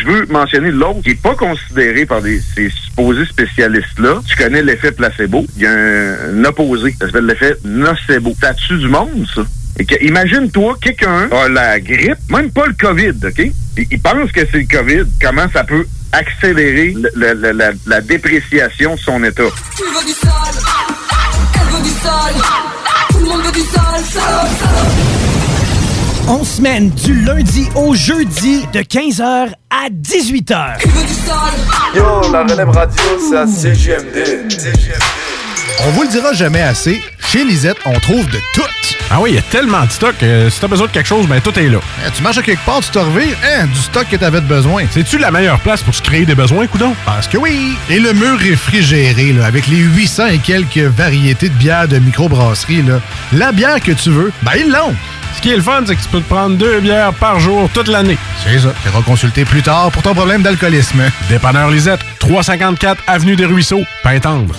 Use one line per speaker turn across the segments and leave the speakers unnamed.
je veux mentionner l'autre qui est pas considéré par ces supposés spécialistes-là. Tu connais l'effet placebo. Il y a un, opposé. Ça s'appelle l'effet nocebo. Tue du monde, ça. Imagine-toi, quelqu'un a la grippe, même pas le COVID, OK? il pense que c'est le COVID. Comment ça peut accélérer la, dépréciation de son état? Tu veux du sol, elle veut du sol, tout le monde veut du sol.
On semaine du lundi au jeudi de 15h à 18h.
Yo, la relève radio, c'est à CGMD.
On vous le dira jamais assez, chez Lisette, on trouve de tout.
Ah oui, il y a tellement de stock. que si t'as besoin de quelque chose, ben tout est là.
Eh, tu marches à quelque part, tu te revires, hein, du stock que t'avais besoin.
C'est-tu la meilleure place pour se créer des besoins, coudon?
Parce que oui! Et le mur réfrigéré, là, avec les 800 et quelques variétés de bières de microbrasserie, là, la bière que tu veux, ben ils l'ont!
Ce qui est le fun, c'est que tu peux te prendre deux bières par jour toute l'année.
C'est ça. Tu consulter plus tard pour ton problème d'alcoolisme.
Dépanneur Lisette, 354 Avenue des Ruisseaux, Pintendre.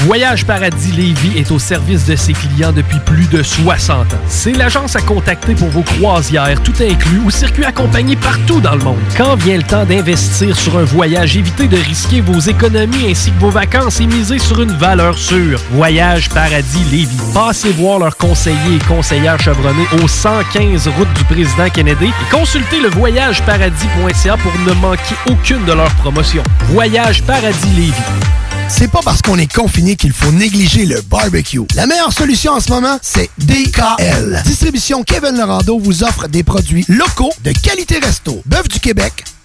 Voyage Paradis Lévis est au service de ses clients depuis plus de 60 ans. C'est l'agence à contacter pour vos croisières, tout inclus, ou circuits accompagnés partout dans le monde. Quand vient le temps d'investir sur un voyage, évitez de risquer vos économies ainsi que vos vacances et misez sur une valeur sûre. Voyage Paradis Lévis. Passez voir leurs conseillers et conseillères chevronnés au 115 route du président Kennedy et consultez le voyageparadis.ca pour ne manquer aucune de leurs promotions. Voyage Paradis Lévis.
C'est pas parce qu'on est confiné qu'il faut négliger le barbecue. La meilleure solution en ce moment, c'est DKL. Distribution Kevin Lorando vous offre des produits locaux de qualité resto. Bœuf du Québec,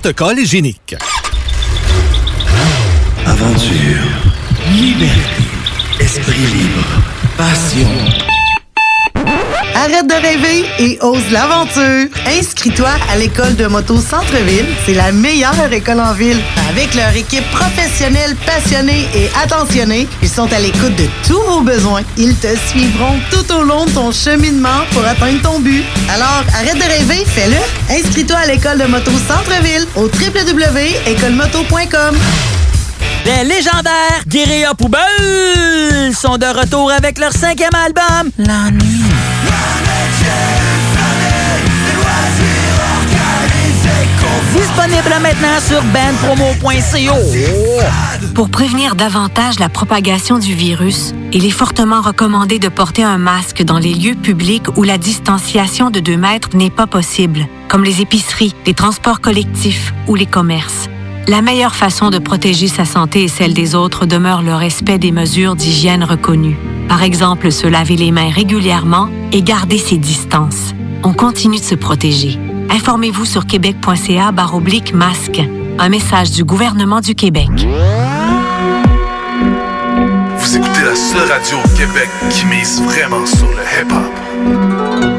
protocole hygiénique.
Aventure, liberté, esprit libre, passion.
Arrête de rêver et ose l'aventure. Inscris-toi à l'école de moto Centre-ville. C'est la meilleure école en ville. Avec leur équipe professionnelle, passionnée et attentionnée, ils sont à l'écoute de tous vos besoins. Ils te suivront tout au long de ton cheminement pour atteindre ton but. Alors, arrête de rêver, fais-le. Inscris-toi à l'école de moto Centre-ville au www.écolemoto.com.
Les légendaires Guérilla Poubelle sont de retour avec leur cinquième album, La Nuit. Disponible maintenant sur bandpromo.co.
Pour prévenir davantage la propagation du virus, il est fortement recommandé de porter un masque dans les lieux publics où la distanciation de 2 mètres n'est pas possible, comme les épiceries, les transports collectifs ou les commerces. La meilleure façon de protéger sa santé et celle des autres demeure le respect des mesures d'hygiène reconnues. Par exemple, se laver les mains régulièrement et garder ses distances. On continue de se protéger. Informez-vous sur québec.ca oblique masque. Un message du gouvernement du Québec.
Vous écoutez la seule radio au Québec qui mise vraiment sur le hip-hop.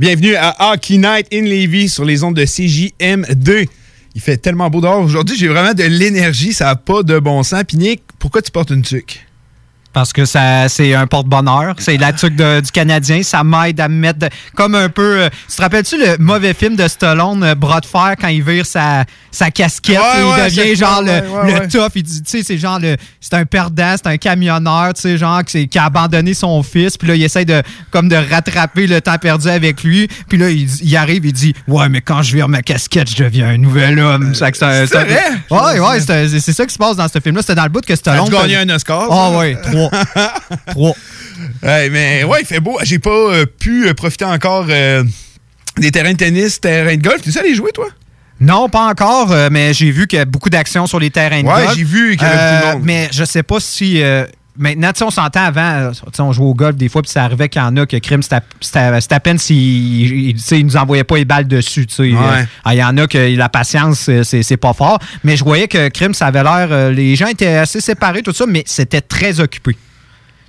Bienvenue à Hockey Night in Levy sur les ondes de CJM2. Il fait tellement beau dehors. Aujourd'hui, j'ai vraiment de l'énergie. Ça n'a pas de bon sens. Puis Nick, pourquoi tu portes une tuque?
Parce que ça, c'est un porte-bonheur. C'est la tuque de- du Canadien. Ça m'aide à me mettre de- comme un peu. euh, tu te rappelles-tu le mauvais film de Stallone, euh, Bras de fer, quand il vire sa, sa casquette
Ouais,
et il
ouais,
devient genre le,
ouais,
le tough. Il dit, tu sais, c'est genre le. C'est un perdant, c'est un camionneur, tu sais, genre qui, qui a abandonné son fils. Puis là, il essaie de, comme de rattraper le temps perdu avec lui. Puis là, il, il arrive, il dit Ouais, mais quand je vire ma casquette, je deviens un nouvel homme. Que c'est
vrai?
Ouais, ouais, c'est ça qui se passe dans ce film-là. C'était dans le bout que Stallone.
As-tu gagné un Oscar?
Ah,
ça?
ouais, trois. Trois.
Ouais, mais ouais, il fait beau. J'ai pas euh, pu euh, profiter encore euh, des terrains de tennis, terrains de golf. Tu sais aller jouer, toi?
Non, pas encore, euh, mais j'ai vu qu'il y a beaucoup d'actions sur les terrains de
Ouais,
golf.
j'ai vu qu'il y avait beaucoup de monde.
Mais je sais pas si. Euh, maintenant, on s'entend avant, euh, on jouait au golf des fois, puis ça arrivait qu'il y en a que Crime, c'était à peine s'il il nous envoyait pas les balles dessus. tu sais.
Ouais.
Euh, ah, Il y en a que la patience, euh, c'est pas fort. Mais je voyais que Crime, ça avait l'air. euh, les gens étaient assez séparés, tout ça, mais c'était très occupé.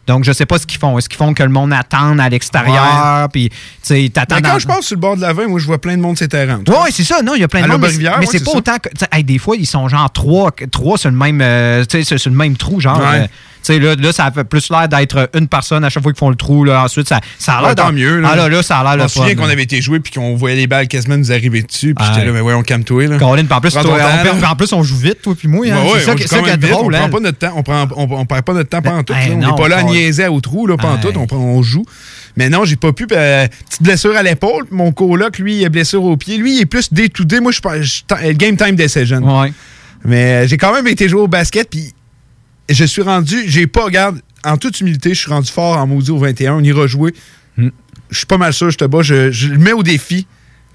Donc, je sais pas ce qu'ils font. Est-ce qu'ils font que le monde attende à l'extérieur, puis, tu sais,
Mais quand
dans-
je passe sur le bord de la 20, moi, je vois plein de monde terrains.
oui, c'est ça. Non, il y a plein de monde. Mais,
ouais,
c'est pas
ça.
autant que. hey, des fois, ils sont genre trois, trois sur le même, euh, sur- sur le même trou, genre.
Ouais.
euh, sais, là, là, ça fait plus l'air d'être une personne à chaque fois qu'ils font le trou. Là, ensuite, ça, ça a l'air
Ouais, tant
d'en-
mieux. Là.
Ah là, là, ça a l'air
Je me souviens qu'on avait été joué puis qu'on voyait les balles quasiment nous arriver dessus. Puis j'étais là, mais voyons, calme-toi. Là.
Puis en plus, toi, on, en plus, on joue vite, toi puis moi. Hein.
Ouais,
c'est ça,
on
qui- ça est drôle.
On
hein.
prend pas notre temps. On, prend, on, on perd pas notre temps pendant tout.
Ben
on n'est pas là à niaiser au trou là, tout. On, joue. Mais non, j'ai pas pu. euh, petite blessure à l'épaule. Mon coloc, lui, il a blessure au pied. Lui, il est plus day to day. Moi, je suis game time decision.
Ouais.
Mais euh, j'ai quand même été jouer au basket. Puis je suis rendu. J'ai pas, regarde, en toute humilité, je suis rendu fort en maudit au 21. On ira jouer.
Hmm.
Je suis pas mal sûr, je te bats. Je, je le mets au défi.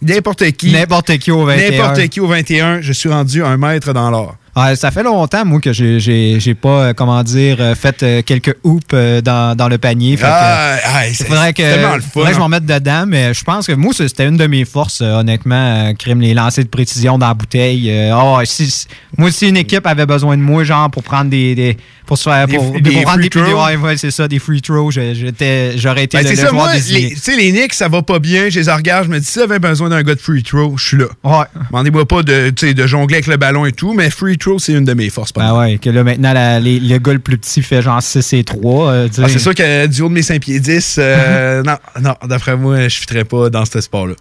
N'importe qui.
N'importe qui au 21.
N'importe qui au 21. Je suis rendu un maître dans l'or.
Ouais, ça fait longtemps, moi, que j'ai- j'ai pas, euh, comment dire, euh, fait euh, quelques hoops dans, dans le panier.
Ah, ah, c'est-
faudrait que,
le fun,
faudrait que je m'en mette dedans, mais je pense que moi, c'était une de mes forces, honnêtement, crime les lancers de précision dans la bouteille. Oh, si- moi, si une équipe avait besoin de moi, genre, pour prendre des. des- pour se faire.
Des-
Pour,
des
pour prendre
free
des,
throws.
ouais, ouais, c'est ça, des free throws, j'étais- j'aurais été
Ben,
le,
ça, moi,
désigné.
tu sais, les Knicks, ça va pas bien. Je les regarde, je me dis, si j'avais besoin d'un gars de free throw, je suis là.
Ouais.
Demandez-moi pas de, de jongler avec le ballon et tout, mais free throw, c'est une de mes forces.
Ben ouais, que là, maintenant, la- les- le gars le plus petit fait genre 6 et 3. euh.
Ah, c'est sûr que du haut de mes 5 pieds 10, euh, non, non, d'après moi, je ne pas dans ce sport-là.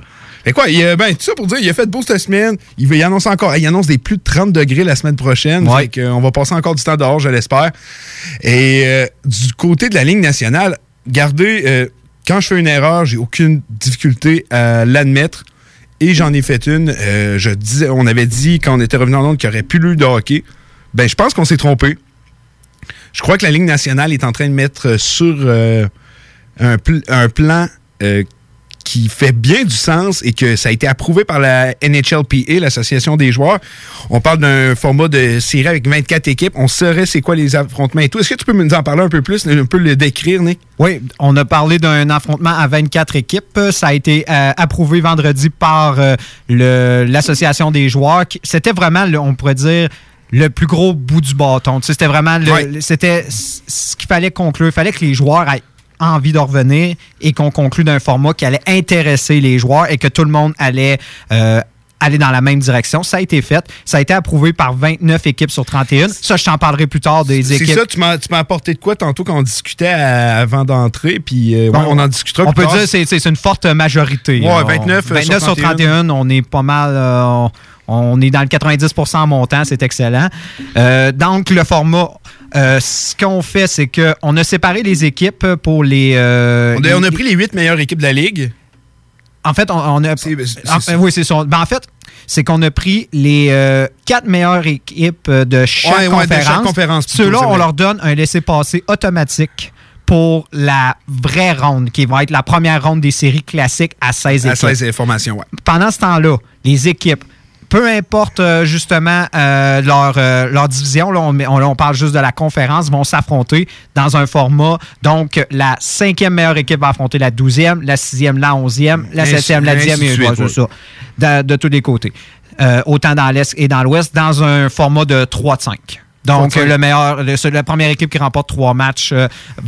Fait quoi, il, ben, tout ça pour dire, il a fait beau cette semaine. Il, il annonce encore, il annonce des plus de 30 degrés la semaine prochaine. Fait que, euh, on va passer encore du temps dehors, je l'espère. Et euh, du côté de la ligne nationale, gardez, quand je fais une erreur, j'ai aucune difficulté à l'admettre. Et j'en ai fait une. Euh, on avait dit quand on était revenu en Londres qu'il n'y aurait plus lieu de hockey. Ben, je pense qu'on s'est trompé. Je crois que la Ligue nationale est en train de mettre sur euh, un plan euh, qui fait bien du sens et que ça a été approuvé par la NHLPA, l'Association des joueurs. On parle d'un format de série avec 24 équipes. On saurait c'est quoi les affrontements et tout. Est-ce que tu peux nous en parler un peu plus, un peu le décrire, Nick?
Oui, on a parlé d'un affrontement à 24 équipes. Ça a été euh, approuvé vendredi par euh, l'Association des joueurs. C'était vraiment, le- on pourrait dire, le plus gros bout du bâton. Tu sais, C'était vraiment le- c'était ce qu'il fallait conclure. Il fallait que les joueurs aient envie de revenir et qu'on conclue d'un format qui allait intéresser les joueurs et que tout le monde allait euh, aller dans la même direction. Ça a été fait. Ça a été approuvé par 29 équipes sur 31. Ça, je t'en parlerai plus tard des
C'est
équipes.
ça, tu m'as apporté de quoi tantôt quand on discutait à- avant d'entrer, puis euh, ouais,
Bon,
on en discutera
On
plus
peut
tard.
dire que c'est c'est une forte majorité.
Ouais,
On-
29, euh,
29 sur
sur
31, on est pas mal. euh, on, on est dans le 90% en montant, c'est excellent. Euh, donc, le format, euh, ce qu'on fait, c'est qu'on a séparé les équipes pour les. euh,
On a, on a
les-
pris les huit meilleures équipes de la Ligue.
En fait, on, on a.
c'est ça.
oui, c'est ça. Ben, en fait, c'est qu'on a pris les euh, quatre meilleures équipes de chaque
Ouais, ouais, de chaque
conférence.
plutôt,
Ceux-là, on leur donne un laissez-passer automatique pour la vraie ronde, qui va être la première ronde des séries classiques à 16
À
équipes.
16 formations, ouais.
Pendant ce temps-là, les équipes, peu importe euh, justement euh, leur, euh, leur division, là, on, on- parle juste de la conférence, vont s'affronter dans un format. Donc, la cinquième meilleure équipe va affronter la douzième, la sixième, la onzième, la septième, la dixième, et ouais, ça. De tous les côtés. Euh, autant dans l'Est et dans l'Ouest, dans un format de 3 de 5. Donc, le meilleur, le- la première équipe qui remporte trois matchs euh,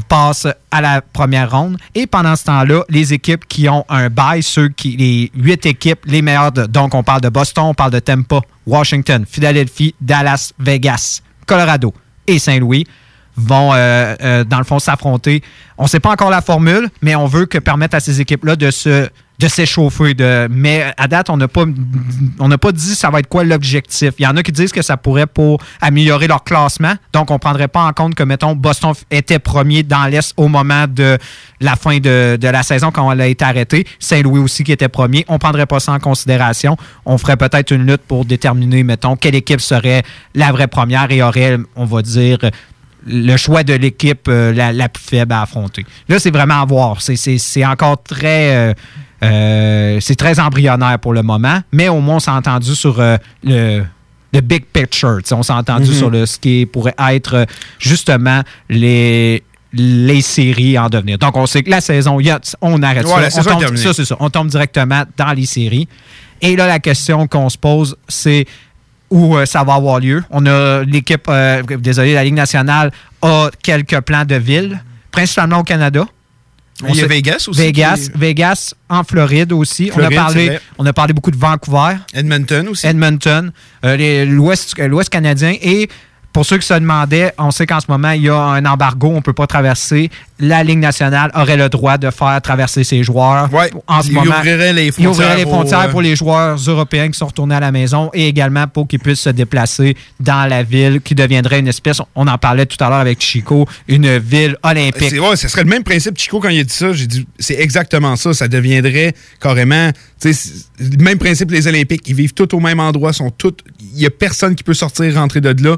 passe à la première ronde. Et pendant ce temps-là, les équipes qui ont un bail, ceux qui, les huit équipes, les meilleures, de- donc on parle de Boston, on parle de Tampa, Washington, Philadelphie, Dallas, Vegas, Colorado et Saint-Louis vont, euh, euh, dans le fond, s'affronter. On ne sait pas encore la formule, mais on veut que permettre à ces équipes-là de se de s'échauffer. De... Mais à date, on n'a pas, on pas dit ça va être quoi l'objectif. Il y en a qui disent que ça pourrait pour améliorer leur classement. Donc, on ne prendrait pas en compte que, mettons, Boston était premier dans l'Est au moment de la fin de, de la saison quand elle a été arrêtée. Saint-Louis aussi qui était premier. On ne prendrait pas ça en considération. On ferait peut-être une lutte pour déterminer, mettons, quelle équipe serait la vraie première et aurait, on va dire, le choix de l'équipe euh, la, la plus faible à affronter. Là, c'est vraiment à voir. C'est encore très. euh, euh, c'est très embryonnaire pour le moment, mais au moins, on s'est entendu sur euh, le, le big picture. On s'est entendu
Mhm.
sur le, ce qui pourrait être euh, justement les, les séries en devenir. Donc, on sait que la saison, y a- on arrête
Ouais,
ça. On tombe- ça. On tombe directement dans les séries. Et là, la question qu'on se pose, c'est où euh, ça va avoir lieu. On a l'équipe, désolé, la Ligue nationale a quelques plans de ville, principalement au Canada.
Il y a
sait-
Vegas aussi
Vegas, en Floride aussi.
Floride,
on, a parlé, on a parlé beaucoup de Vancouver.
Edmonton aussi.
Edmonton, euh, euh, l'Ouest canadien. Et pour ceux qui se demandaient, on sait qu'en ce moment, il y a un embargo, on ne peut pas traverser. La Ligue nationale aurait le droit de faire traverser ses joueurs. en ce
il
moment,
ouvrirait les
il ouvrirait les
frontières
frontières
aux,
pour les joueurs européens qui sont retournés à la maison et également pour qu'ils puissent se déplacer dans la ville qui deviendrait une espèce, on en parlait tout à l'heure avec Chico, une ville olympique.
C'est, ouais, ce serait le même principe, Chico, quand il a dit ça. J'ai dit, c'est exactement ça. Ça deviendrait carrément, le même principe les Olympiques. Ils vivent tous au même endroit, sont tous, il y a personne qui peut sortir, rentrer de là.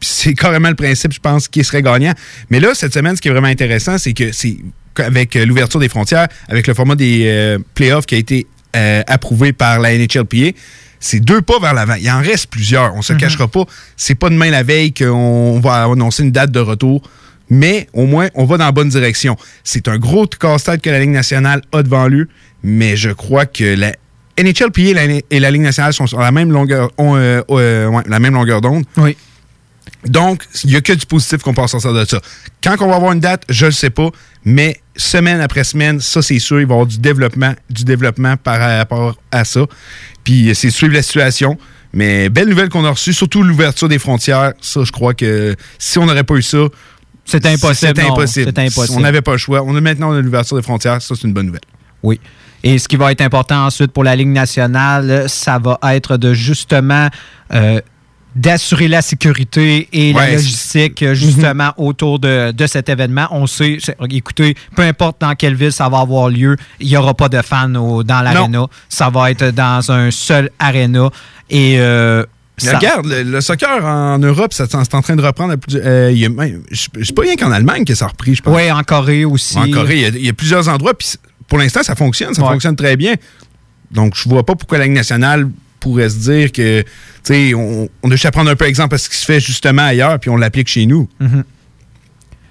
C'est carrément le principe, je pense, qui serait gagnant. Mais là, cette semaine, ce qui est vraiment intéressant, c'est que c'est avec euh, l'ouverture des frontières, avec le format des euh, playoffs qui a été euh, approuvé par la NHLPA, c'est deux pas vers l'avant. Il en reste plusieurs. On se
Mhm.
cachera pas. C'est pas demain la veille qu'on va annoncer une date de retour. Mais au moins, on va dans la bonne direction. C'est un gros casse-tête que la Ligue nationale a devant lui, mais je crois que la NHLPA et la, et la Ligue nationale sont sur la même longueur, euh, ouais, la même longueur d'onde.
Oui.
Donc, il n'y a que du positif qu'on peut sortir de ça. Quand on va avoir une date, je ne le sais pas, mais semaine après semaine, ça c'est sûr, il va y avoir du développement, du développement par rapport à ça. Puis c'est suivre la situation. Mais belle nouvelle qu'on a reçue, surtout l'ouverture des frontières. Ça, je crois que si on n'aurait pas eu ça,
c'est impossible,
C'est impossible. On n'avait pas le choix. On a maintenant l'ouverture des frontières. Ça, c'est une bonne nouvelle.
Oui. Et ce qui va être important ensuite pour la Ligue nationale, ça va être de justement euh, d'assurer la sécurité et la logistique justement autour de, de cet événement. On sait, écoutez, peu importe dans quelle ville ça va avoir lieu, il n'y aura pas de fans au- dans l'aréna. Ça va être dans un seul aréna. Et euh, ça-
regarde, le, le soccer en Europe, ça, c'est en train de reprendre. euh, C'est pas rien qu'en Allemagne que ça a repris, je pense.
Oui, en Corée aussi.
En Corée, il y a- il y, a plusieurs endroits. Puis pour l'instant, ça fonctionne. Ça
Ouais.
fonctionne très bien. Donc, je vois pas pourquoi la Ligue nationale pourrait se dire que, tu sais, on, on a juste à prendre un peu exemple à ce qui se fait justement ailleurs, puis on l'applique chez nous.
Mhm.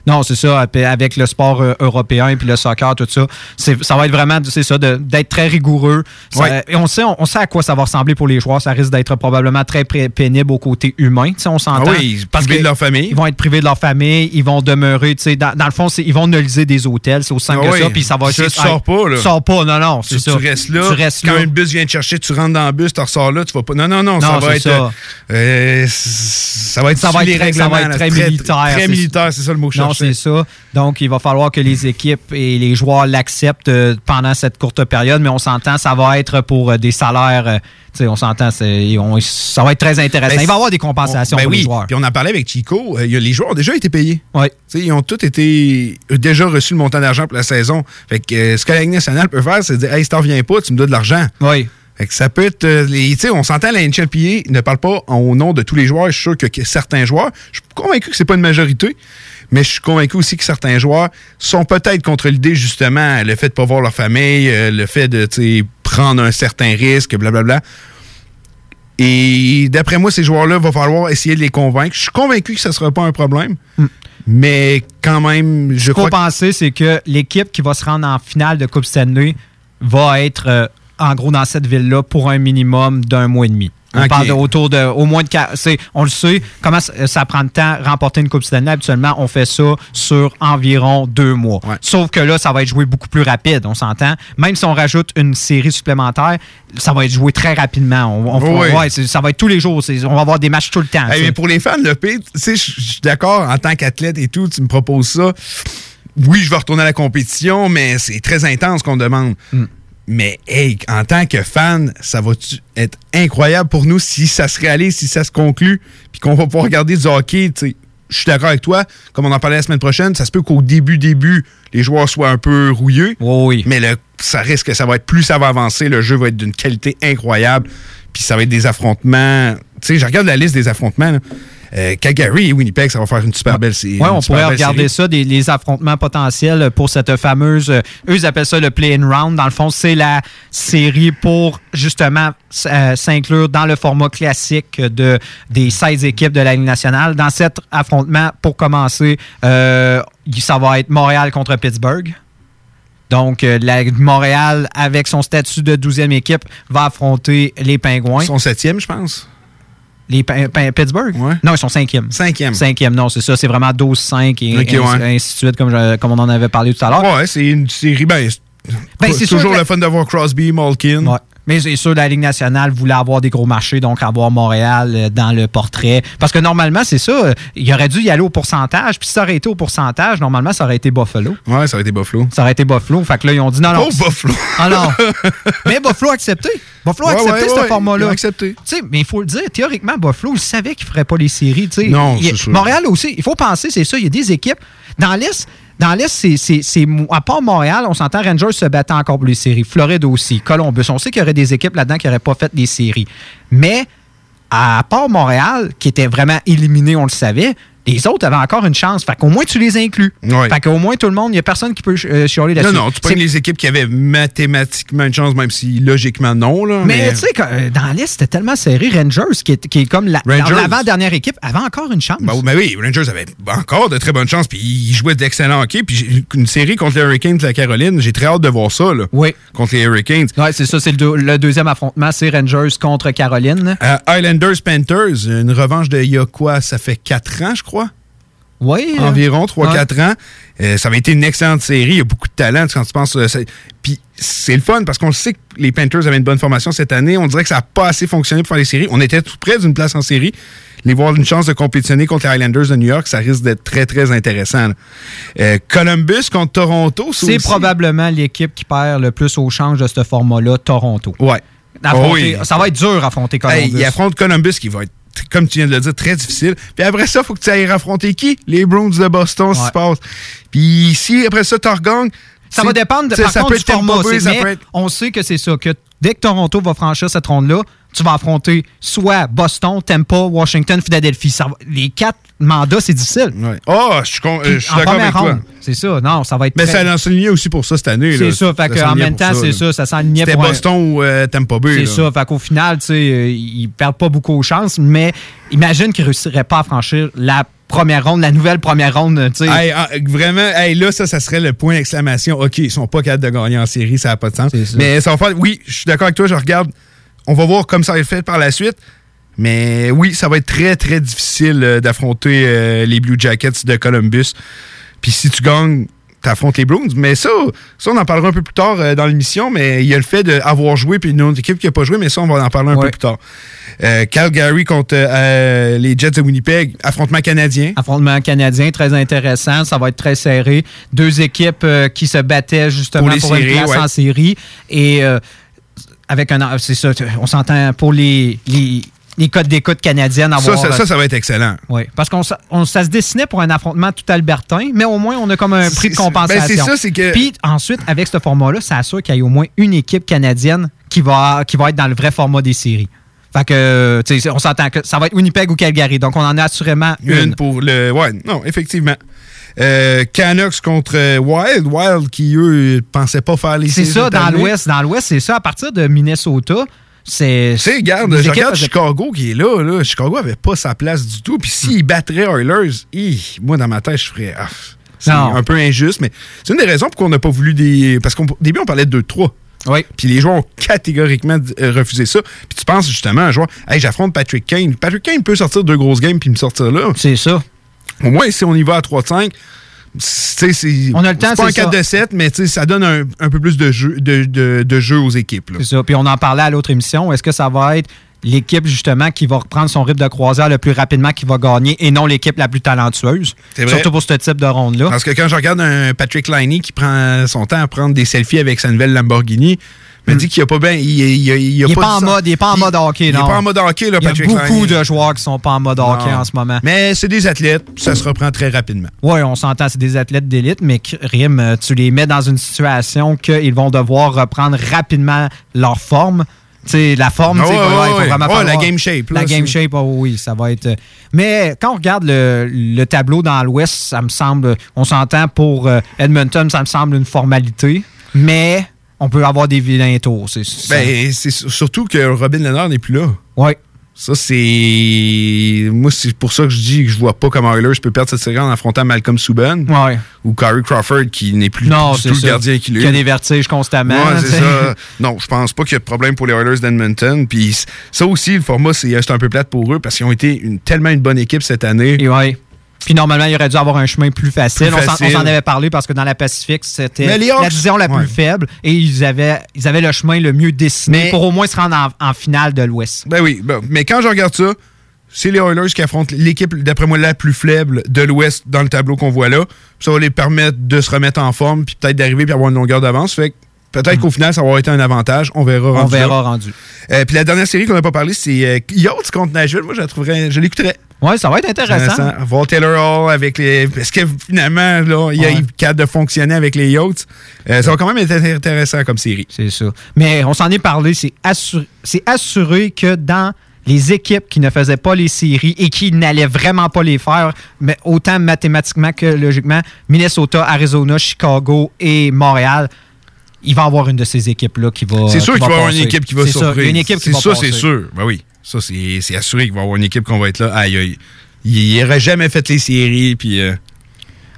Non, c'est ça, avec le sport euh, européen et puis le soccer, tout ça. Ça va être vraiment, c'est ça, d'être très rigoureux. Ça-
Ouais.
Et on sait, on, on sait à quoi ça va ressembler pour les joueurs. Ça risque d'être probablement très pénible au côté humain, on s'entend.
Ah oui, privés de leur famille.
Ils vont être privés de leur famille, ils vont demeurer, tu sais, dans, dans le fond, ils vont nulliser des hôtels, c'est aussi simple
Ah
que ça,
oui.
puis ça va
Ça,
juste
tu sors pas, là.
Tu sors pas, non, non,
Tu,
ça.
tu restes là.
Tu restes
quand
là.
un bus vient te chercher, tu rentres dans le bus, tu ressors là, tu vas pas. Non, non, non, ça va être.
ça.
euh, ça va être
ça va être,
les
ça va être
là,
très militaire.
Très militaire, c'est ça le mot que je.
C'est ça. Donc, il va falloir que les équipes et les joueurs l'acceptent euh, pendant cette courte période, mais on s'entend, ça va être pour euh, des salaires. euh, on s'entend, ça va être très intéressant.
Ben,
il va y avoir des compensations
ben
pour
oui.
les joueurs.
Puis on en parlait avec Chico. euh, les joueurs ont déjà été payés.
Oui.
Ils ont tous été déjà reçu le montant d'argent pour la saison. Fait que euh, ce que la Ligue nationale peut faire, c'est dire Hey, si t'en reviens pas, tu me dois de l'argent.
Oui.
Fait que ça peut être. les- tu sais, on s'entend, la NHLPA ne parle pas au nom de tous les joueurs. Je suis sûr que, que certains joueurs, je suis convaincu que c'est pas une majorité, mais je suis convaincu aussi que certains joueurs sont peut-être contre l'idée, justement, le fait de pas voir leur famille, euh, le fait de prendre un certain risque, blablabla. Et d'après moi, ces joueurs-là, va falloir essayer de les convaincre. Je suis convaincu que ce ne sera pas un problème, mais quand même, je
Ce
crois
faut penser, c'est que l'équipe qui va se rendre en finale de Coupe Stanley va être, euh, en gros, dans cette ville-là pour un minimum d'un mois et demi. On parle de autour de au moins de on le sait comment ça, ça prend de temps remporter une coupe Stanley? Habituellement on fait ça sur environ deux mois sauf que là ça va être joué beaucoup plus rapide on s'entend même si on rajoute une série supplémentaire ça va être joué très rapidement on, on-
Oui.
ouais, ça va être tous les jours on va avoir des matchs tout le temps
Hey, mais pour les fans, le pire, sais, je je suis d'accord en tant qu'athlète et tout, tu me proposes ça. Oui, je vais retourner à la compétition, mais c'est très intense qu'on demande.
Hmm.
Mais hey, en tant que fan, ça va être incroyable pour nous si ça se réalise, si ça se conclut, puis qu'on va pouvoir regarder du hockey. Je suis d'accord avec toi. Comme on en parlait la semaine prochaine, ça se peut qu'au début, début, les joueurs soient un peu rouilleux.
oui.
Mais le, ça risque que ça va être plus ça va avancer, le jeu va être d'une qualité incroyable. Puis ça va être des affrontements. Tu sais, je regarde la liste des affrontements. là. Euh, Calgary et Winnipeg, ça va faire une super belle série.
Oui, on pourrait regarder
série.
ça, des, les affrontements potentiels pour cette fameuse. euh, eux, ils appellent ça le play-in round. Dans le fond, c'est la série pour justement euh, s'inclure dans le format classique de, des 16 équipes de la Ligue nationale. Dans cet affrontement, pour commencer, euh, ça va être Montréal contre Pittsburgh. Donc, la, Montréal, avec son statut de 12e équipe, va affronter les Pingouins.
Sont septième, je pense.
Les Pittsburgh? Non, ils sont cinquième.
Cinquième.
Cinquième, non, c'est ça. C'est vraiment 12-5 et ainsi,
ouais.
ainsi de suite, comme, je- comme on en avait parlé tout à l'heure.
Ouais, c'est une série. Ben, c'est
Ben, c'est
toujours
que
le fun d'avoir Crosby, Malkin.
Ouais. Mais c'est sûr, la Ligue nationale voulait avoir des gros marchés, donc avoir Montréal euh, dans le portrait. Parce que normalement, c'est ça. euh, Il aurait dû y aller au pourcentage. Puis si ça aurait été au pourcentage, normalement, ça aurait été Buffalo.
Ouais, ça aurait été Buffalo.
Ça aurait été Buffalo. Fait que là, ils ont dit non, non.
Pauvre Buffalo.
Ah non. Mais Buffalo a accepté. Buffalo a
Ouais,
accepté
ouais,
ce format-là.
accepté.
Tu sais, mais il faut le dire, théoriquement, Buffalo, il savait qu'il ne ferait pas les séries. tu sais.
Non, c'est sûr.
Montréal aussi, il faut penser, c'est ça, il y a des équipes. Dans l'Est, dans l'Est, c'est, à part Montréal, on s'entend, Rangers se battent encore pour les séries. Floride aussi, Columbus. On sait qu'il y aurait des équipes là-dedans qui n'auraient pas fait des séries. Mais à part Montréal, qui était vraiment éliminé, on le savait, les autres avaient encore une chance. Fait qu'au moins, tu les inclus.
Ouais.
Fait qu'au moins, tout le monde, il n'y a personne qui peut euh, chialer
Non,
là-dessus.
non, tu
C'est-
pognes les équipes qui avaient mathématiquement une chance, même si logiquement non. Là,
mais, tu sais, euh, dans l'Est, c'était tellement serré. Rangers, qui est, qui est comme la- l'avant-dernière équipe, avait encore une chance.
Ben, oui, ben oui, Rangers avaient encore de très bonnes chances, puis ils jouaient d'excellents hockey. Puis une série contre les Hurricanes de la Caroline, j'ai très hâte de voir ça. Là,
oui.
Contre les Hurricanes.
Oui, c'est ça, c'est le, deux- le deuxième affrontement, c'est Rangers contre Caroline.
Euh, Islanders Panthers, une revanche de il y a quoi Ça fait 4 ans, je crois.
Oui. euh,
Environ 3-4 ans. Euh, ça avait été une excellente série. Il y a beaucoup de talent quand tu penses. euh, Puis c'est le fun parce qu'on le sait que les Panthers avaient une bonne formation cette année. On dirait que ça n'a pas assez fonctionné pour faire les séries. On était tout près d'une place en série. Les voir une chance de compétitionner contre les Islanders de New York, ça risque d'être très, très intéressant. Euh, Columbus contre Toronto,
C'est
aussi.
probablement l'équipe qui perd le plus au change de ce format-là, Toronto.
Ouais.
Affronter-
Oh oui.
Ça va être dur affronter Columbus.
Hey, il affronte Columbus qui va être, comme tu viens de le dire, très difficile. Puis après ça, il faut que tu ailles affronter qui? Les Bruins de Boston, si
Ouais.
passe. Puis si après ça, tu regagnes.
Ça va dépendre de,
ça
par
peut
contre, du format.
Ça
mais
être-
On sait que c'est ça, que dès que Toronto va franchir cette ronde-là, tu vas affronter soit Boston, Tampa, Washington, Philadelphie. Ça va- les quatre mandats, c'est difficile.
Oh, je suis euh, je suis
en
d'accord
première
avec toi.
ronde, C'est ça. Non, ça va être
Mais
très-
ça souligné aussi pour ça cette année.
C'est ça. Fait en
s'enlignait
même temps, c'est ça. Ça s'enlignait
C'était
pour un-
Boston ou euh, Tampa Bay.
C'est ça. Fait qu'au final, tu sais, euh, ils perdent pas beaucoup aux chances, mais imagine qu'ils réussiraient pas à franchir la première ronde, la nouvelle première ronde, tu sais.
Hey, ah, vraiment, hey, là, ça, ça serait le point d'exclamation. OK, ils sont pas capables de gagner en série, ça n'a pas de sens. Mais ça va faire. Oui, je suis d'accord avec toi, je regarde. On va voir comme ça va être fait par la suite. Mais oui, ça va être très, très difficile euh, d'affronter euh, les Blue Jackets de Columbus. Puis si tu gagnes, t'affrontes les Bruins. Mais ça, ça, on en parlera un peu plus tard euh, dans l'émission. Mais il y a le fait d'avoir joué, puis une autre équipe qui n'a pas joué. Mais ça, on va en parler un peu plus tard. Euh, Calgary contre euh, les Jets de Winnipeg, affrontement canadien.
Affrontement canadien, très intéressant. Ça va être très serré. Deux équipes qui se battaient justement
Pour
pour,
les
une
séries,
place
ouais.
en série. Et avec un. C'est ça, on s'entend pour les, les, les codes d'écoute canadiennes.
Ça,
Avoir,
ça, ça, ça va être excellent.
Oui, parce qu'on on- ça se dessinait pour un affrontement tout albertain, mais au moins on a comme un prix de
C'est-
compensation.
ben, c'est ça, c'est que-
Puis ensuite, avec ce format-là, ça assure qu'il y ait au moins une équipe canadienne qui va, qui va être dans le vrai format des séries. Fait que, tu sais, on s'entend que ça va être Winnipeg ou Calgary. Donc, on en a assurément une.
Une pour le. Ouais, non, effectivement. Euh, Canucks contre euh, Wild. Wild qui, eux, pensaient pas faire les
C'est ça, dans l'Ouest. Dans l'Ouest, c'est ça. À partir de Minnesota, c'est.
Tu sais, regarde, je Chicago qui est là, là. Chicago avait pas sa place du tout. Puis s'ils battraient Oilers, hi, moi, dans ma tête, je ferais. ah, c'est un peu injuste, mais c'est une des raisons pour qu'on n'a pas voulu des. Parce qu'au début, on parlait de 2-3.
Oui.
Puis les joueurs ont catégoriquement euh, refusé ça. Puis tu penses justement à un joueur, hey, j'affronte Patrick Kane. Patrick Kane peut sortir deux grosses games puis me sortir là.
C'est ça.
Au moins, si on y va à 3-5, c'est c'est-
On a le temps,
c'est pas un
c'est
4
ça.
de 7, mais ça donne un, un peu plus de jeu, de, de- de jeu aux équipes.
C'est ça. Puis on en parlait à l'autre émission. Est-ce que ça va être l'équipe, justement, qui va reprendre son rythme de croisière le plus rapidement qui va gagner et non l'équipe la plus talentueuse?
Vrai.
Surtout pour ce type de ronde-là.
Parce que quand je regarde un Patrick Liney qui prend son temps à prendre des selfies avec sa nouvelle Lamborghini, je me dis qu'il n'y a pas bien. Il, il, il, il, a
Hmm. Il est
pas
en mode, il est pas en mode hockey,
il est
non.
pas en mode hockey, là,
Il y a
Patrick
beaucoup de joueurs qui sont pas en mode hockey
Non.
en ce moment.
Mais c'est des athlètes, ça se reprend très rapidement.
Oui, on s'entend, c'est des athlètes d'élite, mais Rim, euh, tu les mets dans une situation qu'ils vont devoir reprendre rapidement leur forme. La forme, il
ouais,
il faut vraiment
la game shape, là,
La game shape, oh oui, ça va être. Mais quand on regarde le, le tableau dans l'Ouest, ça me semble, on s'entend pour euh, Edmonton, ça me semble une formalité, mais on peut avoir des vilains tours. C'est ça.
Ben, c'est sur- surtout que Robin Leonard n'est plus là.
Ouais.
Ça, c'est. Moi, c'est pour ça que je dis que je vois pas comment Oilers peut perdre cette série en affrontant Malcolm Subban.
Ouais.
Ou Corey Crawford, qui n'est plus
Non,
du tout
ça.
le gardien qu'il est.
Qui a des vertiges constamment.
Ouais, c'est
tu sais.
ça. Non, je pense pas qu'il y a de problème pour les Oilers d'Edmonton. Puis ça aussi, le format, c'est c'est un peu plate pour eux parce qu'ils ont été une- tellement une bonne équipe cette année.
Et ouais. Puis normalement, il aurait dû avoir un chemin plus facile.
Plus
On s'en-
facile.
On s'en avait parlé parce que dans la Pacifique, c'était la division la plus
ouais.
faible et ils avaient, ils avaient le chemin le mieux dessiné
Mais-
pour au moins se rendre en, en finale de l'Ouest.
Ben oui, ben, mais quand je regarde ça, c'est les Oilers qui affrontent l'équipe, d'après moi, la plus faible de l'Ouest dans le tableau qu'on voit là. Ça va les permettre de se remettre en forme, puis peut-être d'arriver puis avoir une longueur d'avance. Fait que peut-être qu'au final, ça va avoir été un avantage. On verra.
On
rendu là.
verra rendu.
Euh, puis la dernière série qu'on n'a pas parlé, c'est euh, Yachts contre Nashville. Moi, je la trouverais, je l'écouterais.
Ouais, ça va être intéressant.
Voir Taylor Hall avec les. Parce que finalement, là, il y a eu cadre de fonctionner avec les Yachts. Euh, ça va quand même être intéressant comme série.
C'est ça. Mais on s'en est parlé, c'est assuré, c'est assuré que dans les équipes qui ne faisaient pas les séries et qui n'allaient vraiment pas les faire, mais autant mathématiquement que logiquement, Minnesota, Arizona, Chicago et Montréal, il va y avoir une de ces équipes-là qui va.
C'est sûr
qui
qu'il va y avoir une équipe qui va surprendre.
une équipe qui
C'est
va
ça, c'est sûr. Ben oui. Ça, c'est assuré qu'il va y avoir une équipe qu'on va être là. Aïe, aïe. Il n'aurait jamais fait les séries, puis. euh,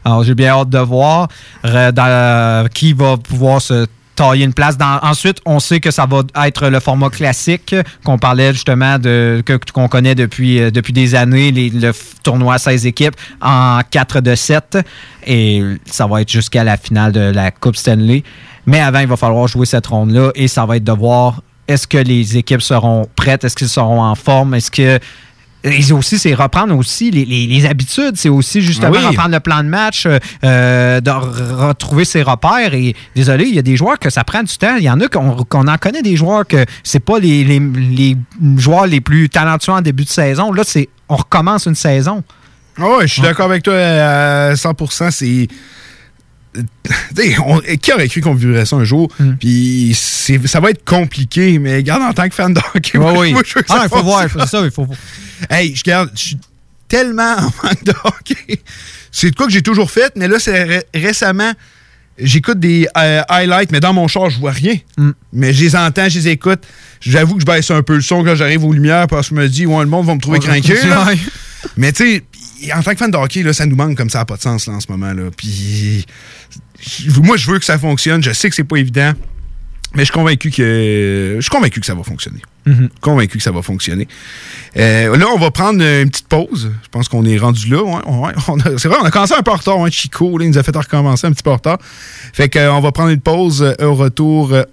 Alors, j'ai bien hâte de voir euh, dans- qui va pouvoir se tailler une place. Dans- ensuite, on sait que ça va être le format classique qu'on parlait justement de qu'on connaît depuis, euh, depuis des années, les- le tournoi à 16 équipes en 4 de 7. Et ça va être jusqu'à la finale de la Coupe Stanley. Mais avant, il va falloir jouer cette ronde-là et ça va être de voir est-ce que les équipes seront prêtes, est-ce qu'ils seront en forme, est-ce que et aussi, c'est reprendre aussi les, les- les habitudes. C'est aussi justement
oui.
reprendre le plan de match, euh, euh, de re- retrouver ses repères. Et désolé, il y a des joueurs que ça prend du temps. Il y en a qu'on en connaît des joueurs que c'est pas les, les- les joueurs les plus talentueux en début de saison. Là, c'est on recommence une saison.
Ah ouais, je suis d'accord avec toi à 100%. C'est. On- qui aurait cru qu'on vivrait ça un jour?
Hmm.
Puis ça va être compliqué, mais regarde, en tant que fan de hockey,
Ouais,
moi,
oui.
moi, je veux que
Ah,
ça
il faut voir, c'est ça, il faut.
Hey, je garde, je suis tellement en manque de hockey. C'est de quoi que j'ai toujours fait, mais là, c'est ré- récemment, j'écoute des euh, highlights, mais dans mon char, je vois rien.
Mm.
Mais je les entends, je les écoute. J'avoue que je baisse un peu le son quand j'arrive aux lumières parce que je me dis, ouais, le monde va me trouver craqué. Mais tu sais, en tant que fan de hockey, là, ça nous manque comme ça n'a pas de sens là, en ce moment. Là. Puis moi, je veux que ça fonctionne. Je sais que c'est pas évident. Mais je suis convaincu que. Je suis convaincu que ça va fonctionner.
Mhm.
Convaincu que ça va fonctionner. Euh, là, on va prendre une petite pause. Je pense qu'on est rendu là. ouais, ouais. C'est vrai, on a commencé un peu en retard. hein. Chico là, il nous a fait recommencer un petit peu en retard. Fait que, euh, on va prendre une pause. Euh, Au retour, euh,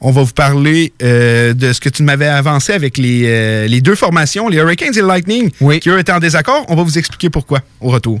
on va vous parler de ce que tu m'avais avancé avec les, les deux formations, les Hurricanes et le Lightning, qui eux étaient en désaccord. On va vous expliquer pourquoi au retour.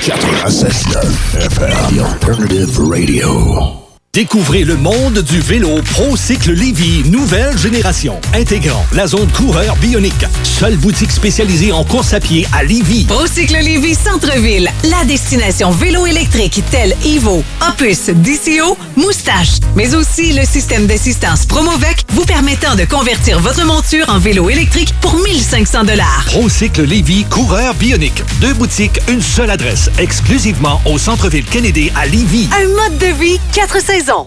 96.9 FM, The Alternative Radio.
Découvrez le monde du vélo ProCycle Lévy, nouvelle génération, intégrant la zone coureur bionique. Seule boutique spécialisée en course à pied à Lévy.
Procycle Lévy Centre-Ville, la destination vélo électrique telle Evo, Opus, DCO, Moustache, mais aussi le système d'assistance Promovec vous permettant de convertir votre monture en vélo électrique pour 1500 dollars.
ProCycle Lévy, coureur bionique. Deux boutiques, une seule adresse, exclusivement au centre-ville Kennedy à Lévy.
Un mode de vie, quatre saisons saison.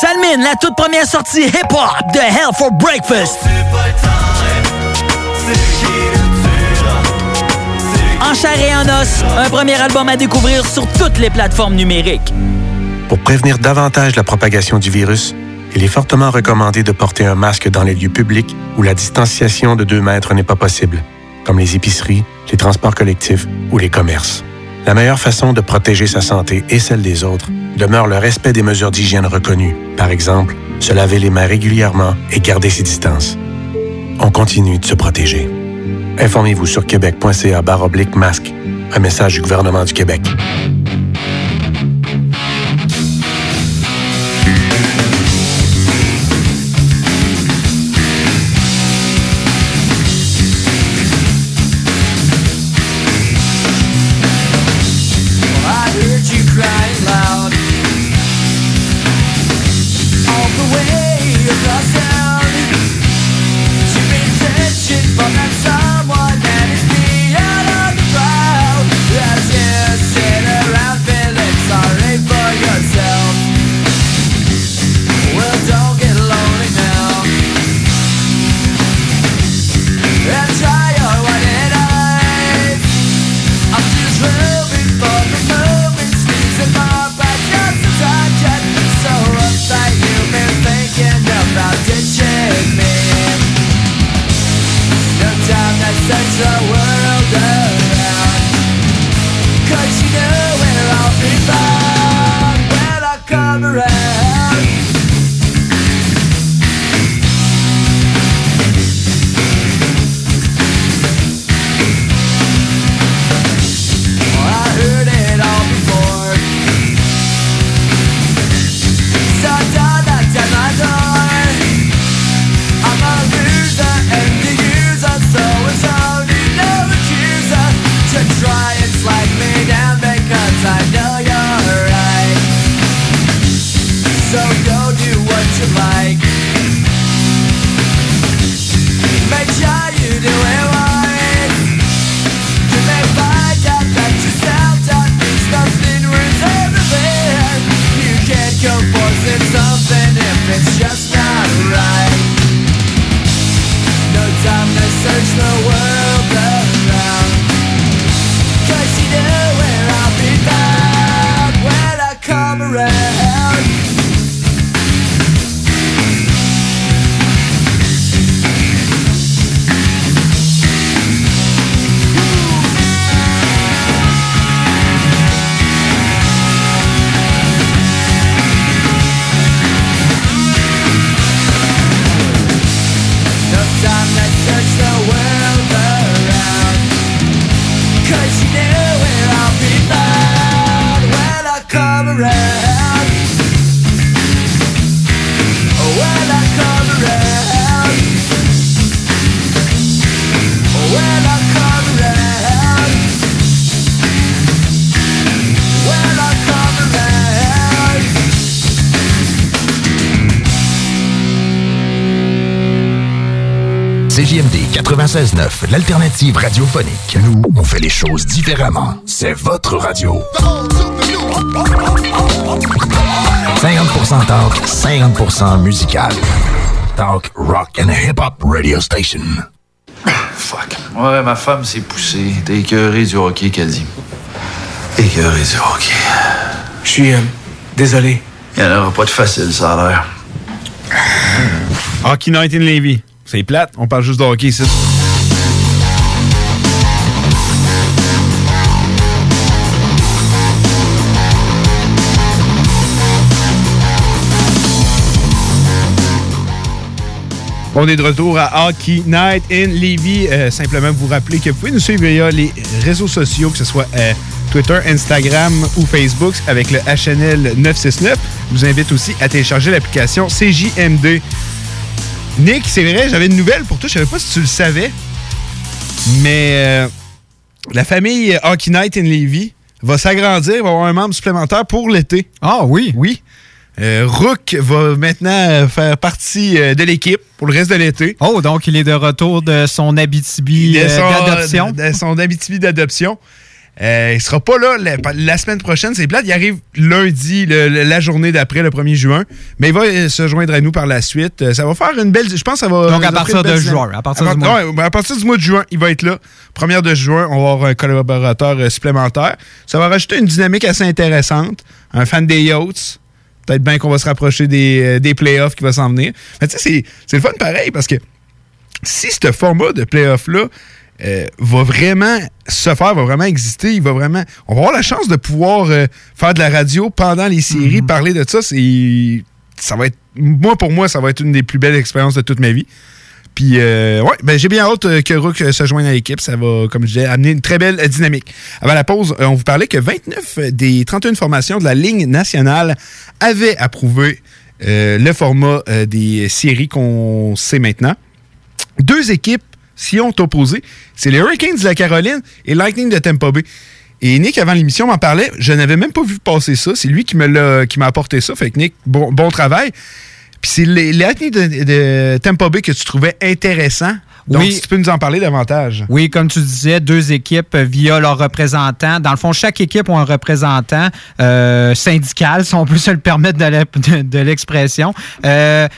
Salmine, la toute première sortie hip-hop de Hell for Breakfast. En chair et en os, un premier album à découvrir sur toutes les plateformes numériques.
Pour prévenir davantage la propagation du virus, il est fortement recommandé de porter un masque dans les lieux publics où la distanciation de 2 mètres n'est pas possible, comme les épiceries, les transports collectifs ou les commerces. La meilleure façon de protéger sa santé et celle des autres demeure le respect des mesures d'hygiène reconnues. Par exemple, se laver les mains régulièrement et garder ses distances. On continue de se protéger. Informez-vous sur québec.ca masque. Un message du gouvernement du Québec.
CJMD 96.9, l'alternative radiophonique. Nous, on fait les choses différemment. C'est votre radio. 50% talk, 50% musical. Talk, rock and hip-hop radio station.
Fuck. Ouais, ma femme s'est poussée. T'es écœuré du hockey, qu'elle dit. Écœuré du hockey. Je suis euh, désolé. Il n'y en aura pas de facile, ça a l'air.
Hockey Night in Levy. C'est plate, on parle juste de hockey ici. On est de retour à Hockey Night in Levy. Euh, simplement vous rappeler que vous pouvez nous suivre via les réseaux sociaux, que ce soit euh, Twitter, Instagram ou Facebook avec le HNL 969. Je vous invite aussi à télécharger l'application CJMD. Nick, c'est vrai, j'avais une nouvelle pour toi. Je savais pas si tu le savais, mais euh, la famille Hockey Night in Levy va s'agrandir, va avoir un membre supplémentaire pour l'été.
Ah oui?
Oui. Euh, Rook va maintenant euh, faire partie euh, de l'équipe pour le reste de l'été.
Oh, donc il est de retour de son Abitibi d'adoption.
De son Abitibi d'adoption. Euh, il sera pas là la, la semaine prochaine, c'est plate. Il arrive lundi, le- la journée d'après, le 1er juin. Mais il va euh, se joindre à nous par la suite. Euh, ça va faire une belle. Je pense que ça va.
Donc, à partir de juin, à partir du mois.
à partir du mois de juin, il va être là. Première de juin, on va avoir un collaborateur euh, supplémentaire. Ça va rajouter une dynamique assez intéressante. Un fan des Yachts. Peut-être bien qu'on va se rapprocher des, des playoffs qui va s'en venir. Mais tu sais, c'est- c'est le fun pareil parce que si ce format de playoff-là euh, va vraiment se faire, va vraiment exister, il va vraiment. On va avoir la chance de pouvoir euh, faire de la radio pendant les séries, parler de ça. C'est. Ça va être. Moi, pour moi, ça va être une des plus belles expériences de toute ma vie. Puis, euh, ouais, ben, j'ai bien hâte que Rook se joigne à l'équipe. Ça va, comme je disais, amener une très belle dynamique. Avant la pause, on vous parlait que 29 des 31 formations de la ligne nationale avaient approuvé le format des séries qu'on sait maintenant. Deux équipes s'y ont opposé. C'est les Hurricanes de la Caroline et Lightning de Tampa Bay. Et Nick, avant l'émission, m'en parlait. Je n'avais même pas vu passer ça. C'est lui qui m'a apporté ça. Fait que Nick, bon, bon travail. Puis c'est les, les Lightning de, de Tampa Bay que tu trouvais intéressant. Donc,
Oui.
si tu peux nous en parler davantage.
Oui, comme tu disais, deux équipes via leurs représentants. Dans le fond, chaque équipe a un représentant euh, syndical, si on peut se le permettre de la- de- de l'expression. Euh,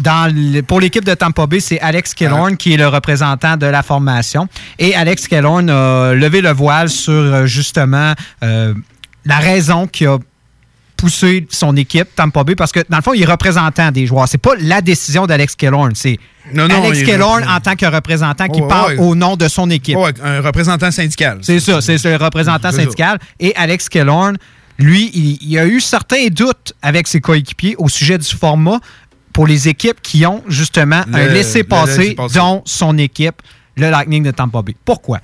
dans le- pour l'équipe de Tampa Bay, c'est Alex Killorn qui est le représentant de la formation. Et Alex Killorn a levé le voile sur euh, justement euh, la raison qui a poussé son équipe, Tampa Bay, parce que dans le fond, il est représentant des joueurs. C'est pas la décision d'Alex Killorn, c'est
Non, non,
Alex Killorn en tant que représentant qui parle au nom de son équipe.
Un représentant syndical.
C'est ça, c'est le représentant
ça.
syndical. Et Alex Killorn, lui, il, il a eu certains doutes avec ses coéquipiers au sujet du format pour les équipes qui ont justement
Le-
un
le
laissez-passer,
laissez-passer.
dont son équipe, le Lightning de Tampa Bay. Pourquoi?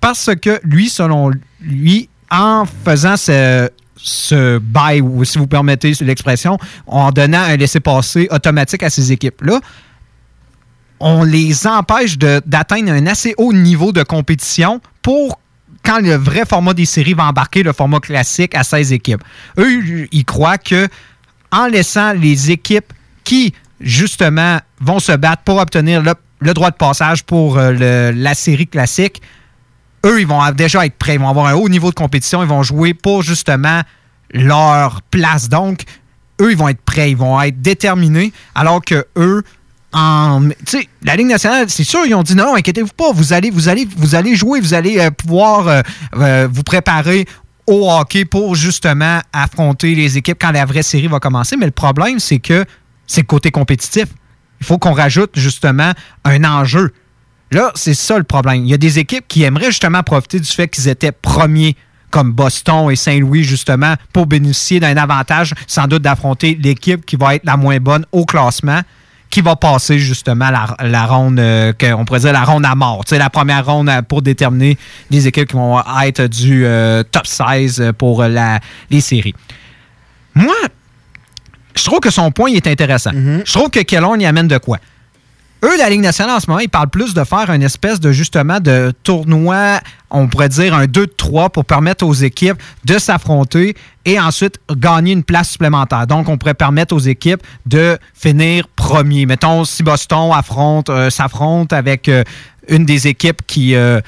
Parce que lui, selon lui, en faisant ce, ce bail, ou si vous permettez l'expression, en donnant un laissez-passer automatique à ces équipes-là, on les empêche d'atteindre un assez haut niveau de compétition pour quand le vrai format des séries va embarquer le format classique à 16 équipes. Eux, ils croient que en laissant les équipes qui, justement, vont se battre pour obtenir le, droit de passage pour euh, la série classique, eux, ils vont déjà être prêts. Ils vont avoir un haut niveau de compétition. Ils vont jouer pour, justement, leur place. Donc, eux, ils vont être prêts. Ils vont être déterminés. Alors que eux, en, tu sais, la Ligue nationale, c'est sûr, ils ont dit non, inquiétez-vous pas, vous allez, vous allez, vous allez jouer, vous allez euh, pouvoir euh, vous préparer au hockey pour justement affronter les équipes quand la vraie série va commencer. Mais le problème, c'est que c'est le côté compétitif. Il faut qu'on rajoute justement un enjeu. Là, c'est ça le problème. Il y a des équipes qui aimeraient justement profiter du fait qu'ils étaient premiers, comme Boston et Saint-Louis, justement, pour bénéficier d'un avantage, sans doute, d'affronter l'équipe qui va être la moins bonne au classement, qui va passer justement la, la ronde, euh, que- on pourrait dire la ronde à mort. Sais, la première ronde euh, pour déterminer les équipes qui vont être du euh, top 16 pour la, les séries. Moi, je trouve que son point il est intéressant. Je trouve que Kellorn y amène de quoi? Eux, la Ligue nationale, en ce moment, ils parlent plus de faire une espèce de, justement, de tournoi, on pourrait dire un 2-3 pour permettre aux équipes de s'affronter et ensuite gagner une place supplémentaire. Donc, on pourrait permettre aux équipes de finir premier. Mettons, si Boston affronte, euh, s'affronte avec euh, une des équipes qui... euh,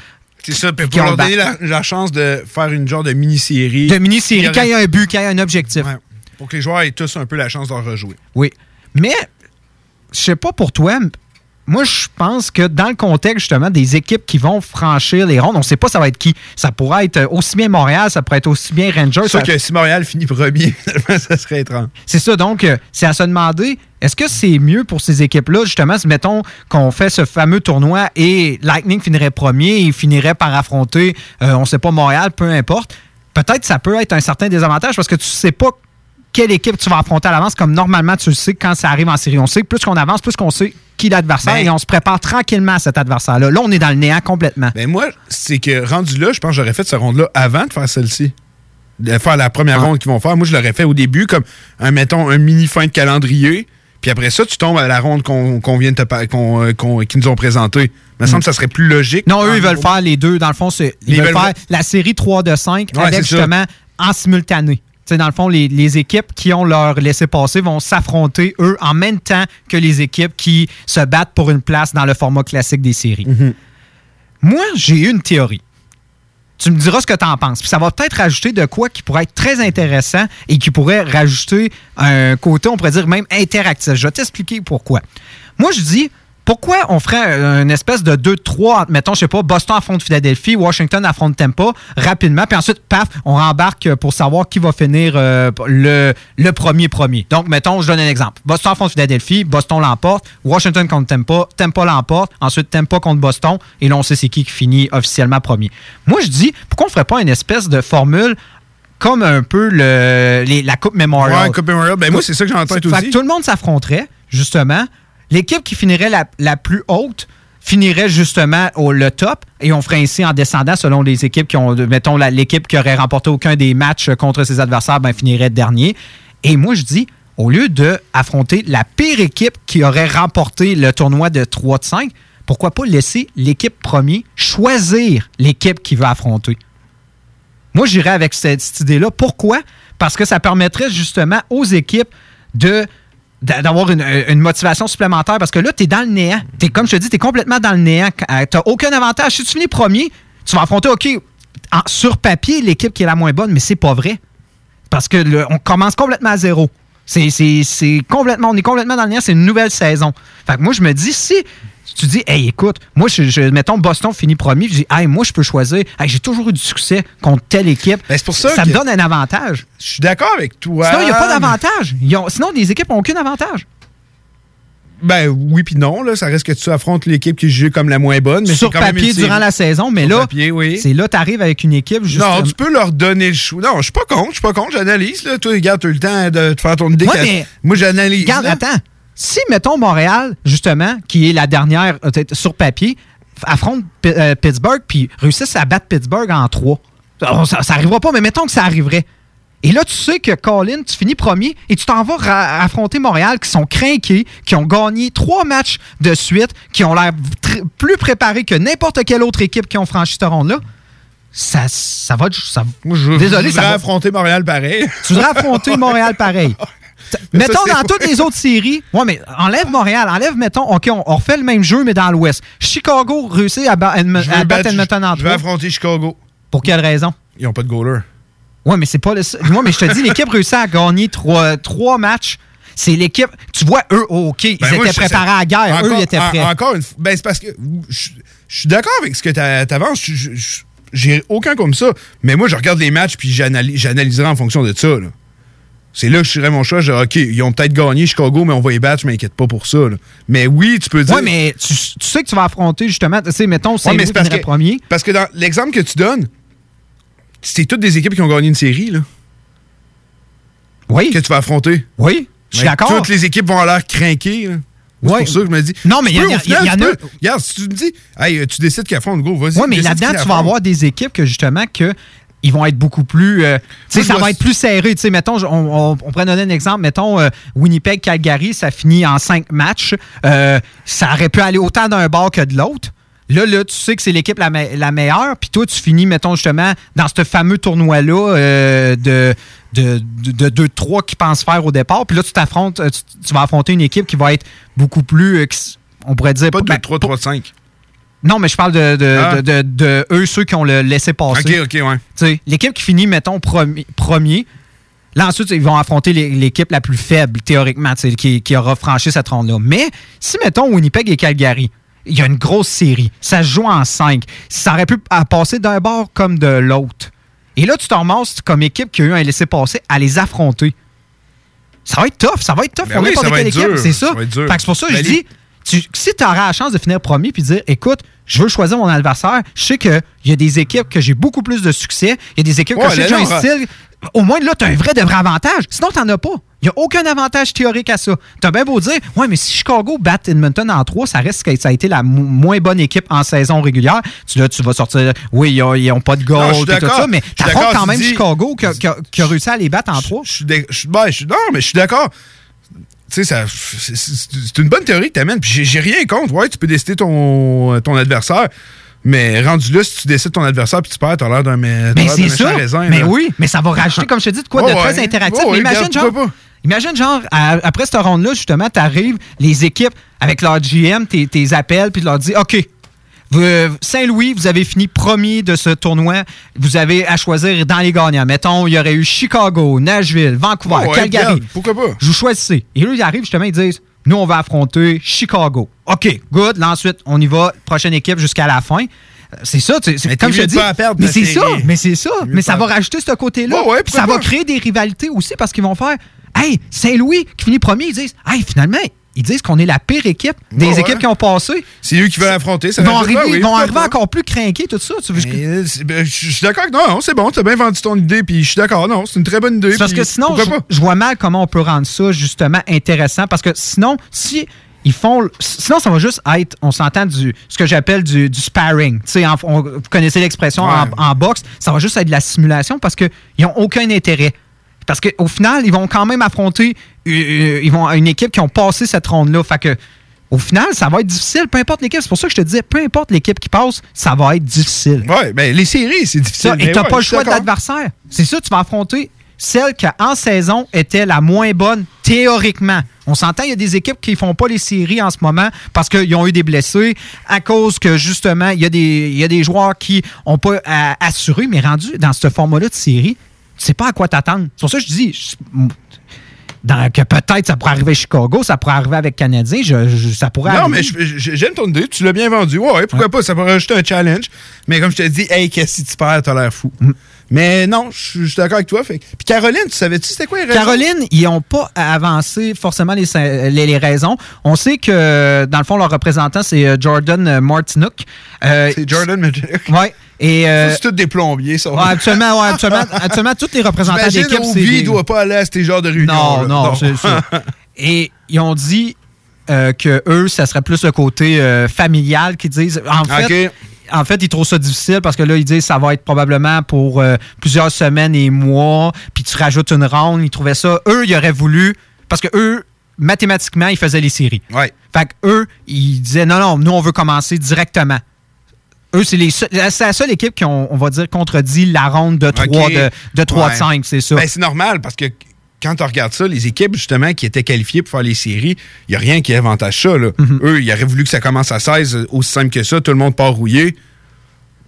C'est ça, puis pour leur
le
donner la, la chance de faire une genre de mini-série.
de mini-série, quand il y a un but, quand il y a un objectif.
Ouais. Pour que les joueurs aient tous un peu la chance d'en rejouer.
Oui. Mais, je sais pas pour toi, moi, je pense que dans le contexte, justement, des équipes qui vont franchir les rondes, on sait pas ça va être qui. Ça pourrait être euh, aussi bien Montréal, ça pourrait être aussi bien Rangers.
C'est sûr
ça-
que si Montréal finit premier, ça serait étrange.
C'est ça, donc, euh, c'est à se demander, est-ce que c'est mieux pour ces équipes-là, justement, si, mettons qu'on fait ce fameux tournoi et Lightning finirait premier et finirait par affronter, euh, on sait pas, Montréal, peu importe, peut-être ça peut être un certain désavantage parce que tu sais pas quelle équipe tu vas affronter à l'avance, comme normalement tu le sais quand ça arrive en série. On sait, plus qu'on avance, plus qu'on sait qui l'adversaire
Ben-
et on se prépare tranquillement à cet adversaire-là. Là, on est dans le néant complètement.
Ben moi, c'est que rendu là, je pense que j'aurais fait cette ronde-là avant de faire celle-ci. De faire la première
Ah.
ronde qu'ils vont faire. Moi, je l'aurais fait au début comme, un, mettons, un mini fin de calendrier. Puis après ça, tu tombes à la ronde qu'on vient de te qu'on, euh, nous ont présentée. Il me semble que ça serait plus logique.
Non, eux, ils veulent
gros.
faire les deux. Dans le fond, c'est, ils,
Ils
veulent
veulent-
faire la série 3 de 5
Ouais,
avec
ça.
justement en simultané. Sais, dans le fond, les, les équipes qui ont leur laissé-passer vont s'affronter, eux, en même temps que les équipes qui se battent pour une place dans le format classique des séries.
Mhm.
Moi, j'ai une théorie. Tu me diras ce que tu en penses. Puis ça va peut-être rajouter de quoi qui pourrait être très intéressant et qui pourrait rajouter un côté, on pourrait dire même interactif. Je vais t'expliquer pourquoi. Moi, je dis, pourquoi on ferait une espèce de 2-3, entre, mettons, je sais pas, Boston affronte Philadelphie, Washington affronte Tampa, rapidement, puis ensuite, paf, on rembarque pour savoir qui va finir euh, le, le premier premier. Donc, mettons, je donne un exemple. Boston affronte Philadelphie, Boston l'emporte, Washington contre Tampa, Tampa l'emporte, ensuite Tampa contre Boston, et là, on sait c'est qui qui finit officiellement premier. Moi, je dis, pourquoi on ferait pas une espèce de formule comme un peu le, les- la Coupe Memorial?
Ouais, Coupe Memorial. Ben, moi, c'est ça que
Fait
aussi.
que tout le monde s'affronterait, justement. L'équipe qui finirait la, la plus haute finirait justement au le top et on ferait ainsi en descendant selon les équipes qui ont, mettons, l'équipe qui aurait remporté aucun des matchs contre ses adversaires, ben, finirait dernier. Et moi, je dis, au lieu de affronter la pire équipe qui aurait remporté le tournoi de 3 de 5, pourquoi pas laisser l'équipe premier choisir l'équipe qui veut affronter? Moi, j'irais avec cette, idée-là. Pourquoi? Parce que ça permettrait justement aux équipes de d'avoir une, une motivation supplémentaire parce que là, tu es dans le néant. Comme je te dis, tu es complètement dans le néant. tu n'as aucun avantage. Si tu finis premier, tu vas affronter, OK, sur papier, l'équipe qui est la moins bonne, mais c'est pas vrai. Parce que on commence complètement à zéro. C'est complètement, on est complètement dans le néant, c'est une nouvelle saison. Fait que moi, je me dis, si tu dis, hey, écoute, moi, je, je- mettons, Boston finit premier, je dis, hey, moi, je peux choisir, Hey, j'ai toujours eu du succès contre telle équipe.
c'est pour ça
me
que-
donne un avantage.
Je suis d'accord avec toi.
Sinon, il n'y a pas d'avantage. Ont- Sinon, les équipes n'ont aucun avantage.
Ben oui puis non, là, ça reste que tu affrontes l'équipe qui est jugée comme la moins bonne. Mais
Sur
quand
papier durant la saison, mais
Sur
là,
papier, oui.
c'est là, tu arrives avec une équipe justement.
Non, tu peux leur donner le choix. Non, je suis pas contre, je suis pas contre, j'analyse. Là. Toi, regarde, tu as le temps de te faire ton idée.
Ouais,
qu'à-
mais-
Moi, j'analyse.
Regarde,
là.
attends. Si, mettons, Montréal, justement, qui est la dernière euh, sur papier, affronte euh, Pittsburgh, puis réussisse à battre Pittsburgh en trois. Ça, ça, ça arrivera pas, mais mettons que ça arriverait. Et là, tu sais que Colin, tu finis premier et tu t'en vas affronter Montréal qui sont craqués, qui ont gagné trois matchs de suite, qui ont l'air plus préparés que n'importe quelle autre équipe qui ont franchi ce ronde-là. Ça, ça va. Ça, Désolé,
je
ça
voudrais
va-
affronter Montréal pareil.
tu voudrais affronter Montréal pareil. Mettons
Ça,
dans
vrai.
toutes les autres séries. Ouais, mais enlève Montréal. Enlève, mettons, OK, on, on refait le même jeu, mais dans l'Ouest. Chicago réussit à, ba- battre Edmonton en
Je vais affronter Chicago.
Pour quelle raison?
Ils n'ont pas de goaler.
Ouais, mais c'est pas le. Moi, mais je te dis, l'équipe réussit à gagner trois, trois matchs. C'est l'équipe. Tu vois, eux, OK, ils
Ben,
étaient préparés à la guerre. eux, ils étaient
en-
prêts.
encore une fois. Ben, c'est parce que je je suis d'accord avec ce que je- je- J'ai aucun comme ça. Mais moi, je regarde les matchs puis j'analyse- j'analyserai en fonction de ça. là. C'est là que je ferai mon choix. Je dis, OK, ils ont peut-être gagné Chicago, mais on va les battre. Je m'inquiète pas pour ça. là. Mais oui, tu peux dire.
Ouais, mais tu, tu sais que tu vas affronter, justement, tu sais, mettons, c'est
mais c'est parce que,
premier.
parce que dans l'exemple que tu donnes, c'est toutes des équipes qui ont gagné une série. Là,
Oui.
Que tu vas affronter.
Oui, je suis d'accord.
Toutes les équipes vont avoir l'air là. C'est
Ouais.
pour ça que je me dis.
Non, mais
tu
il y
peux,
y a-
au final,
il y en a-
peux. Regarde, si tu me dis, hey, tu décides qu'ils affrontent, go, vas-y.
Oui, mais
décide
là-dedans, tu vas avoir des équipes que justement que ils vont être beaucoup plus. euh, sais, ça va être plus serré. Mettons, on, on- on pourrait donner un exemple. Mettons, euh, Winnipeg-Calgary, ça finit en cinq matchs. Euh, ça aurait pu aller autant d'un bord que de l'autre. Là, là, tu sais que c'est l'équipe la, me- la meilleure, puis toi, tu finis, mettons, justement, dans ce fameux tournoi-là euh, de, de, de, 2-3 qui pensent faire au départ. Puis là, tu t'affrontes, tu, tu vas affronter une équipe qui va être beaucoup plus, euh, on pourrait dire...
Pas de
ben,
3-3-5.
Non, mais je parle de, de,
Ah.
de, eux, ceux qui ont le laissé passer.
Ok, ok, ouais.
L'équipe qui finit, mettons, promi- premier, là, ensuite, ils vont affronter l'équipe la plus faible, théoriquement, qui, qui aura franchi cette ronde-là. Mais si, mettons, Winnipeg et Calgary, il y a une grosse série, ça se joue en cinq, ça aurait pu passer d'un bord comme de l'autre. Et là, tu t'en ramasses comme équipe qui a eu un laissé-passer à les affronter. Ça va être tough, ça va être tough
Ben oui, ça va
équipe, c'est ça.
ça va être dur.
Fait que c'est pour ça que
Ben,
je
les-
dis, tu- si tu auras la chance de finir premier puis dire, écoute, je veux choisir mon adversaire, je sais qu'il y a des équipes que j'ai beaucoup plus de succès, il y a des équipes
Ouais,
que j'ai un style. Au moins, là, tu as un vrai de vrai avantage. Sinon, tu n'en as pas. Il n'y a aucun avantage théorique à ça. Tu as bien beau dire, ouais, mais si Chicago bat Edmonton en 3, ça reste que ça a été la mo- moins bonne équipe en saison régulière. Tu, là, tu vas sortir, oui, ils n'ont pas de goal et tout ça, mais tu quand même
dis-
Chicago qui a, réussi à les battre en 3.
Je suis ben, non, mais je suis d'accord. Tu sais, ça- c'est- une bonne théorie que tu amènes. Puis j'ai- rien contre. Ouais, tu peux décider ton, ton adversaire. Mais rendu là, si tu décides ton adversaire puis tu perds, t'as l'air d'un
Mais c'est ça.
raisin,
mais
là.
oui, mais ça va rajouter, comme je te dis, de quoi de très
ouais.
interactif. Mais imagine,
regarde,
genre, imagine, genre, à- après cette ronde-là, justement, t'arrives, les équipes, avec leur GM, tes, appels, puis tu leur dis, OK, Saint-Louis, vous avez fini premier de ce tournoi. Vous avez à choisir dans les gagnants. Mettons, il y aurait eu Chicago, Nashville, Vancouver,
ouais,
Calgary.
pourquoi pas?
Je vous choisissez. Et là, ils arrivent, justement, ils disent, nous, on va affronter Chicago. OK, good. Là, ensuite, on y va, prochaine équipe jusqu'à la fin. Euh, C'est ça, tu sais, c'est comme je dis.
perdre
mais c'est ça, mais c'est ça. Mais ça va rajouter ce côté-là.
Ouais, ouais,
Puis ça va créer des rivalités aussi parce qu'ils vont faire Hey, Saint-Louis qui finit premier, ils disent Hey, finalement, ils disent qu'on est la pire équipe des
Ouais,
équipes qui ont passé.
C'est eux qui veulent affronter. Ça
Ils vont arriver,
ouais, oui,
ils vont arriver encore plus craqués, tout ça. Tu veux-
ben, Je suis d'accord. que Non, c'est bon. T'as bien vendu ton idée. Puis je suis d'accord. Non, c'est une très bonne idée.
Parce que sinon, je, vois mal comment on peut rendre ça justement intéressant. Parce que sinon, si ils font. Sinon, ça va juste être, on s'entend, du ce que j'appelle du, du sparring. Tu sais, en- on- vous connaissez l'expression en, en boxe, ça va juste être de la simulation parce qu'ils n'ont aucun intérêt. Parce qu'au final, ils vont quand même affronter euh, ils vont, une équipe qui ont passé cette ronde-là. Fait que. Au final, ça va être difficile, peu importe l'équipe. C'est pour ça que je te disais, peu importe l'équipe qui passe, ça va être difficile.
Ouais, ben les séries, c'est difficile.
Ça, et
mais
t'as
ouais,
pas le choix l'adversaire. C'est ça, tu vas affronter celle qui, en saison, était la moins bonne théoriquement. On s'entend, il y a des équipes qui font pas les séries en ce moment parce qu'ils ont eu des blessés, à cause que, justement, il y a des, il y a des joueurs qui ont pas à- assuré, mais rendu dans ce format-là de série, tu sais pas à quoi t'attendre. C'est pour ça que je dis... je- dans- que peut-être ça pourrait arriver à Chicago, ça pourrait arriver avec Canadien, je- je- ça pourrait
Non,
arriver.
mais j'aime ton idée. Tu l'as bien vendu. Ouais, ouais, pourquoi pas? Ça pourrait rajouter un challenge. Mais comme je te dis, hey, qu'est-ce que si tu perds, t'as l'air fou.
Mm.
Mais non, je suis d'accord avec toi. Fait. Puis Caroline, tu savais-tu c'était quoi les raisons?
Caroline, ils n'ont pas avancé forcément les, les, les raisons. On sait que, dans le fond, leur représentant, c'est euh, Jordan euh, Martinook.
c'est Jordan Martinook.
Oui. Et, euh,
c'est tous des plombiers, ça.
ouais, actuellement, ouais, actuellement, actuellement, tous les représentants d'équipe, c'est.
Ovi
des-
doit pas aller à ces genres de réunions.
Non, non, c'est ça. Et ils ont dit euh, que eux, ça serait plus le côté euh, familial qu'ils disent. En fait, en fait, ils trouvent ça difficile parce que là, ils disent que ça va être probablement pour plusieurs semaines et mois, puis tu rajoutes une ronde. Ils trouvaient ça. Eux, ils auraient voulu. Parce que eux, mathématiquement, ils faisaient les séries.
Ouais.
Fait que eux, ils disaient non, non, nous, on veut commencer directement. Eux, c'est les seuls- c'est la seule équipe qui, ont, on va dire, contredit la ronde de 3
Ok.
de, de, 3 de
Ouais.
5, c'est ça.
Ben, c'est normal parce que quand tu regardes ça, les équipes justement qui étaient qualifiées pour faire les séries, il n'y a rien qui avantage ça. Là.
Mhm.
Eux, ils auraient voulu que ça commence à 16, euh, aussi simple que ça, tout le monde part rouillé.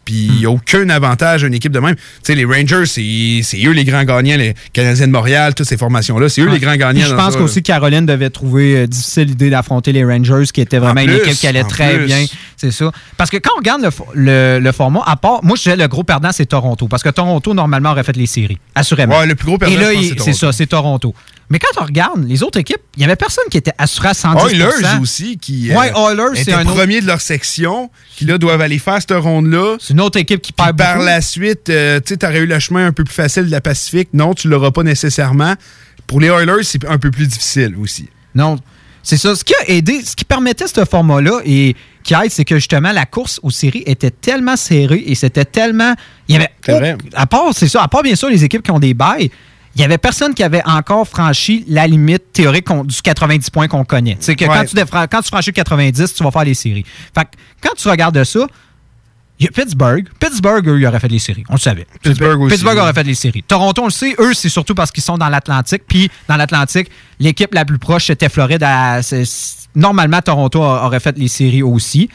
Puis il n'y a aucun avantage à une équipe de même. Tu sais, les Rangers, c'est c'est eux les grands gagnants, les Canadiens de Montréal, toutes ces formations-là, c'est eux les grands gagnants.
Je pense qu'aussi Caroline devait trouver euh, difficile l'idée d'affronter les Rangers, qui était vraiment
En
une équipe qui allait très
plus.
bien. C'est ça. Parce que quand on regarde le, le- le format, à part, moi, je dirais le gros perdant, c'est Toronto. Parce que Toronto, normalement, aurait fait les séries. Assurément.
Ouais, le plus gros perdant, c'est
c'est
Toronto.
ça, c'est Toronto. Mais quand on regarde les autres équipes, il n'y avait personne qui était assuré à 110
Oilers aussi, qui
Ouais, Oilers, c'est
étaient
un autre-
premiers de leur section, qui là doivent aller faire cette ronde-là.
C'est une autre équipe qui perd
Par
beaucoup.
la suite, euh, tu aurais eu le chemin un peu plus facile de la Pacifique. Non, tu l'auras pas nécessairement. Pour les Oilers, c'est un peu plus difficile aussi.
Non, c'est ça. Ce qui a aidé, ce qui permettait ce format-là, et qui aide, c'est que justement, la course aux séries était tellement serrée et c'était tellement. Il y avait. À part, c'est ça, à part bien sûr les équipes qui ont des bails, il y avait personne qui avait encore franchi la limite théorique du 90 points qu'on connaît. C'est que quand, tu, quand tu franchis le 90, tu vas faire les séries. Fait que quand tu regardes ça, il y a Pittsburgh. Pittsburgh, eux, ils auraient fait les séries. On le savait.
Pittsburgh aussi.
Pittsburgh aurait fait les séries. Toronto, on le sait, eux, c'est surtout parce qu'ils sont dans l'Atlantique. Puis dans l'Atlantique, l'équipe la plus proche, c'était Floride. à- normalement, Toronto aurait fait les séries aussi.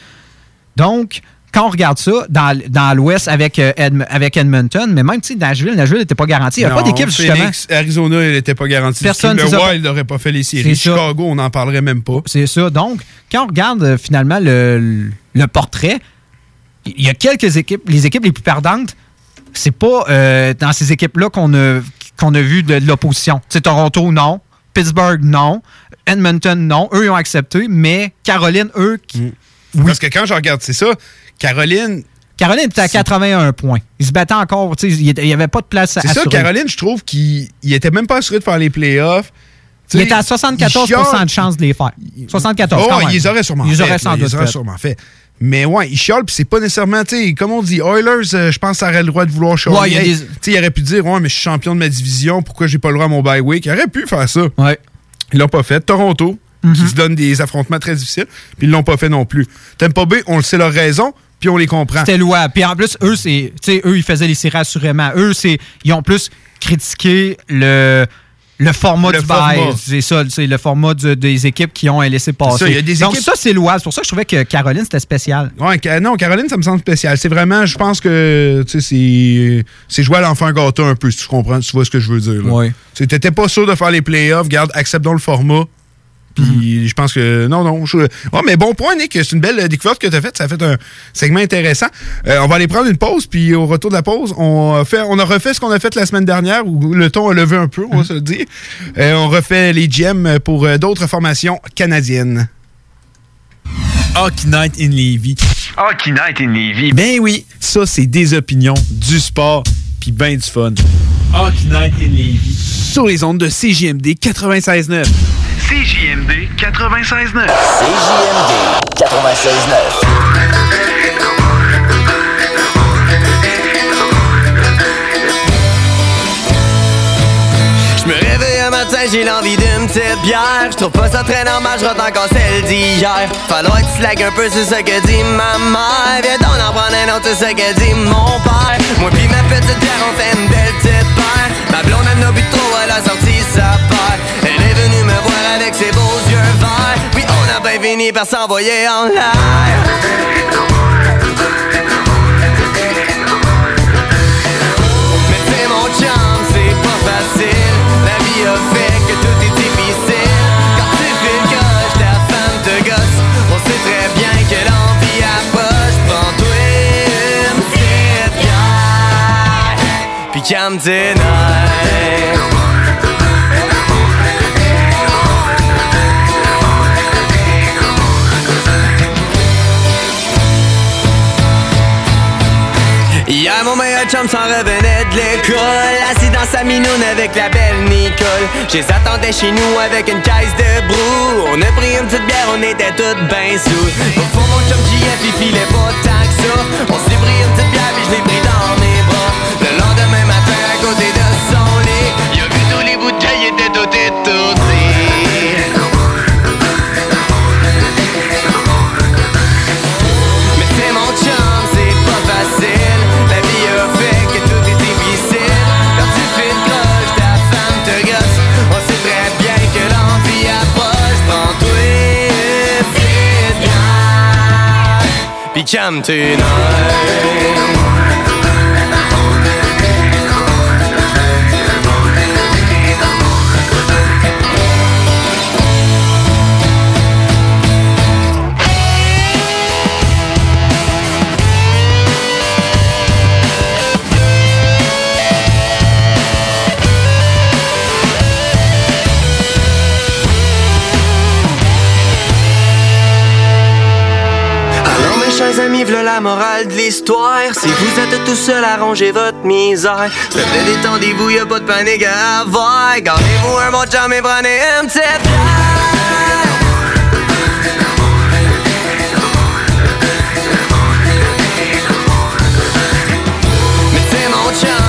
Donc, quand on regarde ça, dans, dans l'Ouest avec, euh, Edm- avec Edmonton, mais même, Nashville, Nashville n'était pas garanti. Il n'y a pas d'équipe, justement.
Arizona, il n'était pas garanti.
Personne,
Le
c'est.
Wild n'aurait pas fait les séries.
C'est ça.
Chicago, on n'en parlerait même pas.
C'est ça. Donc, quand on regarde euh, finalement le, le portrait, il y a quelques équipes, les équipes les plus perdantes, c'est pas euh, dans ces équipes-là qu'on a, qu'on a vu de, de l'opposition. Sais, Toronto, non. Pittsburgh, non. Edmonton, non. Eux, ils ont accepté, mais Caroline, eux, qui-
Parce que quand je regarde, c'est ça, Caroline.
Caroline était à 81 points. Ils se battaient encore. tu sais, Il n'y avait pas de place à
C'est ça. Caroline, je trouve qu'il il était même pas assuré de faire les playoffs.
Il
Tu sais,
était à 74
il chiale-
de chance de les faire. 74
Oh, ils auraient sûrement
Ils
fait.
auraient sans
là,
doute
Ils auraient
fait.
sûrement fait. Mais ouais, ils chialent, puis c'est pas nécessairement, tu sais, comme on dit, Oilers, euh, je pense que ça aurait le droit de vouloir chialer.
Ouais, il
Hey,
des-
Tu sais, il aurait pu dire, ouais, mais je suis champion de ma division, pourquoi j'ai pas le droit à mon bye week? Il aurait pu faire ça.
Ouais.
Ils l'ont pas fait. Toronto,
Mhm.
qui se donne des affrontements très difficiles, puis ils l'ont pas fait non plus. Tampa Bay, on le sait leur raison, puis on les comprend.
C'était louable. Puis en plus, eux, c'est, eux, ils faisaient les séries assurément. Eux, c'est, ils ont plus critiqué le, le format
Le
du bail. C'est ça, c'est le format du- des équipes qui ont un laissé passer.
ça, il y a des
Donc
équipes-
ça, c'est louable. C'est pour ça que je trouvais que Caroline, c'était spécial.
Ouais, non, Caroline, ça me semble spécial. C'est vraiment, je pense que tu sais, c'est c'est jouer à l'enfant gâteau un peu, si tu comprends, tu vois ce que je veux dire. là.
Ouais.
Tu sais, T'étais pas sûr de faire les playoffs, garde, acceptons le format. Puis
Mhm.
je pense que. Non, non. Je, oh, mais bon point, Nick. C'est une belle découverte que tu as faite. Ça a fait un segment intéressant. Euh, on va aller prendre une pause, puis au retour de la pause, on a, fait, on a refait ce qu'on a fait la semaine dernière, où le ton a levé un peu, on va se le dire. Euh, on refait les GM pour euh, d'autres formations canadiennes.
Hockey Night in Levy. Hockey Night in Levy. Ben oui, ça, c'est des opinions, du sport, puis ben du fun. Hockey Night in Levy. Sur les ondes de CJMD 96.9.
CJMD 96.9.
CJMD 96.9.
Je me réveille un matin, j'ai l'envie d'une petite bière. Je trouve pas ça très normal, je encore celle d'hier. Falloir que tu slack un peu, c'est ce que dit ma mère. Viens donc en prendre un autre, c'est ce que dit mon père. Moi pis ma petite bière, on fait une belle petite paire. Ma blonde, elle n'a bu trop, elle a sorti sa paire. Voir avec ses beaux yeux verts. Puis on a bien fini par s'envoyer en l'air. Mais c'est mon chum, c'est pas facile. La vie a fait que tout est difficile. Quand tu fais le coche, ta femme te gosse. On sait très bien que l'envie approche. Prends-toi une petite. Puis calme tes nerfs. S'en revenait de l'école. Assis dans sa minoune avec la belle Nicole. J'ai attendais chez nous avec une caisse de brou. On a pris une petite bière, on était toutes ben sous Au fond, mon chum JF, il filait pas tant que ça Puis calme morale de l'histoire. Si vous êtes tout seul, arrangez votre misère. S'il vous plaît, détendez-vous, y'a pas de panique à avoir. Gardez-vous un bon jam et prenez un petit Mais mon chum.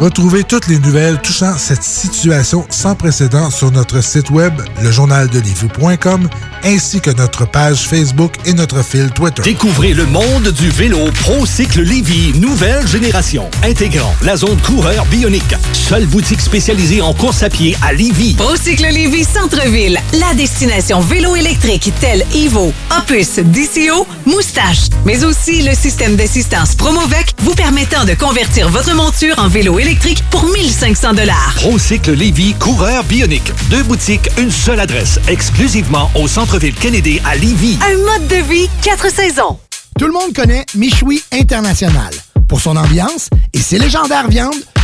Retrouvez toutes les nouvelles touchant cette situation sans précédent sur notre site web, lejournaldelivie.com, ainsi que notre page Facebook et notre fil Twitter.
Découvrez le monde du vélo ProCycle Lévy, nouvelle génération, intégrant la zone coureur bionique. Seule boutique spécialisée en course à pied à Lévy.
Procycle Lévis Centre-Ville, la destination vélo électrique telle Evo, Opus, DCO, Moustache, mais aussi le système d'assistance Promovec vous permettant de convertir votre monture en vélo électrique pour 1500 dollars.
ProCycle Lévy, coureur bionique. Deux boutiques, une seule adresse, exclusivement au centre-ville Kennedy à Lévy.
Un mode de vie, quatre saisons.
Tout le monde connaît Michoui International pour son ambiance et ses légendaires viandes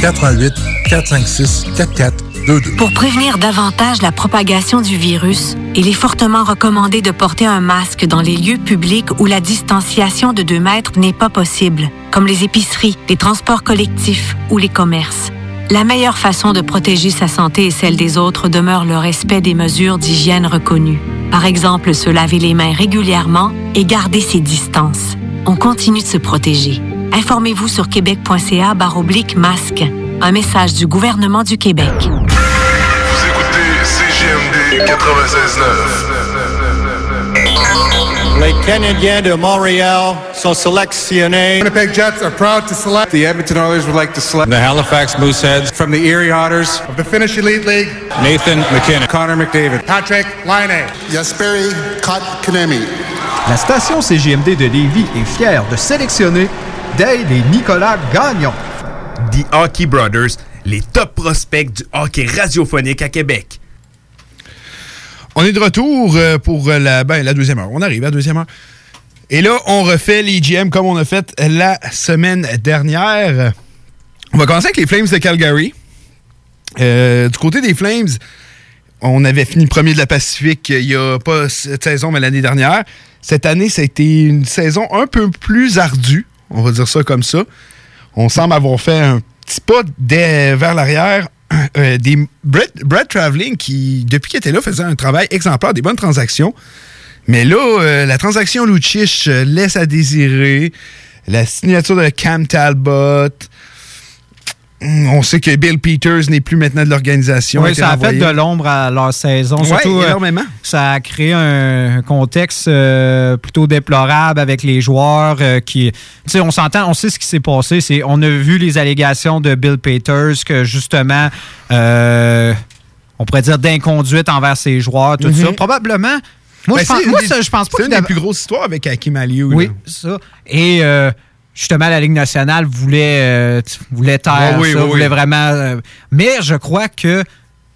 88 456 4422.
Pour prévenir davantage la propagation du virus, il est fortement recommandé de porter un masque dans les lieux publics où la distanciation de 2 mètres n'est pas possible, comme les épiceries, les transports collectifs ou les commerces. La meilleure façon de protéger sa santé et celle des autres demeure le respect des mesures d'hygiène reconnues. Par exemple, se laver les mains régulièrement et garder ses distances. On continue de se protéger. Informez-vous sur québec.ca oblique masque. Un message du gouvernement du Québec.
Vous écoutez CGMD 96.9.
Les Canadiens de Montréal sont sélectionnés.
Winnipeg Jets are proud to select.
The Edmonton Oilers would like to select the Halifax Mooseheads from the Erie Otters.
Of the Finnish Elite League.
Nathan McKinnon, Connor McDavid,
Patrick Laine. Jesperi Kotkaniemi.
La station CGMD de Lévis est fière de sélectionner Dale et Nicolas Gagnon.
The Hockey Brothers, les top prospects du hockey radiophonique à Québec.
On est de retour euh, pour la, ben, la deuxième heure. On arrive à la deuxième heure. Et là, on refait les GM comme on a fait la semaine dernière. On va commencer avec les Flames de Calgary. Euh, du côté des Flames, on avait fini premier de la Pacifique il n'y a pas cette saison, mais l'année dernière. Cette année, ça a été une saison un peu plus ardue, on va dire ça comme ça. On semble avoir fait un petit pas vers l'arrière. Euh, des Brett Traveling, qui, depuis qu'il était là, faisait un travail exemplaire, des bonnes transactions. Mais là, euh, la transaction Lucic euh, laisse à désirer. La signature de Cam Talbot. Hum, On sait que Bill Peters n'est plus maintenant de l'organisation.
Oui, ça a fait de l'ombre à leur saison. Surtout, euh,
énormément.
ça a créé un, contexte euh, plutôt déplorable avec les joueurs euh, qui. Tu sais, on s'entend, on sait ce qui s'est passé. C'est, on a vu les allégations de Bill Peters que justement, on pourrait dire d'inconduite envers ses joueurs, tout ça. Probablement. Moi,
Ben,
je pense, moi,
des-
ça, je pense pas
C'est une des plus grosses histoires avec Hakim Aliou.
Oui,
là.
ça. Et euh, justement, la Ligue nationale voulait, euh, voulait taire
oui,
ça,
oui,
voulait vraiment. euh, mais je crois que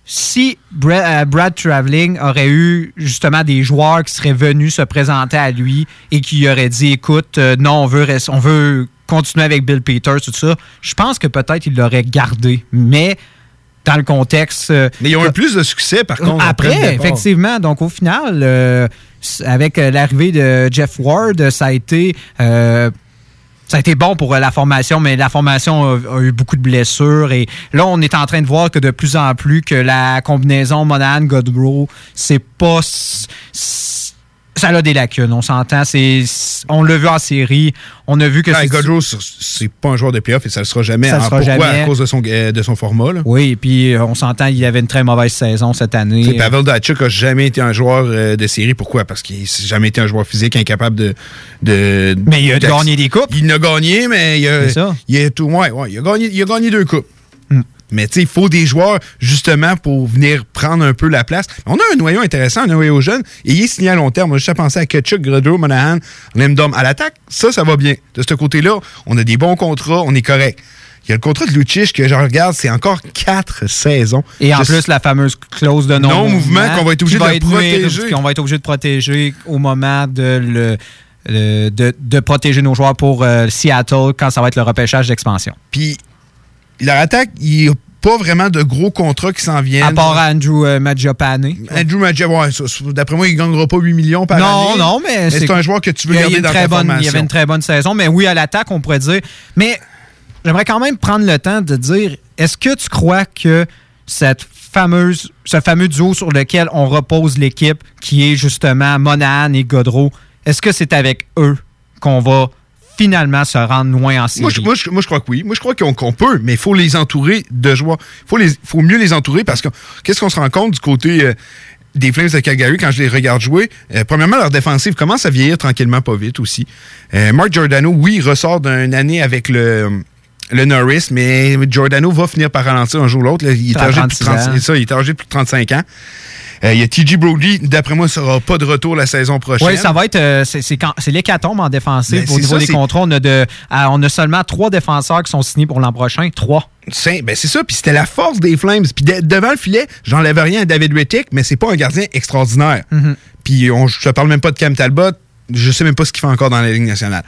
si Brad, euh, Brad Traveling aurait eu justement des joueurs qui seraient venus se présenter à lui et qui auraient dit écoute, euh, non, on veut, on veut continuer avec Bill Peters, tout ça, je pense que peut-être il l'aurait gardé. Mais dans le contexte.
Mais ils ont eu plus de succès, par contre. après
effectivement. Donc, au final, euh, avec l'arrivée de Jeff Ward, ça a été. euh, ça a été bon pour euh, la formation, mais la formation a, eu beaucoup de blessures. Et là, on est en train de voir que de plus en plus que la combinaison Monahan-Godrow, c'est pas. Ça a des lacunes, on s'entend. C'est, on l'a vu en série. On a vu que
Ah,
c'est.
Gaudreau, c'est- pas un joueur de playoff et ça le sera jamais.
Ça sera
Pourquoi?
jamais.
À cause de son, euh, de son format. Là?
Oui, et puis euh, on s'entend, il avait une très mauvaise saison cette année.
Pavel Datsyuk a jamais été un joueur euh, de série. Pourquoi? Parce qu'il n'a jamais été un joueur physique incapable de. de
Mais il a gagné des coupes.
Il a gagné, mais il a,
C'est ça.
il a tout. Ouais, ouais, il a gagné, il a gagné deux coupes. Mais il faut des joueurs justement pour venir prendre un peu la place. On a un noyau intéressant, un noyau jeune, et il est signé à long terme. J'ai juste pensé à Ketchuk, Gredreau, Monahan, Limdom. À l'attaque, ça, ça va bien. De ce côté-là, on a des bons contrats, on est correct. Il y a le contrat de Lucic que je regarde, c'est encore quatre saisons.
Et en
Je-
plus, la fameuse clause de non-mouvement.
Qu'on va être obligé de
être
protéger.
Qu'on va être obligé de protéger au moment de, le, le- de, de protéger nos joueurs pour euh, Seattle quand ça va être le repêchage d'expansion.
Puis, leur attaque, il n'y a pas vraiment de gros contrats qui s'en viennent.
À part Andrew euh.
Andrew Magia, ouais, d'après moi, il ne gagnera pas 8 millions par
Non,
année.
non, mais,
c'est un joueur que tu veux garder dans ta
bonne, Il y
formation.
avait une très bonne saison, mais oui, à l'attaque, on pourrait dire. Mais j'aimerais quand même prendre le temps de dire est-ce que tu crois que cette fameuse, ce fameux duo sur lequel on repose l'équipe, qui est justement Monahan et Godreau, est-ce que c'est avec eux qu'on va finalement se rendre loin en série?
Moi je, moi, je- moi, je crois que oui. Moi, je crois qu'on peut, mais il faut les entourer de joueurs. Il faut, les- faut mieux les entourer parce que qu'est-ce qu'on se rend compte du côté euh, des Flames de Calgary quand je les regarde jouer? Euh, premièrement, leur défensive commence à vieillir tranquillement, pas vite aussi. Euh, Mark Giordano, oui, ressort d'une année avec le. Le Norris, mais Giordano va finir par ralentir un jour ou l'autre. Il est âgé de plus de
36 ans.
30 ça, il est âgé de plus de 35 ans. Euh, Il y a TJ Brody, d'après moi, ne sera pas de retour la saison prochaine.
Oui, ça va être. euh, c'est- l'hécatombe en défensive.
Ben,
Au niveau
ça,
des contrats, on a, de, à- on a seulement trois défenseurs qui sont signés pour l'an prochain. Trois.
C'est ben c'est ça, puis c'était la force des Flames. Puis de- devant le filet, j'enlève rien à David Rittick, mais c'est pas un gardien extraordinaire.
Mhm.
Puis on, je te parle même pas de Cam Talbot, je sais même pas ce qu'il fait encore dans la Ligue nationale.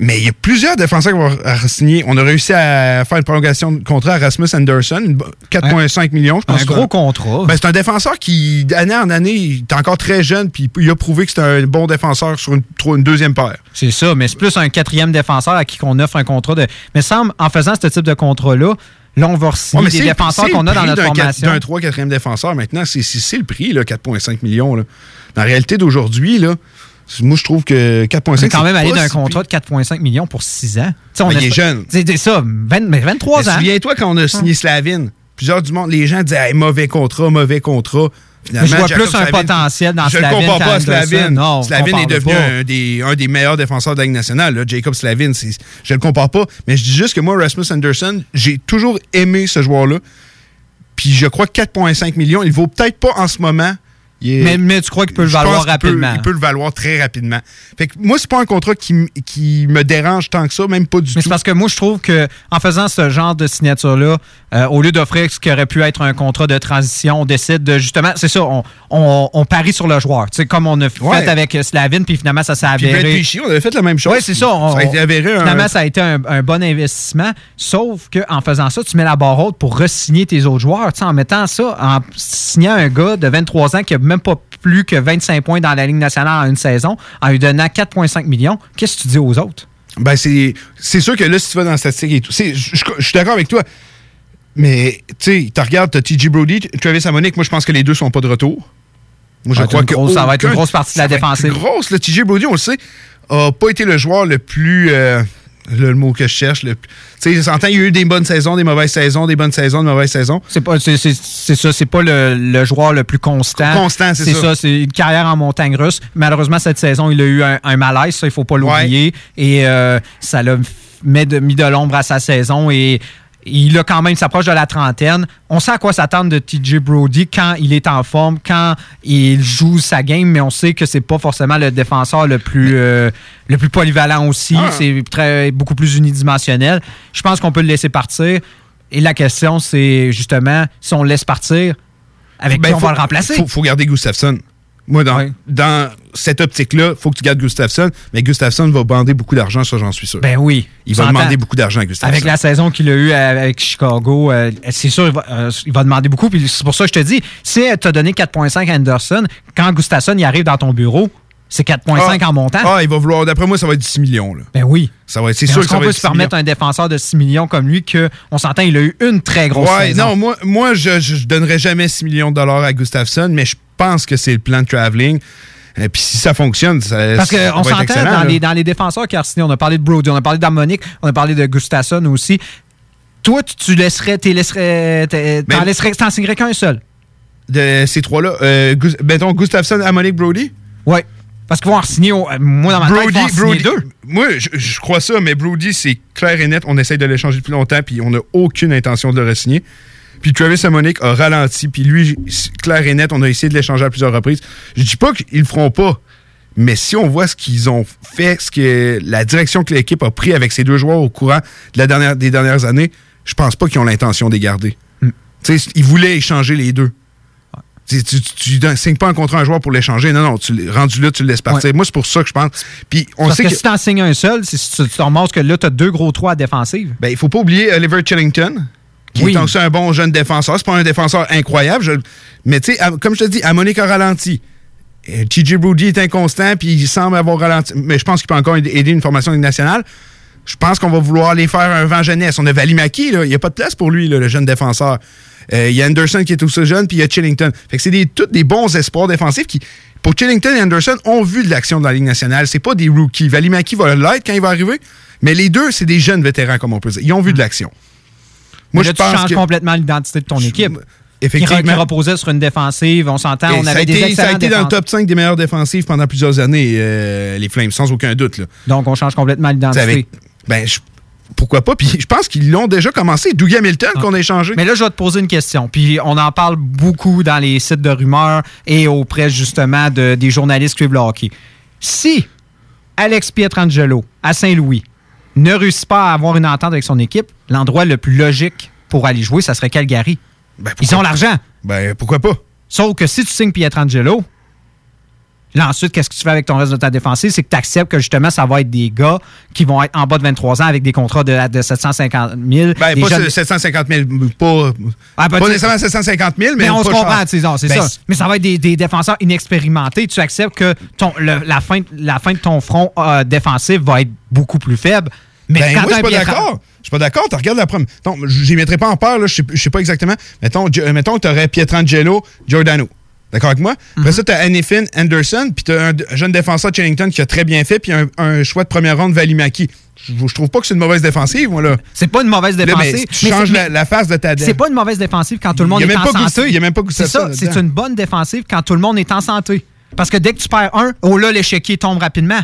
Mais il y a plusieurs défenseurs qui vont signer. On a réussi à faire une prolongation de contrat à Rasmus Anderson, une bo- 4,5 millions, je pense.
Un gros contrat.
Ben, c'est un défenseur qui, d'année en année, il est encore très jeune, puis il a prouvé que c'est un bon défenseur sur une, deuxième paire.
C'est ça, mais c'est plus un quatrième défenseur à qui qu'on offre un contrat de. Mais semble, en faisant ce type de contrat-là, là, on va
Ouais,
signer
mais
des défenseurs qu'on a dans notre formation.
D'un 3 4 défenseur maintenant, c'est le prix, là, 4,5 millions. Là. Dans la réalité d'aujourd'hui, là, moi, je trouve que 4,5
On est quand même
c'est
allé
pas
d'un contrat de 4,5 millions pour 6 ans. On
Ben,
a-
il est jeune.
C'est c'est ça, 20 mais 23
Mais
ans.
Souviens-toi quand on a signé Slavin, plusieurs du monde, les gens disaient Hey, mauvais contrat, mauvais contrat.
Mais je vois
Jacob
plus un
Slavin-
potentiel dans
Je ne
Slavin
compare pas à. Slavin.
Non,
Slavin est devenu un des, un des meilleurs défenseurs de la Ligue nationale. là. Jacob Slavin, c'est- je le compare pas. Mais je dis juste que moi, Rasmus Anderson, j'ai toujours aimé ce joueur-là. Puis je crois que 4,5 millions, il vaut peut-être pas en ce moment. Est-
Mais, mais tu crois qu'il peut le valoir
peut-
rapidement?
il peut le valoir très rapidement. Fait que moi, c'est pas un contrat qui, qui me dérange tant que ça, même pas du
Mais c'est
tout.
parce que moi, je trouve que en faisant ce genre de signature-là, euh, au lieu d'offrir ce qui aurait pu être un contrat de transition, on décide de justement, c'est ça, on, on- on parie sur le joueur. Tu sais, comme on a fait
Ouais.
avec Slavin, puis finalement, ça s'est
Puis
avéré.
Pesci, on avait fait la même chose.
Oui, c'est ça. on-
ça a été avéré un-
Finalement, ça a été un, un bon investissement. Sauf qu'en faisant ça, tu mets la barre haute pour re-signer tes autres joueurs. Tu sais, en mettant ça, en signant un gars de 23 ans qui n'a même pas plus que 25 points dans la Ligue nationale en une saison, en lui donnant 4,5 millions, qu'est-ce que tu dis aux autres?
Ben, c'est c'est sûr que là, si tu vas dans la statistique et tout, je je- je suis d'accord avec toi. Mais, tu sais, tu regardes, tu as TJ Brody, Travis Hamonic, moi, je pense que les deux sont pas de retour. Moi, je
être
crois que.
grosse- ça va être une grosse partie de la défensive.
grosse. Le TJ Brody, on le sait, a pas été le joueur le plus. euh, le, le mot que je cherche. le plus- Tu sais, il y a eu des bonnes saisons, des mauvaises saisons, des bonnes saisons, des mauvaises saisons.
C'est pas c'est, c'est- c'est ça, c'est pas le, le joueur le plus constant.
Constant, c'est ça.
c'est une carrière en montagne russe. Malheureusement, cette saison, il a eu un, un malaise, ça, il faut pas l'oublier. Et euh, ça l'a mis de, mis de l'ombre à sa saison. Et il a quand même s'approche de la trentaine. On sait à quoi s'attendre de TJ Brody quand il est en forme, quand il joue sa game, mais on sait que c'est pas forcément le défenseur le plus euh, le plus polyvalent aussi.
Ah.
C'est très beaucoup plus unidimensionnel. Je pense qu'on peut le laisser partir. Et la question, c'est justement si on le laisse partir, avec
Ben,
qui on
faut-
va le remplacer?
Faut, faut garder Gustafsson. Moi, dans, dans cette optique-là, il faut que tu gardes Gustafsson, mais Gustafsson va bander beaucoup d'argent, ça, j'en suis sûr.
Ben oui.
Il va demander beaucoup d'argent à Gustafsson.
Avec la saison qu'il a eue avec Chicago, euh, c'est sûr, il va, euh, il va demander beaucoup. Puis c'est pour ça que je te dis, si tu as donné 4,5 à Anderson, quand Gustafsson il arrive dans ton bureau, c'est 4,5 en montant.
Ah, il va vouloir, d'après moi, ça va être 6 millions. Là.
Ben oui.
Ça va être, c'est sûr
qu'on peut se
6
permettre
millions.
un défenseur de 6 millions comme lui que on s'entend, il a eu une très grosse
Ouais,
saison.
non, moi, moi je, je donnerais jamais 6 millions de dollars à Gustafsson, mais je pense que c'est le plan de traveling. Et puis si ça fonctionne, ça,
Parce qu'on s'entend dans
là.
les, dans les défenseurs qui ont signé, on a parlé de Brody, on a parlé d'Harmonic, on a parlé de Gustafsson aussi. Toi, tu, tu laisserais, laisserais, t'en laisserais, t'en signerais qu'un seul?
De ces trois-là, euh, mettons Gustafsson, Amonic, Brody?
Oui. Parce qu'ils vont en signer, au- moi dans ma tête, ils vont en
Brody,
deux.
Moi, je, je crois ça, mais Brody, c'est clair et net. On essaye de l'échanger depuis longtemps, puis on n'a aucune intention de le signer. Puis Travis Amonic a ralenti, puis lui, clair et net, on a essayé de l'échanger à plusieurs reprises. Je dis pas qu'ils le feront pas, mais si on voit ce qu'ils ont fait, ce que la direction que l'équipe a pris avec ces deux joueurs au courant de la dernière, des dernières années, je pense pas qu'ils ont l'intention de les garder.
Hmm.
Tu ils voulaient échanger les deux. Tu, tu, tu, tu signes pas un contrat à un joueur pour l'échanger. Non, non, tu, rendu là, tu le laisses partir.
Ouais.
Moi, c'est pour ça que je pense. Puis on
Parce
sait
que,
que.
si t'en signes un seul, c'est- si tu tu te remontes que là, t'as deux gros trois à défensive.
Ben, il faut pas oublier Oliver Chillington, qui
Oui.
est aussi un bon jeune défenseur. C'est pas un défenseur incroyable, je- mais tu sais, comme je te dis, Amonique a ralenti. Euh, TJ Brody est inconstant, puis il semble avoir ralenti. Mais je pense qu'il peut encore aider une formation nationale. Je pense qu'on va vouloir les faire un vent jeunesse. On a Valimaki, il n'y a pas de place pour lui, là, le jeune défenseur. Euh, Il y a Anderson qui est aussi jeune, puis il y a Chillington. Fait que c'est des, tous des bons espoirs défensifs qui, pour Chillington et Anderson, ont vu de l'action dans la Ligue nationale. C'est pas des rookies. Valimaki va l'être quand il va arriver, mais les deux, c'est des jeunes vétérans, comme on peut dire. Ils ont vu de l'action.
Moi, là, tu changes complètement l'identité de ton équipe.
effectivement.
Qui, re- qui reposait sur une défensive, on s'entend, on
ça,
avait
a
des
été, ça a été dans le top 5 des meilleures défensives pendant plusieurs années, euh, les Flames, sans aucun doute. Là.
Donc, on change complètement l'identité.
avec- ben, je- pourquoi pas? Puis je pense qu'ils l'ont déjà commencé. Dougie Hamilton qu'on a échangé.
Ah. Mais là, je vais te poser une question. Puis on en parle beaucoup dans les sites de rumeurs et auprès justement de, des journalistes qui suivent le hockey. Si Alex Pietrangelo à Saint-Louis ne réussit pas à avoir une entente avec son équipe, l'endroit le plus logique pour aller jouer, ça serait Calgary. Ils ont l'argent.
Ben, pourquoi pas?
Sauf que si tu signes Pietrangelo, là ensuite, qu'est-ce que tu fais avec ton reste de ta défensive? C'est que tu acceptes que justement, ça va être des gars qui vont être en bas de 23 ans avec des contrats de, de 750 000.
Ben,
des
pas
jeunes-
750 000, pas,
Ah, ben,
pas nécessairement 750 000, mais,
mais on se comprend, c'est
Ben,
ça. Mais ça va être des, des défenseurs inexpérimentés. Tu acceptes que ton, le- la, fin, la fin de ton front euh, défensif va être beaucoup plus faible. Mais
Ben,
quand
moi, je suis pas d'accord. Je suis pas d'accord. Tu regardes la première. Je les mettrais pas en là. Je sais- je sais pas exactement. Mettons, Jo- mettons que tu aurais Pietrangelo, Giordano. D'accord avec moi?
Mhm.
Après ça, tu as Anifin, Anderson, puis tu as un jeune défenseur, Chillington, qui a très bien fait, puis un, un choix de première ronde, Valimaki. Je, je trouve pas que c'est une mauvaise défensive, moi, là.
C'est pas une mauvaise
Là, ben,
défensive.
tu
mais
changes la, la face de ta
C'est pas une mauvaise défensive quand tout le monde est en santé.
Il y a même pas
C'est ça, c'est une bonne défensive quand tout le monde est en santé. Parce que dès que tu perds un, oh là, l'échiquier tombe rapidement.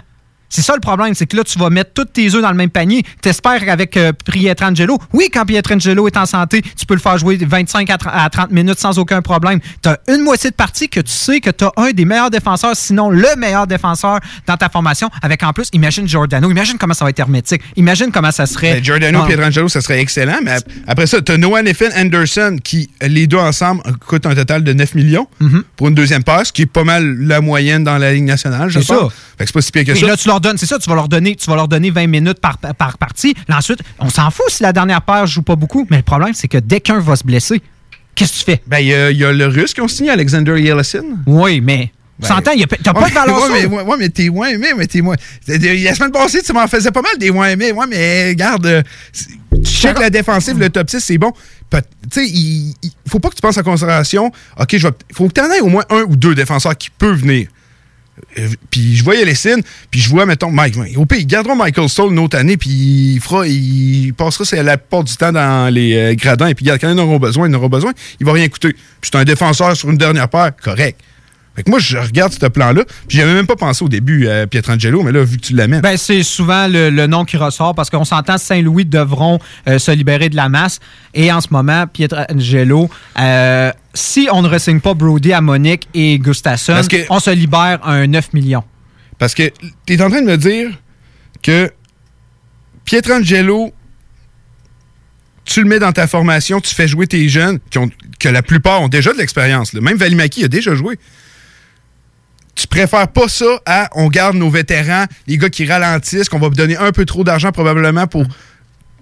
C'est ça le problème, c'est que là, tu vas mettre tous tes œufs dans le même panier. T'espères avec euh, Pietrangelo. Oui, quand Pietrangelo est en santé, tu peux le faire jouer 25 à 30 à 30 minutes sans aucun problème. T'as une moitié de partie que tu sais que t'as un des meilleurs défenseurs, sinon le meilleur défenseur dans ta formation. Avec en plus, imagine Giordano. Imagine comment ça va être hermétique. Imagine comment ça serait.
Ben, Giordano et Pietrangelo, ça serait excellent. Mais ap- après ça, tu as Noah Neffin, Anderson, qui, les deux ensemble, coûtent un total de 9 millions pour une deuxième passe, qui est pas mal la moyenne dans la Ligue nationale, je
Mhm. C'est
pense.
ça.
Fait que c'est pas si pire que
Et
ça.
là, tu leur donnes, c'est ça, tu vas leur donner, tu vas leur donner 20 minutes par, par partie. Là, ensuite, on s'en fout si la dernière paire joue pas beaucoup, mais le problème, c'est que dès qu'un va se blesser, qu'est-ce que tu fais?
Ben, il y, a- il y a le Russe qui ont signé, Alexander Yeltsin.
Oui, mais.
Ben,
S'entend, t'as pas
Ouais,
de valeur
ouais, mais, ouais, mais t'es moins aimé, mais t'es moins. La semaine passée, tu m'en faisais pas mal des moins aimés. Ouais, mais regarde, euh, tu check la défensive, le top 6, c'est bon. Tu sais, il, il faut pas que tu penses en considération. OK, je vais. faut que tu en aies au moins un ou deux défenseurs qui peuvent venir. Euh, Puis je voyais les signes, puis je vois, mettons, Mike. Au pire, ils garderont Michael Stoll une autre année, puis il fera, il passera la plupart du temps dans les euh, gradins, et puis quand ils en auront besoin, ils en auront besoin, il va rien coûter. Puis c'est un défenseur sur une dernière paire, correct. Fait que moi, je regarde ce plan-là, puis j'avais même pas pensé au début à Pietrangelo, mais là, vu que tu l'amènes.
Ben, c'est souvent le, le nom qui ressort parce qu'on s'entend Saint-Louis devront euh, se libérer de la masse. Et en ce moment, Pietrangelo, euh, si on ne ressigne pas Brody, Monique et Gustafsson,
que-
on se libère un 9 millions.
Parce que tu es en train de me dire que Pietrangelo, tu le mets dans ta formation, tu fais jouer tes jeunes, qui ont, que la plupart ont déjà de l'expérience. Même Valimaki a déjà joué. Tu préfères pas ça à on garde nos vétérans, les gars qui ralentissent, qu'on va donner un peu trop d'argent probablement pour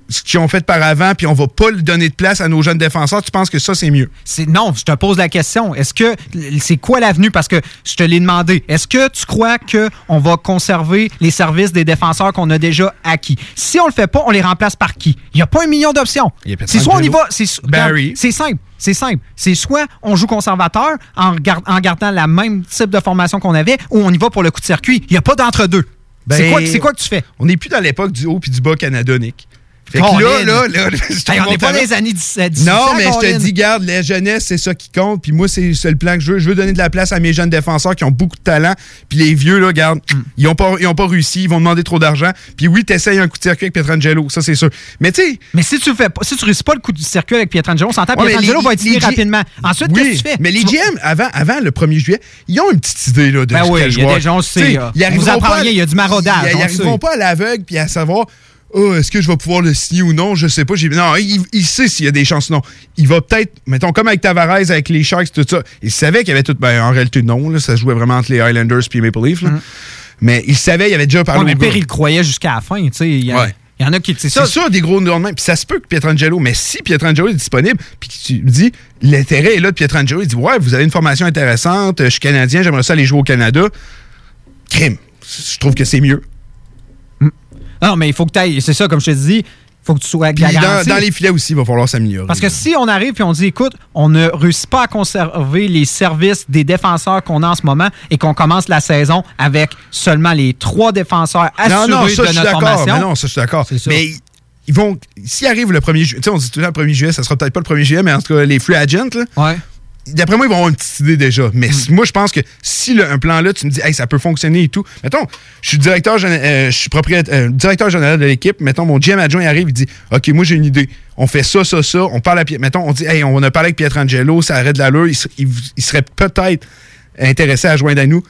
ce qu'ils ont fait par avant, puis on va pas le donner de place à nos jeunes défenseurs, tu penses que ça, c'est mieux?
Non, je te pose la question. Est-ce que c'est quoi l'avenue? Parce que je te l'ai demandé. Est-ce que tu crois que on va conserver les services des défenseurs qu'on a déjà acquis? Si on le fait pas, on les remplace par qui? Il y a pas un million d'options. C'est soit on y va, c'est
Barry.
c'est simple. C'est simple. C'est soit on joue conservateur en, gardant la même type de formation qu'on avait, ou on y va pour le coup de circuit. Il n'y a pas d'entre-deux. c'est
Ben,
quoi, c'est quoi que tu fais?
On n'est plus dans l'époque du haut puis du bas canadonique. Fait que là, là, là,
Hey, on n'est pas dans les années 17 1800,
Non, mais je te dis, garde, la jeunesse, c'est ça qui compte. Puis moi, c'est le plan que je veux. Je veux donner de la place à mes jeunes défenseurs qui ont beaucoup de talent. Puis les vieux, là, garde,
Hmm.
ils n'ont pas, ils ont pas réussi. Ils vont demander trop d'argent. Puis oui, t'essayes un coup de circuit avec Pietrangelo. Ça, c'est sûr. Mais tu sais.
Mais si tu fais pas, si tu réussis pas le coup de circuit avec Pietrangelo, on s'entend
Ouais,
Pietrangelo
les-
va être
G-
rapidement. Ensuite,
Oui,
qu'est-ce que tu fais?
Mais les GM, avant, avant le 1er juillet, ils ont une petite idée là, de
Ben
ce
oui, il y a des gens, on sait,
ils
vous
arriveront
apprend
pas à-
rien, il y a du maraudage,
Ils, ils
on le
arriveront
sait.
pas à l'aveugle puis à savoir. Oh, est-ce que je vais pouvoir le signer ou non? Je sais pas. J'ai- Non, il, il sait s'il y a des chances. Non. Il va peut-être, mettons, comme avec Tavares, avec les Sharks, tout ça. Il savait qu'il y avait tout. Ben, en réalité, non. Là, ça se jouait vraiment entre les Highlanders et les Maple Leafs. là. Mais il savait, il avait déjà parlé
Mm. Ouais, mais pire, il croyait jusqu'à la fin. tu sais, Il y, a-
Ouais.
il y en a qui. C'est
C'est
ça.
ça, des gros lendemains. Puis ça se peut que Pietrangelo, mais si Pietrangelo est disponible, puis tu dis, l'intérêt est là de Pietrangelo, il dit, ouais, vous avez une formation intéressante, je suis Canadien, j'aimerais ça aller jouer au Canada. Crime. Je trouve que c'est mieux.
Non, mais il faut que tu ailles. C'est ça, comme je te dis, il faut que tu sois
Puis dans,
garanti.
dans les filets aussi, il va falloir s'améliorer.
Parce que si on arrive et on dit, écoute, on ne réussit pas à conserver les services des défenseurs qu'on a en ce moment et qu'on commence la saison avec seulement les trois défenseurs assurés
non, non, ça,
de
je suis
notre
d'accord.
formation.
Mais non, ça, je suis d'accord. Mais ils- vont. S'ils arrivent le 1er juillet, tu sais, on dit tout le temps le 1er juillet, ça sera peut-être pas le 1er juillet, mais en tout cas, les free agents, là, D'après moi, ils vont avoir une petite idée déjà. Mais
Mm.
moi, je pense que si le- un plan-là, tu me dis, hey, ça peut fonctionner et tout. Mettons, je suis directeur, euh, je suis propriétaire, euh, directeur général de l'équipe. Mettons, mon GM adjoint arrive, il dit, OK, moi, j'ai une idée. On fait ça, ça, ça. On parle à Piet- Mettons, on dit, hey, on a parlé avec Pietrangelo, ça arrête de l'allure. Il, il- il serait peut-être intéressé à joindre à nous.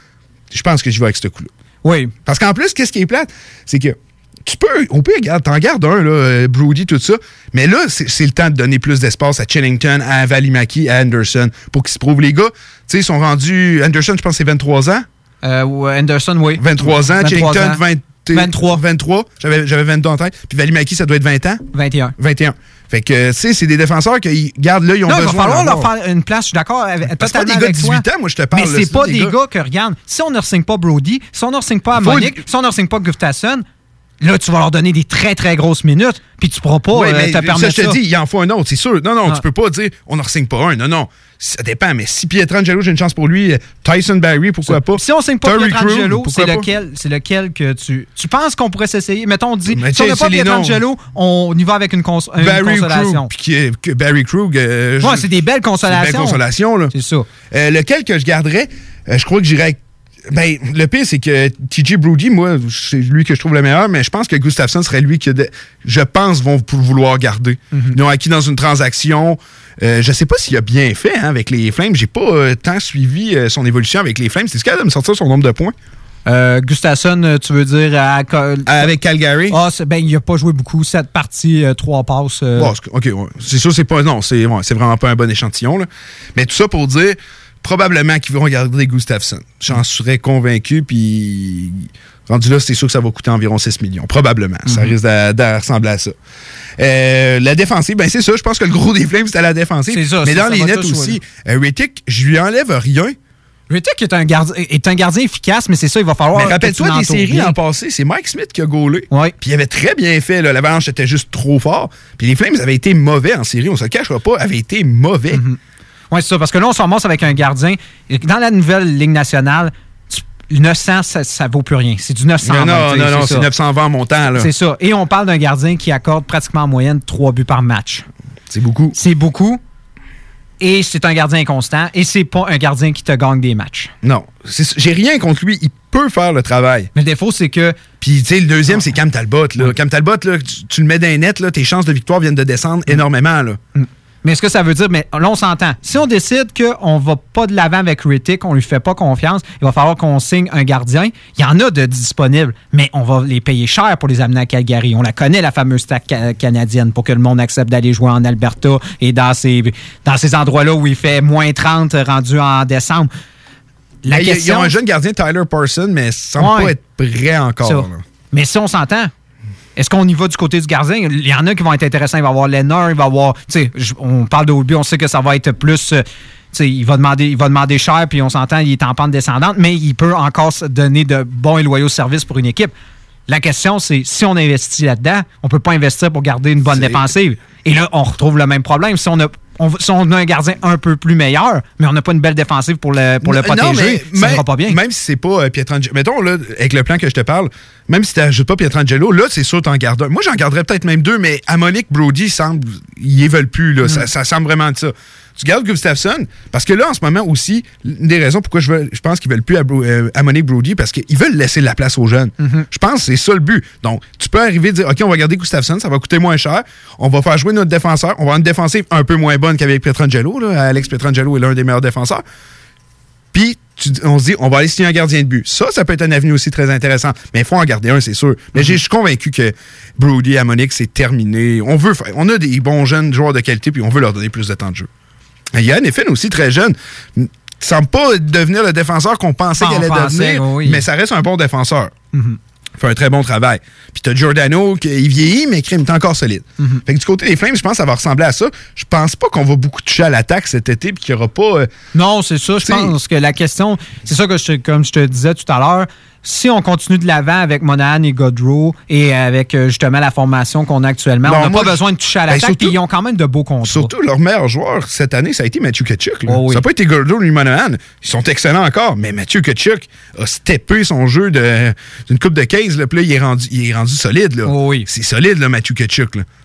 Je pense que je vais avec ce coup-là.
Oui.
Parce qu'en plus, qu'est-ce qui est plate? C'est que tu peux, on peut, regarde, t'en gardes un, là, euh, Brody, tout ça. Mais là, c'est le temps de donner plus d'espace à Chillington, à Valimaki, à Anderson, pour qu'ils se prouvent. Les gars, tu sais, ils sont rendus. Anderson, je pense, c'est 23 ans.
Euh, Anderson, oui.
23 ans.
23
Chillington,
ans.
20
23.
23. J'avais j'avais 22 en tête. Puis Valimaki, ça doit être 20 ans.
21.
21. Fait que, tu sais, c'est des défenseurs qui, gardent là, ils ont
non, il
besoin
va falloir leur faire une place, je suis d'accord
que c'est pas des gars de
avec
18
toi.
ans, moi, je te parle,
Mais c'est pas
des gars-
que, regarde, si on ne signe pas Brody, si on ne signe pas Monique, si on ne signe pas Gustafsson, là, tu vas leur donner des très, très grosses minutes, puis tu pourras pas euh,
mais
te
ça,
permettre
je te
ça.
dis, il en faut un autre, c'est sûr. Non, non,
Ah.
tu peux pas dire on n'en signe pas un. Non, non. Ça dépend. Mais si Pietrangelo, j'ai une chance pour lui, euh, Tyson Barry, pourquoi pas?
Si on signe pas
Torrey
Pietrangelo, c'est lequel, c'est lequel que tu. Tu penses qu'on pourrait s'essayer? Mettons, on dit,
Mais
si on n'a pas. Pietrangelo, on y va avec une, cons une
Barry
consolation.
Krug, puis qui est- que Barry Krug. euh,
Ouais, c'est des belles
C'est
consolations.
une belle consolation, là.
C'est ça.
Euh, lequel que je garderais, je crois que j'irais avec. Ben, le pire, c'est que TJ Brody, moi, c'est lui que je trouve le meilleur, mais je pense que Gustafsson serait lui que, de- je pense, vont vouloir garder.
Mhm.
Ils l'ont acquis dans une transaction. Euh, je sais pas s'il a bien fait hein, avec les Flames. J'ai pas euh, tant suivi euh, son évolution avec les Flames. C'est ce qu'il a de me sortir son nombre de points?
Euh, Gustafsson, euh, tu veux dire à,
avec Calgary?
Ah, ben, il a pas joué beaucoup. Cette partie, euh, trois passes. euh,
Bon, c'est- OK, ouais. c'est sûr, c'est pas. Non, c'est ouais, c'est vraiment pas un bon échantillon. Là. Mais tout ça pour dire, probablement qu'ils vont garder Gustafsson. J'en serais convaincu, puis rendu là, c'est sûr que ça va coûter environ 6 millions. Probablement. Ça
Mhm.
risque de, de ressembler à ça. Euh, la défensive, ben c'est ça. Je pense que le gros des Flames, c'était la défensive.
C'est ça,
Mais
ça,
dans
ça
les nets aussi, euh, Rittick, je lui enlève rien.
Rittick est un, gardien, est un gardien efficace, mais c'est ça, il va falloir.
Rappelle-toi des séries l'an passé, c'est Mike Smith qui a gaulé.
Ouais.
Puis il avait très bien fait. L'avalanche était juste trop fort. Puis les Flames avaient été mauvais en série. On se le cachera pas, avaient été mauvais.
Mhm. Oui, c'est ça, parce que là, on se ramasse avec un gardien. Dans la nouvelle Ligue nationale, tu- 900, ça, ça vaut plus rien. C'est du 900.
Non, non, non, c'est
ça.
920 en montant.
C'est ça. Et on parle d'un gardien qui accorde pratiquement en moyenne 3 buts par match.
C'est beaucoup.
C'est beaucoup. Et c'est un gardien inconstant. Et c'est pas un gardien qui te gagne des matchs.
Non, j'ai rien contre lui. Il peut faire le travail.
Mais le défaut, c'est que.
Puis, tu sais, le deuxième, c'est Cam Talbot. Là. Cam Talbot, là, tu, tu le mets dans les nets, là, tes chances de victoire viennent de descendre énormément. Là.
Mais est-ce que ça veut dire, mais là, on s'entend. Si on décide qu'on va pas de l'avant avec Rittick, on lui fait pas confiance, il va falloir qu'on signe un gardien. Il y en a de disponibles, mais on va les payer cher pour les amener à Calgary. On la connaît, la fameuse stack ca- canadienne, pour que le monde accepte d'aller jouer en Alberta et dans ces, dans ces endroits-là où il fait moins 30 rendu en décembre. La
Mais il y a-
question,
Il y a un jeune gardien, Tyler Parson, mais il semble
Ouais.
pas être prêt encore.
Mais si on s'entend, Est-ce qu'on y va du côté du gardien? Il y en a qui vont être intéressants. Il va y avoir Lennard, il va y avoir. Tu sais, je- on parle d'Obi, on sait que ça va être plus. euh, tu sais, il va, demander, il va demander cher, puis on s'entend, il est en pente descendante, mais il peut encore se donner de bons et loyaux services pour une équipe. La question, c'est si on investit là-dedans, on peut pas investir pour garder une bonne défensive. Et là, on retrouve le même problème. Si on a, on- si on a un gardien un peu plus meilleur, mais on n'a pas une belle défensive pour le, pour le
Non,
protéger,
mais
ça
même-
ira pas bien.
Même si c'est pas euh, Pietrangelo. Mettons, là, avec le plan que je te parle, même si tu n'ajoutes pas Pietrangelo, là, c'est sûr t'en gardes un. Moi, j'en garderais peut-être même deux, mais à Monique Brody, semble, ils veulent plus. Là.
Mm.
Ça, ça semble vraiment de ça. Tu gardes Gustafsson, parce que là, en ce moment aussi, une des raisons pourquoi je, veux- je pense qu'ils veulent plus Bro- euh, Brody, parce qu'ils veulent laisser la place aux jeunes.
Mm-hmm.
Je pense que c'est ça le but. Donc, tu peux arriver et dire, OK, on va garder Gustafsson, ça va coûter moins cher. On va faire jouer notre défenseur. On va avoir une défensive un peu moins bonne qu'avec Pietrangelo. Là. Alex Pietrangelo est l'un des meilleurs défenseurs. Puis, on se dit, on va aller signer un gardien de but. Ça, ça peut être un avenue aussi très intéressant. Mais il faut en garder un, c'est sûr. Mais j'ai- je suis convaincu que Brody à Monique, c'est terminé. On veut faire, on a des bons jeunes joueurs de qualité, puis on veut leur donner plus de temps de jeu. Il y a Effin aussi très jeune. Il semble pas devenir le défenseur qu'on pensait qu'il allait
pensait,
devenir,
oui.
mais ça reste un bon défenseur. Il fait un très bon travail. Puis t'as Giordano, qui il vieillit, mais crime, il est encore solide.
Mhm.
Fait que du côté des Flames, je pense que ça va ressembler à ça. Je pense pas qu'on va beaucoup toucher à l'attaque cet été, puis qu'il y aura pas. euh,
Non, c'est ça. Je pense que la question, c'est ça que je, comme je te disais tout à l'heure, si on continue de l'avant avec Monahan et Godreau et avec euh, justement la formation qu'on a actuellement,
Non,
on n'a pas besoin de toucher à
ben,
l'attaque, puis ils ont quand même de beaux contrats.
Surtout, leur meilleur joueur cette année, ça a été Mathieu Kachuk. là.
Oh oui.
Ça n'a pas été Gordo ni Monahan. Ils sont excellents encore, mais Mathieu Kachuk a steppé son jeu d'une coupe de case. Là, puis là, il est rendu, il est rendu solide. Là. C'est solide, là, Mathieu.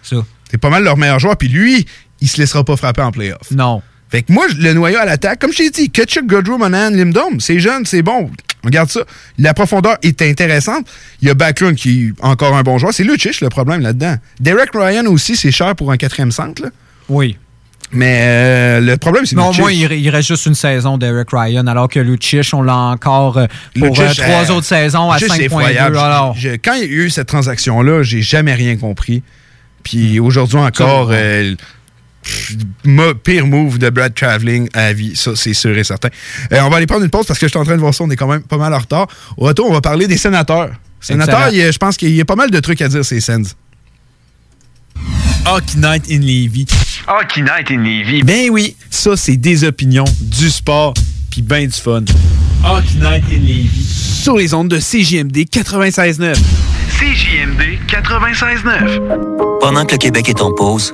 Ça.
C'est pas mal leur meilleur joueur. Puis lui, il se laissera pas frapper en playoff.
Non.
Fait que moi, le noyau à l'attaque, comme je t'ai dit, Kachuk, Godreau, Monahan, Limdom, c'est jeune, c'est bon. Regarde ça. La profondeur est intéressante. Il y a Backlund qui est encore un bon joueur. C'est Lucic le problème là-dedans. Derek Ryan aussi, c'est cher pour un quatrième centre. là.
Oui.
Mais euh, le problème, c'est
Mais au moins, il, il reste juste une saison d'Eric Ryan, alors que Lucic, on l'a encore euh, pour euh, trois
euh,
autres saisons à
Lucic, c'est
5.2.
effroyable.
Alors,
Je- quand il y a eu cette transaction-là, j'ai jamais rien compris. Puis aujourd'hui encore, euh, pire move de Brad Traveling à vie. Ça, c'est sûr et certain. Euh, on va aller prendre une pause parce que je suis en train de voir ça. On est quand même pas mal en retard. Au retour, on va parler des sénateurs. Sénateurs, il je pense qu'il y a pas mal de trucs à dire, ces Sens.
Hockey Night in Levy. Hockey Night in Levy. Ben oui, ça, c'est des opinions, du sport, puis ben du fun. Hockey Night in Levy. Sur les ondes de CJMD 96.9. CJMD 96.9.
Pendant que le Québec est en pause,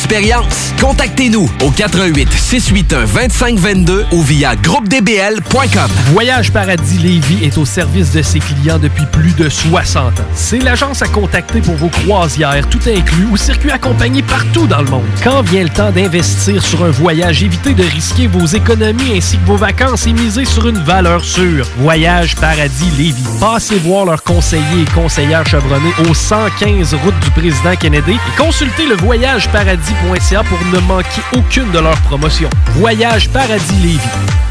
Contactez-nous au 88 681 2522 ou via groupedbl.com.
Voyage Paradis Lévis est au service de ses clients depuis plus de 60 ans. C'est l'agence à contacter pour vos croisières, tout inclus ou circuits accompagnés partout dans le monde. Quand vient le temps d'investir sur un voyage, évitez de risquer vos économies ainsi que vos vacances et misez sur une valeur sûre. Voyage Paradis Lévis. Passez voir leurs conseillers et conseillères chevronnés au 115 route du président Kennedy et consultez le pour ne manquer aucune de leurs promotions. Voyage Paradis Lévis.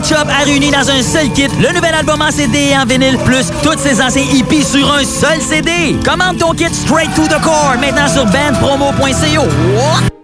Matchup a réuni dans un seul kit le nouvel album en CD et en vinyle plus toutes ses anciens hippies sur un seul CD. Commande ton kit Straight to the Core maintenant sur bandpromo.co.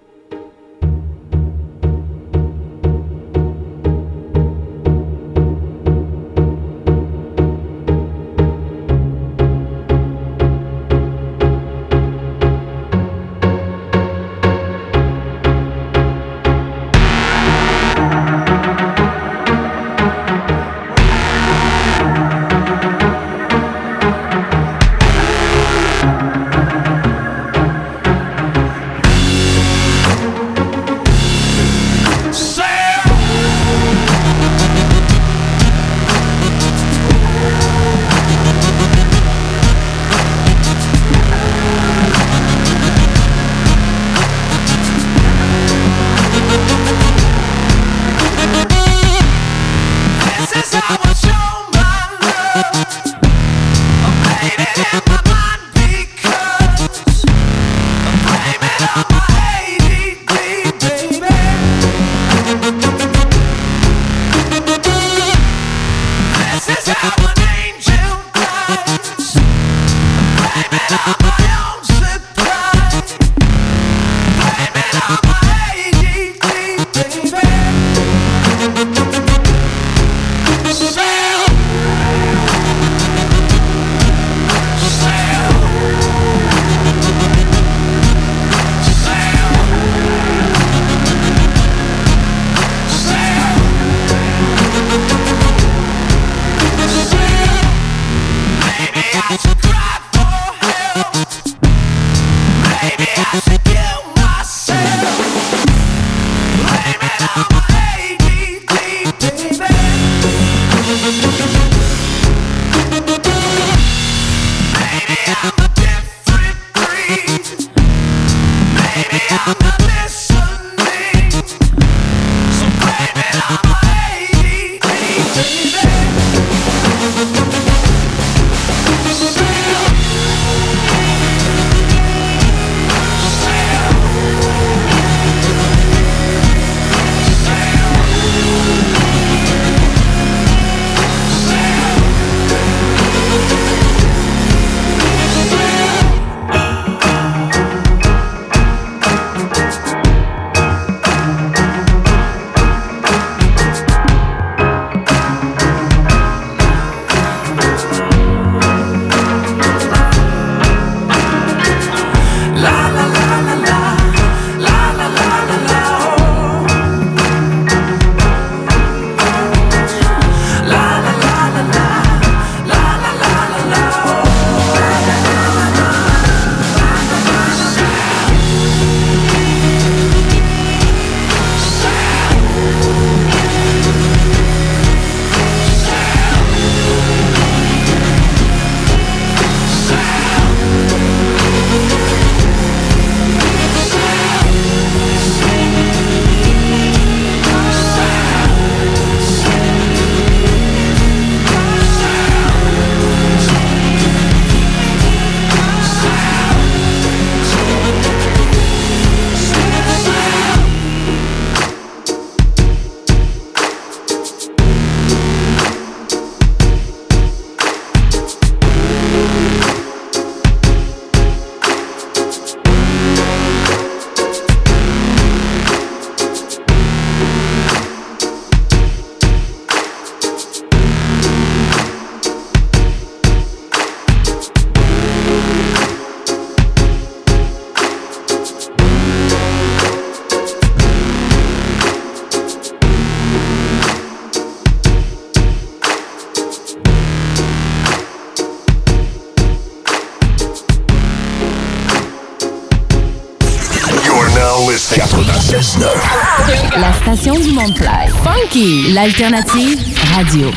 L'alternative radio.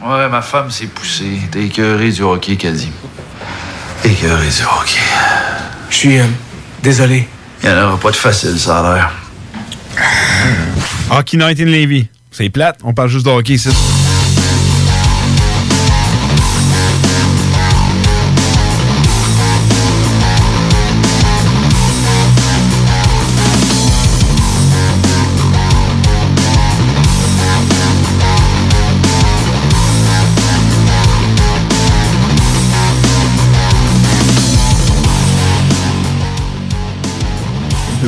Ouais, ma femme s'est poussée. T'es écœuré du hockey, qu'elle dit. Écœuré du hockey.
Je suis euh, désolé.
Il n'y en aura pas de facile, ça a l'air.
Hockey Night in Levy. C'est plate, on parle juste de hockey ici.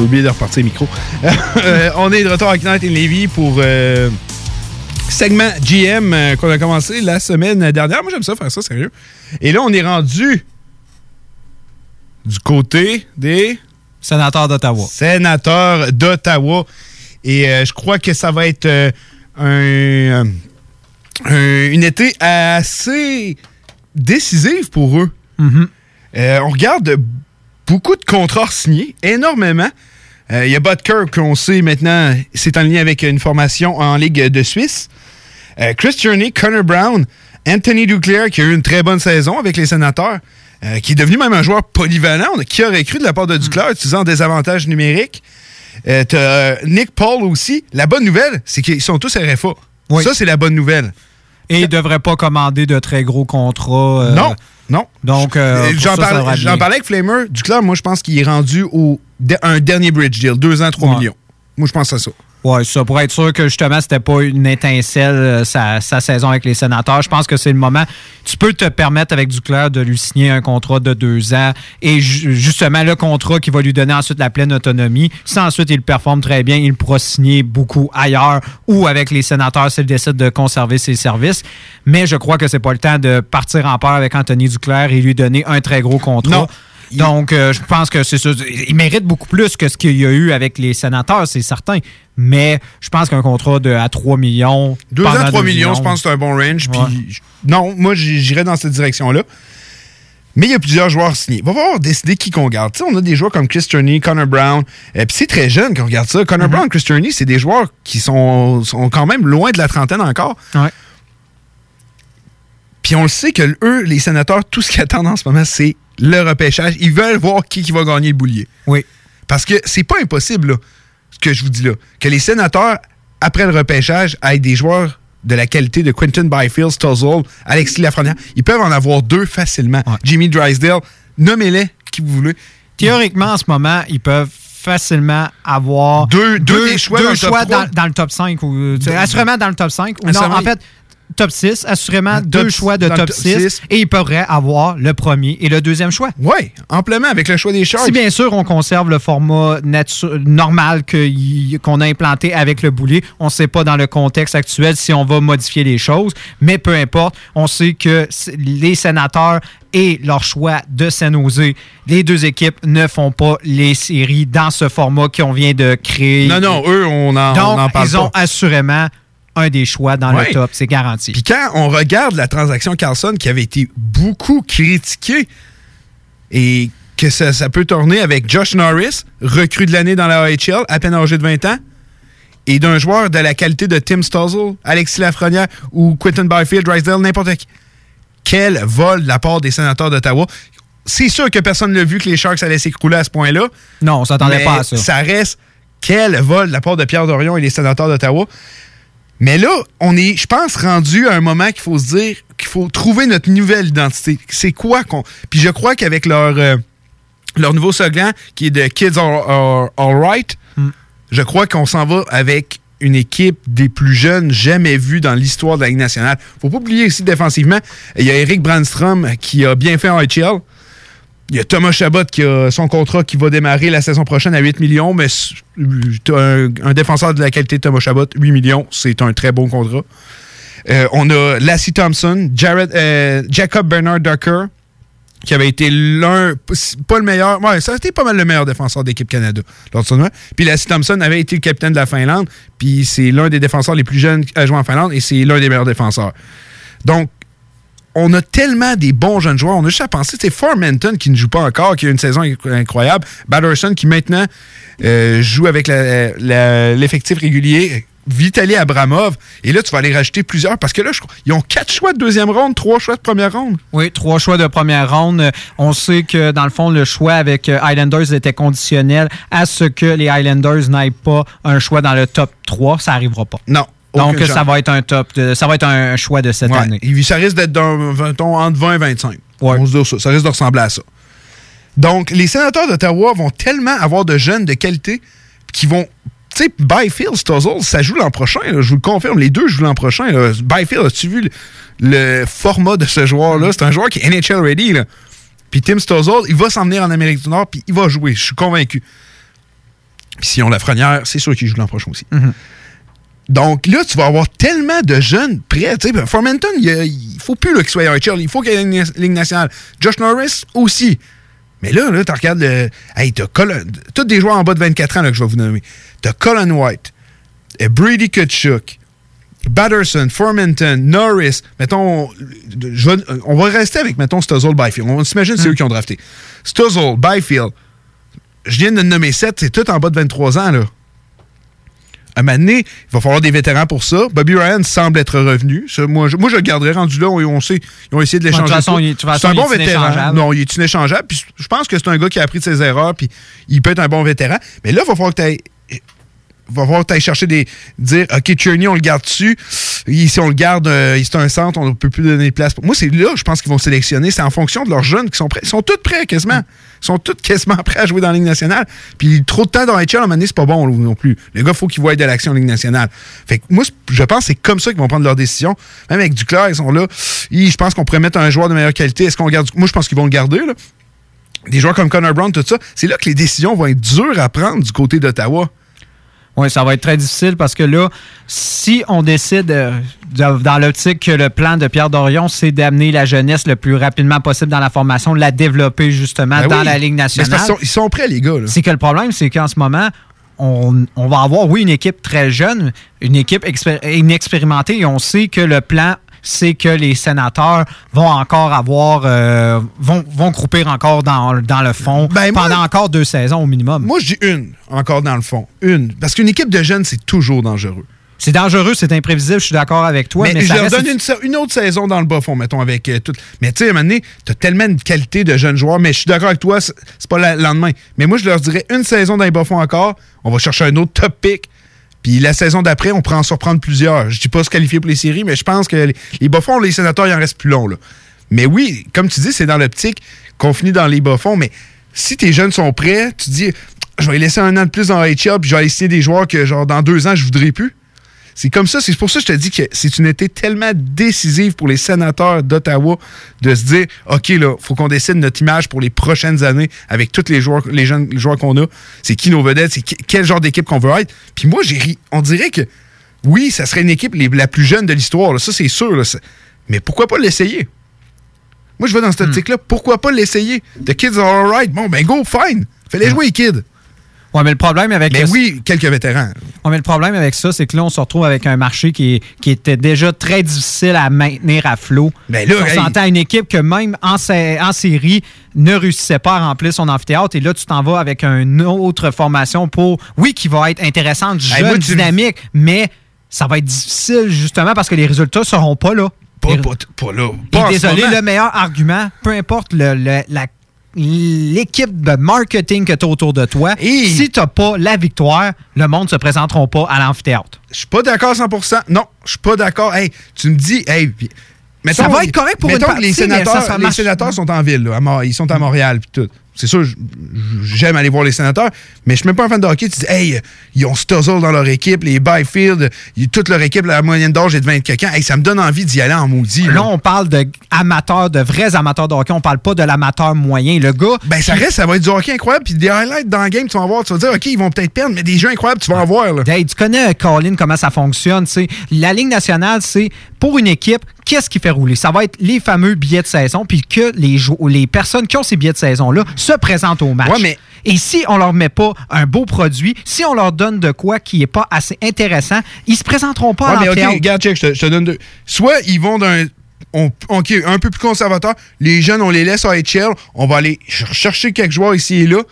J'ai oublié de repartir le micro. Euh, on est de retour avec Night in Levy pour euh, segment GM euh, qu'on a commencé la semaine dernière. Moi, j'aime ça faire ça, sérieux. Et là, on est rendu du côté des
sénateurs d'Ottawa.
Sénateurs d'Ottawa. Et euh, je crois que ça va être un, un- une été assez décisive pour eux. Euh, on regarde beaucoup de contrats signés, énormément. Euh, Il y a Butker, qu'on sait maintenant, c'est en lien avec une formation en Ligue de Suisse. Euh, Chris Tierney, Connor Brown, Anthony Duclair, qui a eu une très bonne saison avec les sénateurs, euh, qui est devenu même un joueur polyvalent. Qui aurait cru de la part de Duclair, utilisant des avantages numériques. Nick Paul aussi. La bonne nouvelle, c'est qu'ils sont tous RFA. Ça, c'est la bonne nouvelle.
Et il ne devrait pas commander de très gros contrats. euh,
Non, non.
Donc, euh,
J'en parlais, j'en avec Flamer. Duclair, moi, je pense qu'il est rendu au de- un dernier bridge deal. Deux ans, 3
Ouais.
millions. Moi, je pense à ça.
Oui, ça pour être sûr que justement, c'était pas une étincelle, euh, sa, sa saison avec les sénateurs. Je pense que c'est le moment. Tu peux te permettre avec Duclair de lui signer un contrat de deux ans et ju- justement le contrat qui va lui donner ensuite la pleine autonomie. Si ensuite il performe très bien, il pourra signer beaucoup ailleurs ou avec les sénateurs s'il décide de conserver ses services. Mais je crois que c'est pas le temps de partir en peur avec Anthony Duclair et lui donner un très gros contrat. Donc, euh, je pense que c'est ça. Il mérite beaucoup plus que ce qu'il y a eu avec les sénateurs, c'est certain. Mais je pense qu'un contrat de, à 3 millions.
Deux
pendant
ans, 3
deux
millions, je pense que c'est un bon range. Puis, non, moi, j'irais dans cette direction-là. Mais il y a plusieurs joueurs signés. Va falloir décider qui qu'on garde. Tu sais, on a des joueurs comme Chris Turney, Connor Brown. Et puis c'est très jeune qu'on regarde ça. Connor Brown, Chris Turney, c'est des joueurs qui sont, sont quand même loin de la trentaine encore. Puis on le sait que eux, les sénateurs, tout ce qu'ils attendent en ce moment, c'est le repêchage. Ils veulent voir qui, qui va gagner le boulier.
Oui.
Parce que c'est pas impossible, là, ce que je vous dis là. Que les sénateurs, après le repêchage, aient des joueurs de la qualité de Quentin Byfield, Stuzzle, Alexis Lafrenière. Ils peuvent en avoir deux facilement. Jimmy Drysdale, nommez-les qui vous voulez.
Théoriquement, en ce moment, ils peuvent facilement avoir
deux, deux choix
deux
dans le top
choix
3.
dans, dans le top 5. Ou, assurément dans le top 5. Ou non, en fait, top 6. Assurément, deux
top-
choix de top
top
6.
6.
Et ils pourraient avoir le premier et le deuxième choix.
Oui, amplement avec le choix des Sharks.
Si bien sûr on conserve le format normal qu'on a implanté avec le boulier, on ne sait pas dans le contexte actuel si on va modifier les choses, mais peu importe, on sait que les sénateurs et leur choix de San-Jose, les deux équipes ne font pas les séries dans ce format qu'on vient de créer.
Non, non, eux, on en,
Donc,
on en parle
ils ont
pas.
assurément un des choix dans
Ouais.
le top, c'est garanti.
Puis quand on regarde la transaction Carlson qui avait été beaucoup critiquée et que ça, ça peut tourner avec Josh Norris, recrue de l'année dans la AHL, à peine âgé de 20 ans, et d'un joueur de la qualité de Tim Stuzzle, Alexis Lafrenière ou Quentin Byfield, Drysdale, n'importe qui. Quel vol de la part des sénateurs d'Ottawa. C'est sûr que personne n'a vu que les Sharks allaient s'écrouler à ce point-là.
Non, on s'attendait pas à ça.
Ça reste quel vol de la part de Pierre Dorion et les sénateurs d'Ottawa. Mais là, on est, je pense, rendu à un moment qu'il faut se dire qu'il faut trouver notre nouvelle identité. C'est quoi qu'on. Puis je crois qu'avec leur, euh, leur nouveau slogan, qui est de Kids Are, are- All Right, je crois qu'on s'en va avec une équipe des plus jeunes jamais vues dans l'histoire de la Ligue nationale. Faut pas oublier ici défensivement, il y a Eric Brandstrom qui a bien fait en HL. Il y a Thomas Chabot qui a son contrat qui va démarrer la saison prochaine à 8 millions, mais un, défenseur de la qualité Thomas Chabot, 8 millions, c'est un très bon contrat. Euh, on a Lassie Thompson, Jared, euh, Jacob Bernard Ducker, qui avait été l'un, pas le meilleur, ouais, ça a été pas mal le meilleur défenseur d'équipe Canada lors de tournoi. Puis Lassie Thompson avait été le capitaine de la Finlande, puis c'est l'un des défenseurs les plus jeunes à jouer en Finlande et c'est l'un des meilleurs défenseurs. Donc, on a tellement des bons jeunes joueurs. On a juste à penser, c'est Formenton qui ne joue pas encore, qui a une saison inc- incroyable. Batterson qui maintenant euh, joue avec l'effectif régulier. Vitaly Abramov. Et là, tu vas aller rajouter plusieurs parce que là, je ils ont quatre choix de deuxième ronde, trois choix de première ronde.
Oui, trois choix de première ronde. Euh, On sait que, dans le fond, le choix avec euh, Highlanders était conditionnel à ce que les Highlanders n'aient pas un choix dans le top 3. Ça n'arrivera pas.
Non.
Donc, ça va être un top, de- ça va être un choix de cette
Ouais.
année.
Et Ça risque d'être entre 20 et 25. On se dit ça. Ça risque de ressembler à ça. Donc, les sénateurs d'Ottawa vont tellement avoir de jeunes de qualité qui vont. Tu sais, Byfield, Stuzzle, ça joue l'an prochain. là, je vous le confirme. Les deux jouent l'an prochain. là. Byfield, as-tu vu le, le format de ce joueur-là? C'est un joueur qui est NHL ready. Là. Puis Tim Stuzzle, il va s'en venir en Amérique du Nord, puis il va jouer. Je suis convaincu. Puis si on la frenière, c'est sûr qu'il joue l'an prochain aussi. Donc là, tu vas avoir tellement de jeunes prêts. Tu sais, Formenton, il, faut plus qu'il soit HL. Il faut qu'il y ait une ligne nationale. Josh Norris aussi. Mais là, là tu regardes le. Hey, t'as Colin. Tous des joueurs en bas de 24 ans là, que je vais vous nommer. T'as Colin White, euh, Brady Kutchuk, Batterson, Formenton, Norris. Mettons. je vais- on va rester avec, mettons, Stuzzle Byfield. On s'imagine que c'est eux qui ont drafté. Stuzzle, Byfield. Je viens de nommer 7, c'est tout en bas de 23 ans, là. À un moment donné, il va falloir des vétérans pour ça. Bobby Ryan semble être revenu. Ça, moi, je, moi, je le garderais rendu là. On, on sait, ils ont essayé de
Ouais, de
l'échanger.
toute
C'est un bon vétéran. Non, il est inéchangeable. Puis je pense que c'est un gars qui a appris de ses erreurs. Puis il peut être un bon vétéran. Mais là, il va falloir que tu va falloir ailles chercher des. dire OK, Cherney, on le garde dessus. Ici, on le garde, euh, c'est un centre, on ne peut plus donner de place. Moi, c'est là, je pense qu'ils vont sélectionner. C'est en fonction de leurs jeunes qui sont prêts. Ils sont tous prêts quasiment. Ils sont tous quasiment prêts à jouer dans la Ligue nationale. Puis trop de temps dans la à un moment donné, c'est pas bon non plus. Les gars, il faut qu'ils voient de l'action en Ligue nationale. Fait que moi, je pense que c'est comme ça qu'ils vont prendre leurs décisions. Même avec Duclair, ils sont là. Je pense qu'on pourrait mettre un joueur de meilleure qualité. Est-ce qu'on garde. Moi, je pense qu'ils vont le garder. Là. Des joueurs comme Connor Brown, tout ça. C'est là que les décisions vont être dures à prendre du côté d'Ottawa.
Oui, ça va être très difficile parce que là, si on décide euh, dans l'optique que le plan de Pierre Dorion, c'est d'amener la jeunesse le plus rapidement possible dans la formation, de la développer justement
Ben
dans
oui.
la Ligue
c'est
nationale.
parce qu'ils sont- ils sont prêts, les gars.
C'est que le problème, c'est qu'en ce moment, on, on va avoir, oui, une équipe très jeune, une équipe expér- inexpérimentée, et on sait que le plan, c'est que les sénateurs vont encore avoir, euh, vont, vont croupir encore dans, dans le fond pendant encore deux saisons au minimum.
Ben, Moi, je dis une, encore dans le fond. Une. Parce qu'une équipe de jeunes, c'est toujours dangereux.
C'est dangereux, c'est imprévisible, je suis d'accord avec toi.
mais,
Mais,
je
ça
leur
reste-
donne une, autre saison dans le bas fond, mettons, avec euh, tout. Mais tu sais, à un moment donné, t'as tellement de qualité de jeunes joueurs, mais je suis d'accord avec toi, c'est pas le lendemain. Mais moi, je leur dirais une saison dans les bas fonds encore, on va chercher un autre top pick. Puis la saison d'après, on pourra en surprendre plusieurs. Je dis pas se qualifier pour les séries, mais je pense que les, les les sénateurs, il en reste plus long. Là. Mais oui, comme tu dis, c'est dans l'optique qu'on finit dans les bas fonds. Mais si tes jeunes sont prêts, tu dis, je vais laisser un an de plus dans HL, puis je vais signer des joueurs que, genre, dans deux ans, je voudrais plus. C'est comme ça. C'est pour ça que je te dis que c'est une été tellement décisive pour les sénateurs d'Ottawa de se dire OK, là, faut qu'on décide notre image pour les prochaines années avec tous les joueurs, les jeunes joueurs qu'on a. C'est qui nos vedettes, c'est quel genre d'équipe qu'on veut être. Puis moi, j'ai ri. On dirait que oui, ça serait une équipe les- la plus jeune de l'histoire. Ça, c'est sûr. là. Mais pourquoi pas l'essayer? Moi, je vais dans cette optique-là. Pourquoi pas l'essayer? The kids are alright. Bon, ben go, fine. Fais-les jouer, les kids.
Ouais, mais le problème avec
Mais
le-
oui, quelques vétérans.
Ouais, mais le problème avec ça, c'est que là, on se retrouve avec un marché qui, est- qui était déjà très difficile à maintenir à flot.
Ben là,
on
hey.
s'entend une équipe que même en, en série ne réussissait pas à remplir son amphithéâtre. Et là, tu t'en vas avec une autre formation pour, oui, qui va être intéressante, jeune,
moi, tu-
dynamique, mais ça va être difficile justement parce que les résultats ne seront pas là.
Pas,
Les-
pas, pas là. Pas
désolé, le meilleur argument, peu importe le- le- la- l'équipe de marketing que tu as autour de toi, si tu n'as pas la victoire, le monde ne se présenteront pas à l'amphithéâtre.
Je suis pas d'accord à 100%. Non, je suis pas d'accord. Hey, tu me dis, hey,
Ça va être correct pour une
mettons que les
mais
sénateurs,
ça, ça
les sénateurs sont en ville, là, à Mor- ils sont à Montréal puis tout. C'est sûr, j'aime aller voir les sénateurs, mais je suis même pas un fan de hockey. Tu dis, hey, ils ont Stuzzle dans leur équipe, les Byfield, toute leur équipe, la moyenne d'âge est de 20 quelqu'un. Hey, ça me donne envie d'y aller en maudit.
Là, on parle d'amateurs, de vrais amateurs de hockey. On parle pas de l'amateur moyen. Le gars.
Ben, ça reste, ça va être du hockey incroyable. Puis des highlights dans le game, tu vas en voir. Tu vas dire, OK, ils vont peut-être perdre, mais des jeux incroyables, tu vas en voir. Là.
Hey, tu connais, euh, Colin, comment ça fonctionne. La Ligue nationale, c'est pour une équipe, qu'est-ce qui fait rouler? Ça va être les fameux billets de saison, puis que les, les personnes qui ont ces billets de saison-là se présentent au match.
Ouais, mais-
Et si on leur met pas un beau produit, si on leur donne de quoi qui est pas assez intéressant, ils se présenteront pas
Ouais,
à
mais OK, regarde, check, je te, je te donne deux. Soit ils vont d'un on, OK, un peu plus conservateur. Les jeunes, on les laisse à HL. On va aller ch- chercher quelques joueurs ici et là.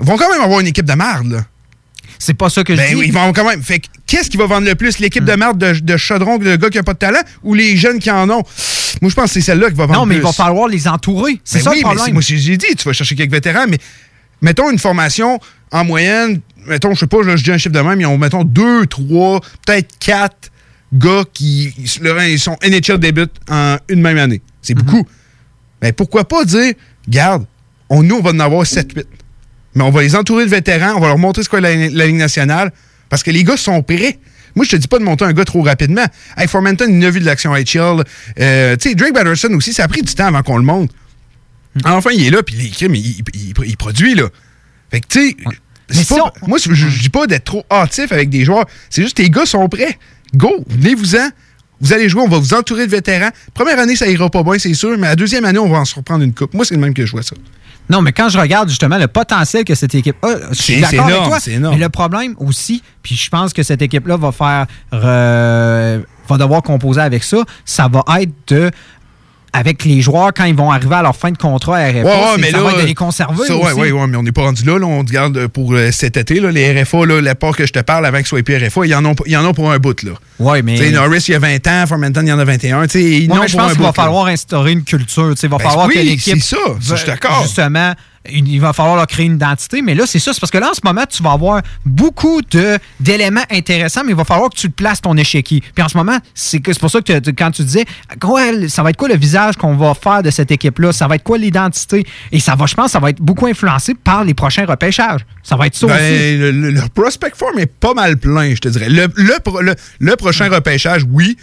Ils vont quand même avoir une équipe de marde, là.
C'est pas ça que je
Ben
dis.
oui, ils vont quand même. Fait que, qu'est-ce qui va vendre le plus? L'équipe de marde de, de chaudron, de gars qui n'ont pas de talent ou les jeunes qui en ont? Moi, je pense que c'est celle-là qui va vendre
Non, mais
plus.
il va falloir les entourer. C'est
Ben
ça
oui,
le
mais
problème.
c'est- moi, j'ai dit, tu vas chercher quelques vétérans, mais mettons une formation en moyenne, mettons, je sais pas, je dis un chiffre de même, ils ont, mettons, deux, trois, peut-être quatre gars qui ils sont NHL début en une même année. C'est beaucoup. Mais pourquoi pas dire, garde, on, nous, on va en avoir 7-8. Mais on va les entourer de vétérans, on va leur montrer ce qu'est la, la Ligue nationale, parce que les gars sont prêts. Moi, je te dis pas de monter un gars trop rapidement. Hey, Formanton, il a vu de l'action HL. Euh, tu sais, Drake Batterson aussi, ça a pris du temps avant qu'on le monte. Enfin, il est là, puis les crimes, il, il- il- il produit, là. Fait que, tu sais, moi, je, je dis pas d'être trop hâtif avec des joueurs. C'est juste que tes gars sont prêts. Go, venez-vous-en. Vous allez jouer, on va vous entourer de vétérans. Première année, ça ira pas bien, c'est sûr, mais la deuxième année, on va en se reprendre une coupe. Moi, c'est le même que je vois ça.
Non, mais quand je regarde justement le potentiel que cette équipe a, je suis
C'est-
d'accord avec toi. Mais le problème aussi, puis je pense que cette équipe-là va faire, euh, va devoir composer avec ça, ça va être de avec les joueurs quand ils vont arriver à leur fin de contrat à RFA,
Ouais, mais
ça
là,
va être de les conserver
ça,
aussi.
ouais, mais on n'est pas rendu là, là. On regarde pour euh, cet été, là, les RFA, là, la part que je te parle avant qu'ils soient plus RFA, ils en ont, ils en ont pour un bout, là.
Ouais, mais.
Norris, il y a 20 ans, Formanton, il y en a 21. Tu sais, ils
Ouais,
en ont
mais je pense qu'il va falloir instaurer une culture. Il va
Ben,
falloir
oui,
que l'équipe.
c'est ça, ça, je suis d'accord.
Justement, il va falloir leur créer une identité. Mais là, c'est ça. C'est parce que là, en ce moment, tu vas avoir beaucoup d'éléments intéressants, mais il va falloir que tu places ton échiquier. Puis en ce moment, c'est pour ça que quand tu disais, ça va être quoi le visage qu'on va faire de cette équipe-là? Ça va être quoi l'identité? Et ça va, je pense, ça va être beaucoup influencé par les prochains repêchages. Ça va être ça
Ben,
aussi.
le, le- prospect form est pas mal plein, je te dirais. Le, le- le prochain repêchage, oui.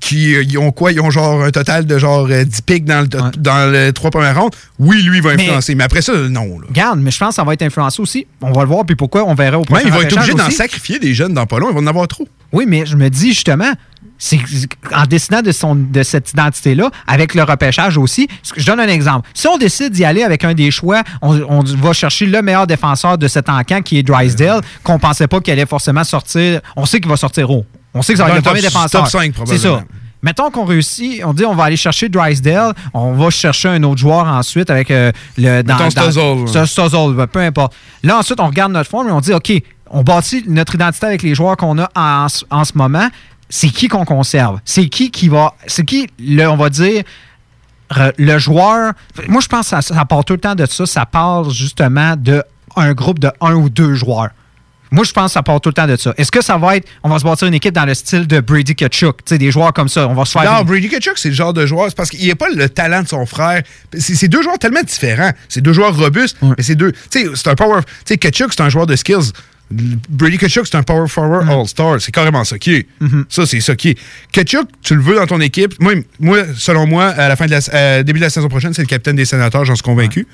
Qui, euh, ils ont quoi? Ils ont genre un total de genre euh, 10 pics dans le, dans le trois premières rondes. Oui, lui, il va influencer. Mais, après ça, non. Là.
Regarde, mais je pense que ça va être influencé aussi. On va le voir, puis pourquoi on verra au prochain
il va être
repêchage
obligé d'en sacrifier des jeunes dans pas long. Ils vont en avoir trop.
Oui, mais je me dis justement, c'est en décidant de, son, de cette identité-là, avec le repêchage aussi, je donne un exemple. Si on décide d'y aller avec un des choix, on, on va chercher le meilleur défenseur de cet encamp qui est Drysdale, qu'on pensait pas qu'il allait forcément sortir. On sait qu'il va sortir haut. On sait que ça va
Dans
être le premier défenseur.
top cinq,
C'est ça.
probablement.
Mettons qu'on réussit, on dit on va aller chercher Drysdale, on va chercher un autre joueur ensuite avec euh, le. Ça, Stuzzle, ben, peu importe. Là, ensuite, on regarde notre forme et on dit OK, on bâtit notre identité avec les joueurs qu'on a en, ce- en ce moment. C'est qui qu'on conserve? C'est qui qui va. C'est qui, le, on va dire, re- le joueur? Moi, je pense que ça, ça part tout le temps de ça. Ça part justement de un groupe de un ou deux joueurs. Moi, je pense que ça part tout le temps de ça. Est-ce que ça va être. On va se bâtir une équipe dans le style de Brady Kachuk, tu sais, des joueurs comme ça. On va se faire.
Non, Brady Kachuk, c'est le genre de joueur. C'est parce qu'il n'a pas le talent de son frère. C'est deux joueurs tellement différents. C'est deux joueurs robustes, mais c'est deux. Tu sais, c'est un power. Tu Kachuk, c'est un joueur de skills. Brady Kachuk, c'est un power forward all-star. C'est carrément ça qui est. Ça, c'est ça qui est. Kachuk, tu le veux dans ton équipe? Moi, moi selon moi, à la fin de la, euh, début de la saison prochaine, c'est le capitaine des sénateurs, j'en suis convaincu.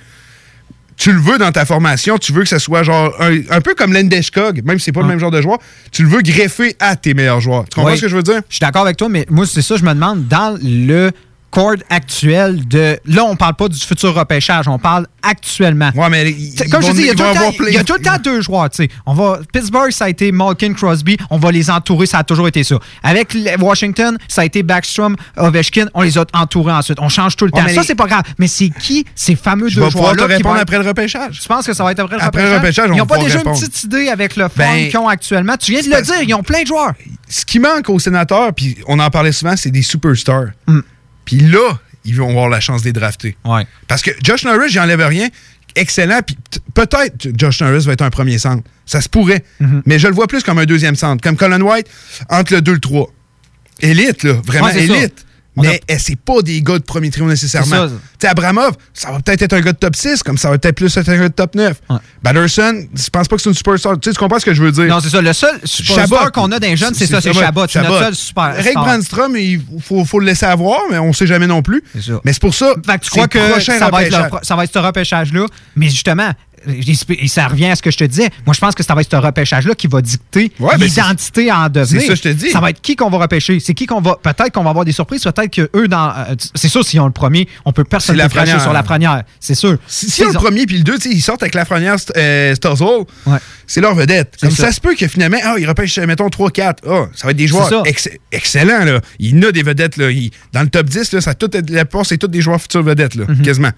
Tu le veux dans ta formation, tu veux que ce soit genre un, un peu comme Landeskog, même si c'est pas le même genre de joueur, tu le veux greffer à tes meilleurs joueurs. Tu comprends
Oui.
ce que je veux dire?
Je suis d'accord avec toi, mais moi, c'est ça, je me demande, dans le cord actuel de. Là, on parle pas du futur repêchage, on parle actuellement.
Ouais, mais.
Comme je dis, il y a tout le temps-
avoir plein-
il y a tout le temps deux joueurs. tu sais. On va, Pittsburgh, ça a été Malkin, Crosby. On va les entourer, ça a toujours été ça. Avec Washington, ça a été Backstrom, Ovechkin. On les a entourés ensuite. On change tout le
Ouais,
temps. Ça,
les-
c'est pas grave. Mais c'est qui ces fameux
Je
deux
pouvoir te
joueurs-là qui
répondre
vont
après le repêchage.
Tu penses que ça va être après le
Après
repêchage?
le repêchage, on
Ils n'ont pas déjà
répondre.
une petite idée avec le fond
Ben,
qu'ils ont actuellement. Tu viens de le dire, ils ont plein de joueurs.
Ce qui manque aux sénateurs, puis on en parlait souvent, c'est des superstars.
Hmm.
Puis là, ils vont avoir la chance de les drafter. Parce que Josh Norris, j'y enlève rien. Excellent. Puis peut-être Josh Norris va être un premier centre. Ça se pourrait.
Mm-hmm.
Mais je le vois plus comme un deuxième centre. Comme Colin White entre le 2 et le 3. Élite, là. Vraiment
Ouais, ça.
Mais eh, c'est pas des gars de premier trio nécessairement. Tu sais, Abramov, ça va peut-être être un gars de top 6, comme ça va peut-être plus être un gars de top 9. Batterson, je pense pas que c'est une superstar. Tu sais, tu comprends ce que je veux dire?
Non, c'est ça. Le seul superstar qu'on a dans les jeunes, c'est ça, c'est Chabot. C'est notre seul super.
Rick Brandstrom, il faut, faut le laisser avoir, mais on sait jamais non plus. Mais c'est pour ça.
Fait que tu crois que ça va, être le ça va être ce repêchage-là. Mais justement, ça revient à ce que je te disais. Moi, je pense que ça va être ce repêchage-là qui va dicter
Ouais, ben,
l'identité à en devenir.
c'est ça, je te dis.
Ça va être qui qu'on va repêcher. C'est qui qu'on va. Peut-être qu'on va avoir des surprises. Peut-être que eux, dans. euh, c'est sûr, s'ils ont le premier, on peut personne
Lafrenière.
cracher sur la frenière. C'est sûr.
Si, si le premier puis le deux, ils sortent avec Lafrenière, St- euh, c'est leur vedette. Comme ça.
ça.
se peut que finalement, ah, ils repêchent, mettons, 3-4. Ah, ça va être des joueurs ex- excellents. Là. Il y en a des vedettes. Là. Il- dans le top 10, là, ça, la plupart, c'est tous des joueurs futurs vedettes, là,
Mhm.
quasiment.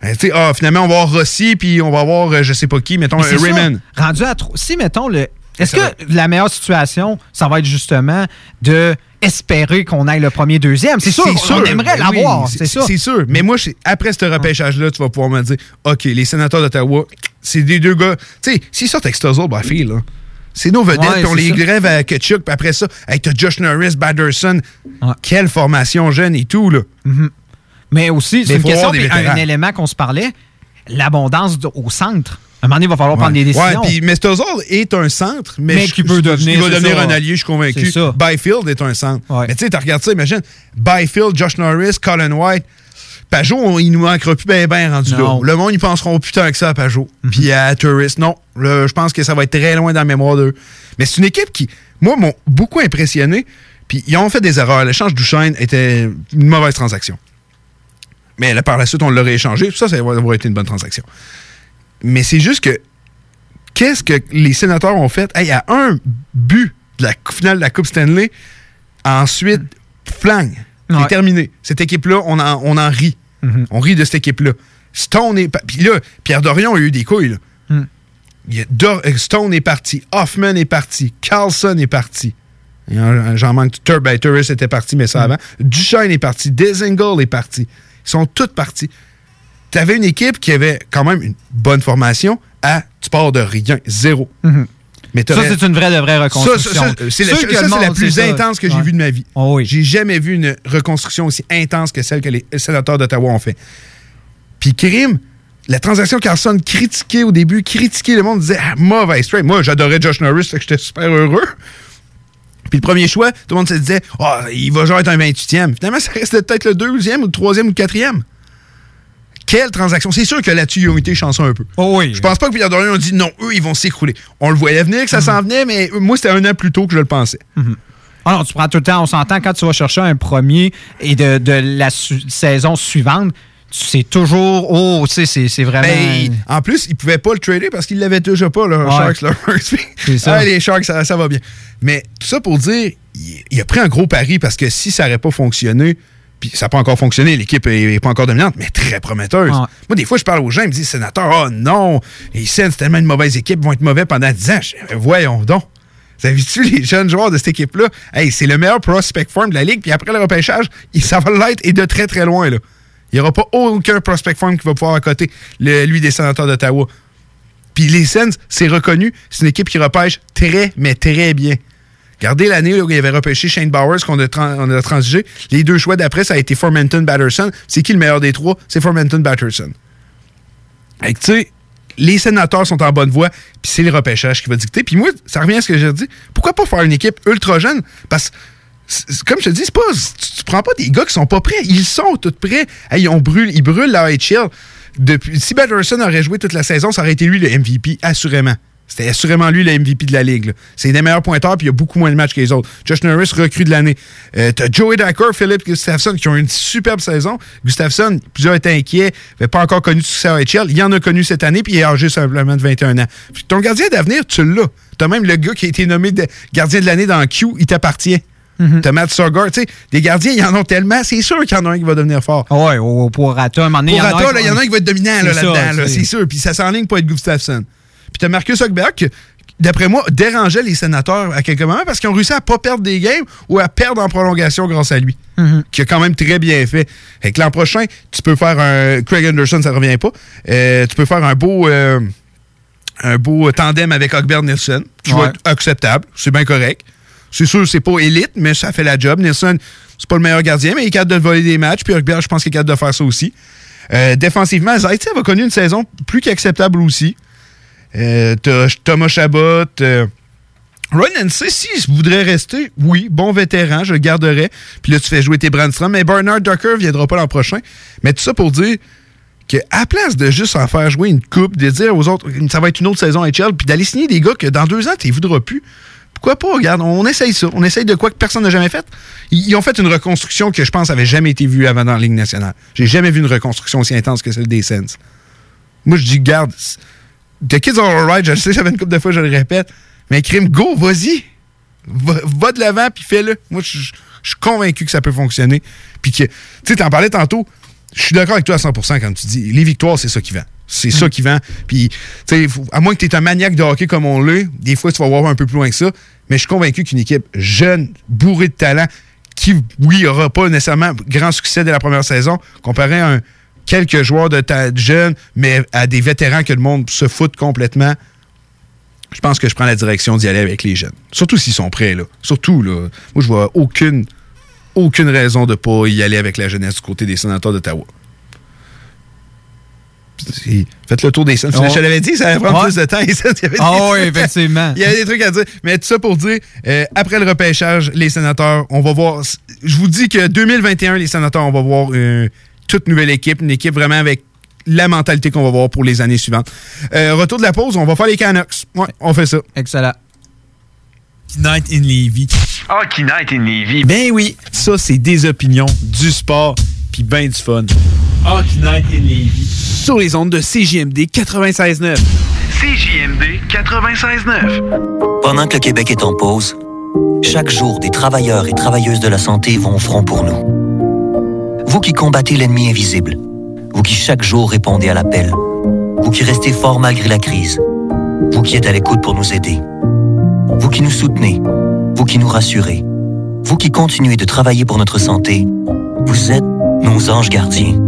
Ben, ah, finalement, on va avoir Rossi, puis on va avoir, euh, je sais pas qui, mettons, euh,
ça.
Raymond.
Rendu à trop. Si, mettons, le. Est-ce
Ça
que la meilleure situation, ça va être justement de espérer qu'on aille le premier, deuxième? C'est sûr, on aimerait
Ben oui,
l'avoir, c'est ça.
C'est sûr. Mais moi, après ce repêchage-là, tu vas pouvoir me dire, OK, les sénateurs d'Ottawa, c'est des deux gars. Tu sais, s'ils sortent avec Stuzzle, ben, fille, là. C'est nos vedettes,
Ouais,
puis on les
ça.
grève à Ketchuk, puis après ça, avec t'as Josh Norris, Batterson. Quelle formation jeune et tout, là.
Mhm. Mais aussi, c'est une question, puis un, élément qu'on se parlait, l'abondance au centre. À un moment donné, il va falloir
Ouais.
prendre des décisions.
Ouais, puis Stuzzle est un centre, mais,
Mais
je-
qui peut
je-
devenir,
Il va devenir
ça.
un allié, je suis convaincu. Byfield est un centre. Mais tu sais, tu regardes ça, imagine. Byfield, Josh Norris, Colin White. Pajot, il nous manquera plus bien ben rendu là. Le monde, ils penseront plus tant que ça à Pajot.
Mhm.
Puis à Tourist, non. Je pense que ça va être très loin dans la mémoire d'eux. Mais c'est une équipe qui, moi, m'ont beaucoup impressionné. Puis ils ont fait des erreurs. L'échange d'Ushine était une mauvaise transaction. Mais là, par la suite, on l'aurait échangé. Ça, ça va avoir été une bonne transaction. Mais c'est juste que qu'est-ce que les sénateurs ont fait? Hey, Il y a un but de la finale de la Coupe Stanley. Ensuite, flang. C'est
Ouais.
terminé. Cette équipe-là, on en, on en rit.
Mhm.
On rit de cette équipe-là. Stone est. Puis là, Pierre Dorion a eu des couilles. là. Il Dor- euh, Stone est parti. Hoffman est parti. Carlson est parti. J'en manque. Tur ben, Turris était parti, mais ça avant. Duchesne est parti. Dezingle est parti. Ils sont tous partis. Tu avais une équipe qui avait quand même une bonne formation à tu pars de rien, zéro.
Mhm.
Mais
Ça, c'est une vraie de vraie reconstruction.
c'est la, plus intense que j'ai
Ouais.
vue de ma vie.
Oh
J'ai jamais vu une reconstruction aussi intense que celle que les sénateurs d'Ottawa ont fait. Puis Krim, la transaction Carlson critiquée au début, critiquée, le monde disait ah, mauvais trade. Moi, j'adorais Josh Norris, fait que j'étais super heureux. Puis le premier choix, tout le monde se disait Ah, il va genre être un 28e. Finalement, ça restait peut-être le deuxième ou le troisième ou le quatrième. Quelle transaction? C'est sûr que là-dessus, ils ont été chanceux un peu.
Oh oui.
Je pense pas que Pierre Dorion a dit non, eux, ils vont s'écrouler. On le voyait venir que ça s'en venait, mais moi, c'était un an plus tôt que je le pensais.
Ah non, tu prends tout le temps, on s'entend quand tu vas chercher un premier et de, de la su- saison suivante, sais toujours, oh, tu sais, c'est- c'est vraiment.
Ben, en plus, ils pouvaient pas le trader parce qu'ils l'avaient déjà pas, là,
Ouais.
Sharks. Là.
C'est ça.
Ah, les Sharks, ça, ça va bien. Mais tout ça pour dire, il, il a pris un gros pari parce que si ça n'aurait pas fonctionné, puis ça n'a pas encore fonctionné, l'équipe est, pas encore dominante, mais très prometteuse. Moi, des fois, je parle aux gens, ils me disent, sénateur, oh non, les c'est tellement une mauvaise équipe, ils vont être mauvais pendant 10 ans. Je voyons donc. Vous avez vu les jeunes joueurs de cette équipe-là? Hey, c'est le meilleur prospect farm de la ligue, puis après le repêchage, il- ça va l'être et de très très loin. Là. Il n'y aura pas aucun prospect farm qui va pouvoir à côté le- lui des sénateurs d'Ottawa. Puis les Sens, c'est reconnu, c'est une équipe qui repêche très, mais très bien. Regardez l'année où il avait repêché Shane Bowers qu'on a, on a transigé. Les deux choix d'après, ça a été Formenton Batterson. C'est qui le meilleur des trois? C'est Formenton Batterson. Tu sais, les sénateurs sont en bonne voie, puis c'est le repêchage qui va dicter. Puis moi, ça revient à ce que j'ai dit. Pourquoi pas faire une équipe ultra jeune? Parce que, comme je te dis, pas, tu, prends pas des gars qui sont pas prêts. Ils sont tous prêts. Ils, brûlent la HL. Depuis, si Batterson aurait joué toute la saison, ça aurait été lui le MVP, assurément. C'était assurément lui le MVP de la Ligue. C'est des meilleurs pointeurs, puis il y a beaucoup moins de matchs que les autres. Josh Norris, recrue de l'année. Euh, T'as Joey Dacker, Philippe Gustafsson, qui ont une superbe saison. Gustafsson, plusieurs étaient inquiets, n'avait pas encore connu de succès à HL. Il en a connu cette année, puis il est âgé simplement de 21 ans. Ton gardien d'avenir, tu l'as. T'as même le gars qui a été nommé gardien de l'année dans Q, il t'appartient. T'as Matt Sorgar, tu sais, des gardiens, il y en a tellement, c'est sûr qu'il y en a un qui va devenir fort.
Oui, au Poirata, à un moment donné,
Pour
il y en a
Rata,
un
là, il y en a un qui va être dominant là-dedans, là,
c'est-
c'est sûr. Puis ça s'enligne pour être Gustafsson. Puis t'as Marcus Hochberg qui, d'après moi, dérangeait les sénateurs à quelques moments parce qu'ils ont réussi à pas perdre des games ou à perdre en prolongation grâce à lui.
Mhm.
Qui a quand même très bien fait. Fait que l'an prochain, tu peux faire un. Craig Anderson, ça revient pas. Euh, tu peux faire un beau. euh, un beau tandem avec Hochberg Nielsen, qui va être acceptable. C'est bien correct. C'est sûr, c'est pas élite, mais ça fait la job. Nielsen, c'est pas le meilleur gardien, mais il est capable de voler des matchs. Puis Hochberg, je pense qu'il est capable de faire ça aussi. Euh, défensivement, Zaitsev a connu une saison plus qu'acceptable aussi. Euh, Thomas Chabot. euh, Ryan Hensey, s'il voudrait rester, oui, bon vétéran, je le garderais. Puis là, tu fais jouer tes Brandstrom. Mais Bernard Ducker viendra pas l'an prochain. Mais tout ça pour dire que à la place de juste en faire jouer une coupe, de dire aux autres, ça va être une autre saison HL, puis d'aller signer des gars que dans deux ans, tu ne voudras plus. Pourquoi pas? Regarde, on essaye ça. On essaye de quoi que personne n'a jamais fait. Ils, ont fait une reconstruction que je pense avait jamais été vue avant dans la Ligue nationale. J'ai jamais vu une reconstruction aussi intense que celle des Sens. Moi, je dis, garde, The Kids Are Alright, je le sais, j'avais une couple de fois, je le répète. Mais crime, go, vas-y. Va, de l'avant, puis fais-le. Moi, je suis convaincu que ça peut fonctionner. Puis que, tu sais, t'en parlais tantôt, je suis d'accord avec toi à 100% quand tu dis, les victoires, c'est ça qui vend. C'est ça qui vend. Puis, faut- à moins que tu es un maniaque de hockey comme on l'est, des fois, tu vas voir un peu plus loin que ça. Mais je suis convaincu qu'une équipe jeune, bourrée de talent, qui, oui, aura pas nécessairement grand succès dès la première saison, comparé à un, quelques joueurs de ta- jeunes, mais à des vétérans que le monde se fout complètement, je pense que je prends la direction d'y aller avec les jeunes. Surtout s'ils sont prêts, là. Surtout, là. Moi, je vois aucune, aucune raison de pas y aller avec la jeunesse du côté des sénateurs d'Ottawa. Faites le tour des scènes.
Oh.
Je te l'avais dit, ça allait prendre
Ouais.
plus de temps. les scènes. Il y avait
Ah
des
oui,
trucs à-
effectivement.
Il y avait des trucs à dire. Mais tout ça pour dire, euh, après le repêchage, les sénateurs, on va voir. Je vous dis que 2021, les sénateurs, on va voir une toute nouvelle équipe, une équipe vraiment avec la mentalité qu'on va voir pour les années suivantes. Euh, retour de la pause, on va faire les Canucks. Ouais, on fait ça.
Excellent.
Night in Levy.
Hockey Night in Levy.
Ben oui, ça c'est des opinions, du sport, puis ben du fun. Hockey Night in Levy. Sur les ondes de CJMD 96.9.
CJMD 96.9. Pendant que le Québec est en pause, chaque jour, des travailleurs et travailleuses de la santé vont au front pour nous. Vous qui combattez l'ennemi invisible, vous qui chaque jour répondez à l'appel, vous qui restez fort malgré la crise, vous qui êtes à l'écoute pour nous aider, vous qui nous soutenez, vous qui nous rassurez, vous qui continuez de travailler pour notre santé, vous êtes nos anges gardiens.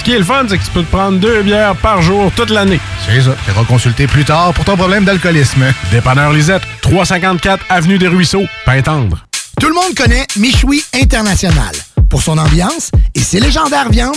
Ce qui est le fun, c'est que tu peux te prendre deux bières par jour toute l'année. C'est ça. Tu consulter plus tard pour ton problème d'alcoolisme. Dépanneur Lisette, 354 Avenue des Ruisseaux, Pintendre.
Tout le monde connaît Michoui International pour son ambiance et ses légendaires viandes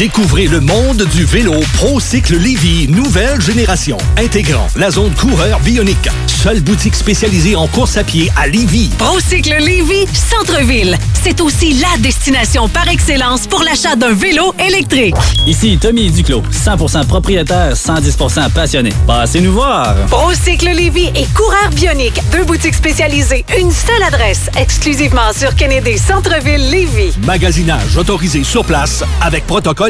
Découvrez le monde du vélo ProCycle Lévy, nouvelle génération, intégrant la zone coureur bionique. Seule boutique spécialisée en course à pied à Lévy.
Procycle Lévy, centre-ville. C'est aussi la destination par excellence pour l'achat d'un vélo électrique.
Ici Tommy Duclos, 100% propriétaire, 110% passionné. Passez nous voir.
Procycle Lévy et Coureur Bionique, deux boutiques spécialisées, une seule adresse, exclusivement sur Kennedy Centre-ville Lévy.
Magasinage autorisé sur place avec protocole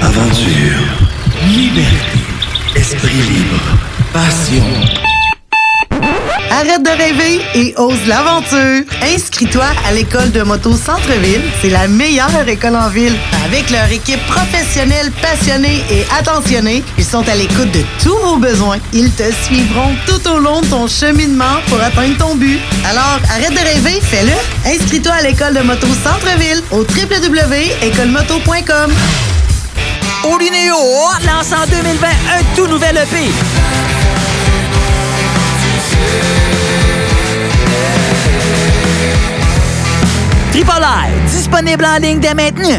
Aventure, liberté, esprit libre, passion.
Arrête de rêver et ose l'aventure. Inscris-toi à l'école de moto Centre-ville. C'est la meilleure école en ville. Avec leur équipe professionnelle, passionnée et attentionnée, ils sont à l'écoute de tous vos besoins. Ils te suivront tout au long de ton cheminement pour atteindre ton but. Alors, arrête de rêver, fais-le. Inscris-toi à l'école de moto Centre-ville au www.écolemoto.com.
Olinéo lance en 2020 un tout nouvel EP. Triple I, disponible en ligne dès maintenant.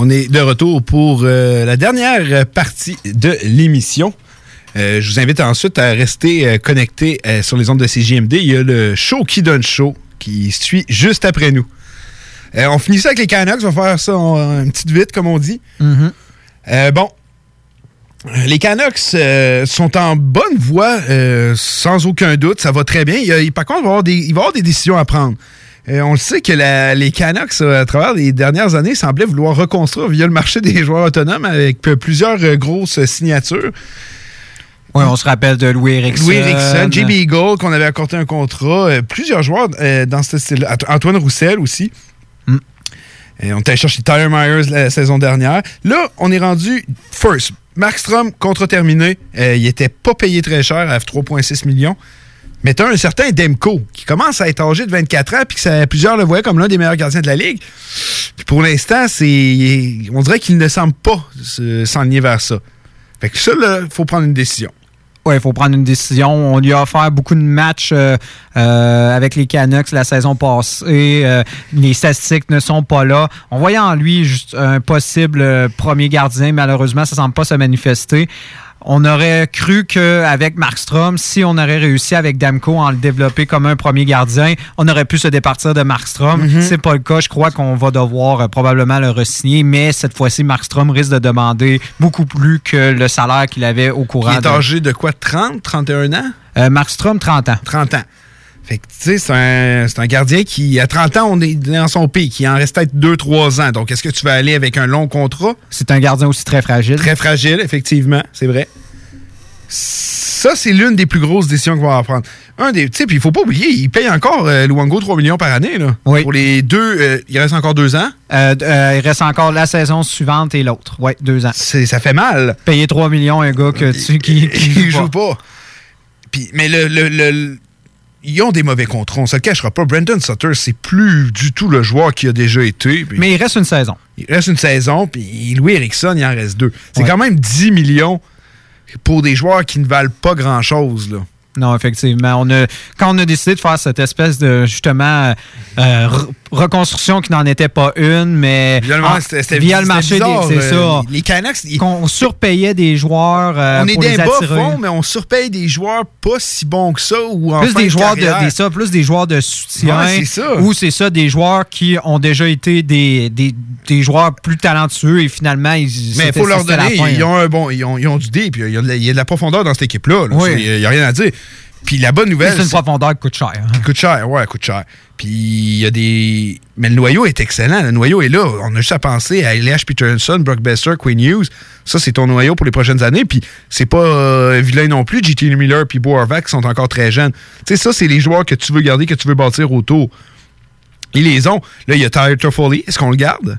On est de retour pour euh, la dernière partie de l'émission. Euh, je vous invite ensuite à rester euh, connecté euh, sur les ondes de CJMD. Il y a le show qui donne show qui suit juste après nous. On finit ça avec les Canucks. On va faire ça en une petite vite, comme on dit. Euh, bon. Les Canucks euh, sont en bonne voie, euh, sans aucun doute. Ça va très bien. Il y a- par contre, il va y avoir des, il va y avoir des décisions à prendre. Euh, on le sait que la- les Canucks, euh, à travers les dernières années, semblaient vouloir reconstruire via le marché des joueurs autonomes avec p- plusieurs euh, grosses signatures.
Oui, on se rappelle de Louis Erickson.
Louis Erickson, JB Eagle, qu'on avait accordé un contrat. euh, plusieurs joueurs euh, dans ce style-là. Ant- Antoine Roussel aussi. Et on était allé chercher Tyler Myers la saison dernière. Là, on est rendu first. Markstrom, contrat terminé. Euh, il était pas payé très cher à 3,6 millions. Mais tu as un certain Demko qui commence à être âgé de 24 ans puis que plusieurs le voyaient comme l'un des meilleurs gardiens de la ligue. Puis pour l'instant, c'est on dirait qu'il ne semble pas se- s'enligner vers ça. Fait que ça, il faut prendre une décision.
Oui, il faut prendre une décision. On lui a offert beaucoup de matchs euh, euh, avec les Canucks la saison passée. Euh, les statistiques ne sont pas là. On voyait en lui juste un possible premier gardien. Malheureusement, ça ne semble pas se manifester. On aurait cru qu'avec Markstrom, si on aurait réussi avec Damco à le développer comme un premier gardien, on aurait pu se départir de Markstrom.
Mhm.
C'est pas le cas. Je crois qu'on va devoir euh, probablement le re-signer, mais cette fois-ci, Markstrom risque de demander beaucoup plus que le salaire qu'il avait au courant
Il est
de-
âgé de quoi? 30, 31 ans?
Euh, Markstrom, 30 ans.
30 ans. Fait que, tu sais, c'est un, gardien qui, à 30 ans, on est dans son pic. Il en reste peut-être 2-3 ans. Donc, est-ce que tu vas aller avec un long contrat?
C'est un gardien aussi très fragile.
Très fragile, effectivement, c'est vrai. Ça, c'est l'une des plus grosses décisions qu'on va prendre. Un des, tu sais, puis il faut pas oublier, il paye encore euh, Luango 3 millions par année. Là. Pour les deux, euh, il reste encore deux ans?
Euh, il reste encore la saison suivante et l'autre. Oui, deux ans.
ça fait mal.
Payer 3 millions à un gars que tu, qui, qui
joue pas. Puis, mais le, le- le- ils ont des mauvais contrats, on se le cachera pas. Brandon Sutter, c'est plus du tout le joueur qui a déjà été.
Mais il reste une saison.
Il reste une saison, puis Louis Erickson, il en reste deux. C'est quand même 10 millions pour des joueurs qui ne valent pas grand-chose. là.
Non, effectivement. On a, quand on a décidé de faire cette espèce de, justement, euh, reconstruction qui n'en était pas une, mais
Via le,
via marché, c'est
euh,
ça.
Les Canucks, ils-
Qu'on surpayait des joueurs euh,
on est
pour
des
les
bas fonds, mais on surpaye des joueurs pas si bons que ça. Ou en
plus
fin
des
de
joueurs de, des, ça, plus des joueurs de soutien
Ouais,
ou c'est ça des joueurs qui ont déjà été des, des, des joueurs plus talentueux et finalement ils
Mais faut leur donner,
fin,
ils
là.
ont un bon, ils ont, ils ont du dé, puis il y, a de la- il y a de la profondeur dans cette équipe-là. là.
Oui.
Il n'y a rien à dire. Puis la bonne nouvelle.
C'est une profondeur qui coûte cher. hein.
Qui coûte cher, ouais, coûte cher. Puis il y a des. Mais le noyau est excellent. Le noyau est là. On a juste à penser à Elias Peterson, Brock Besser, Queen Hughes. Ça, c'est ton noyau pour les prochaines années. Puis c'est pas euh, vilain non plus. JT Miller puis Bo qui sont encore très jeunes. Tu sais, ça, c'est les joueurs que tu veux garder, que tu veux bâtir autour. Ils les ont. Là, il y a Tyler Toffoli. Est-ce qu'on le garde?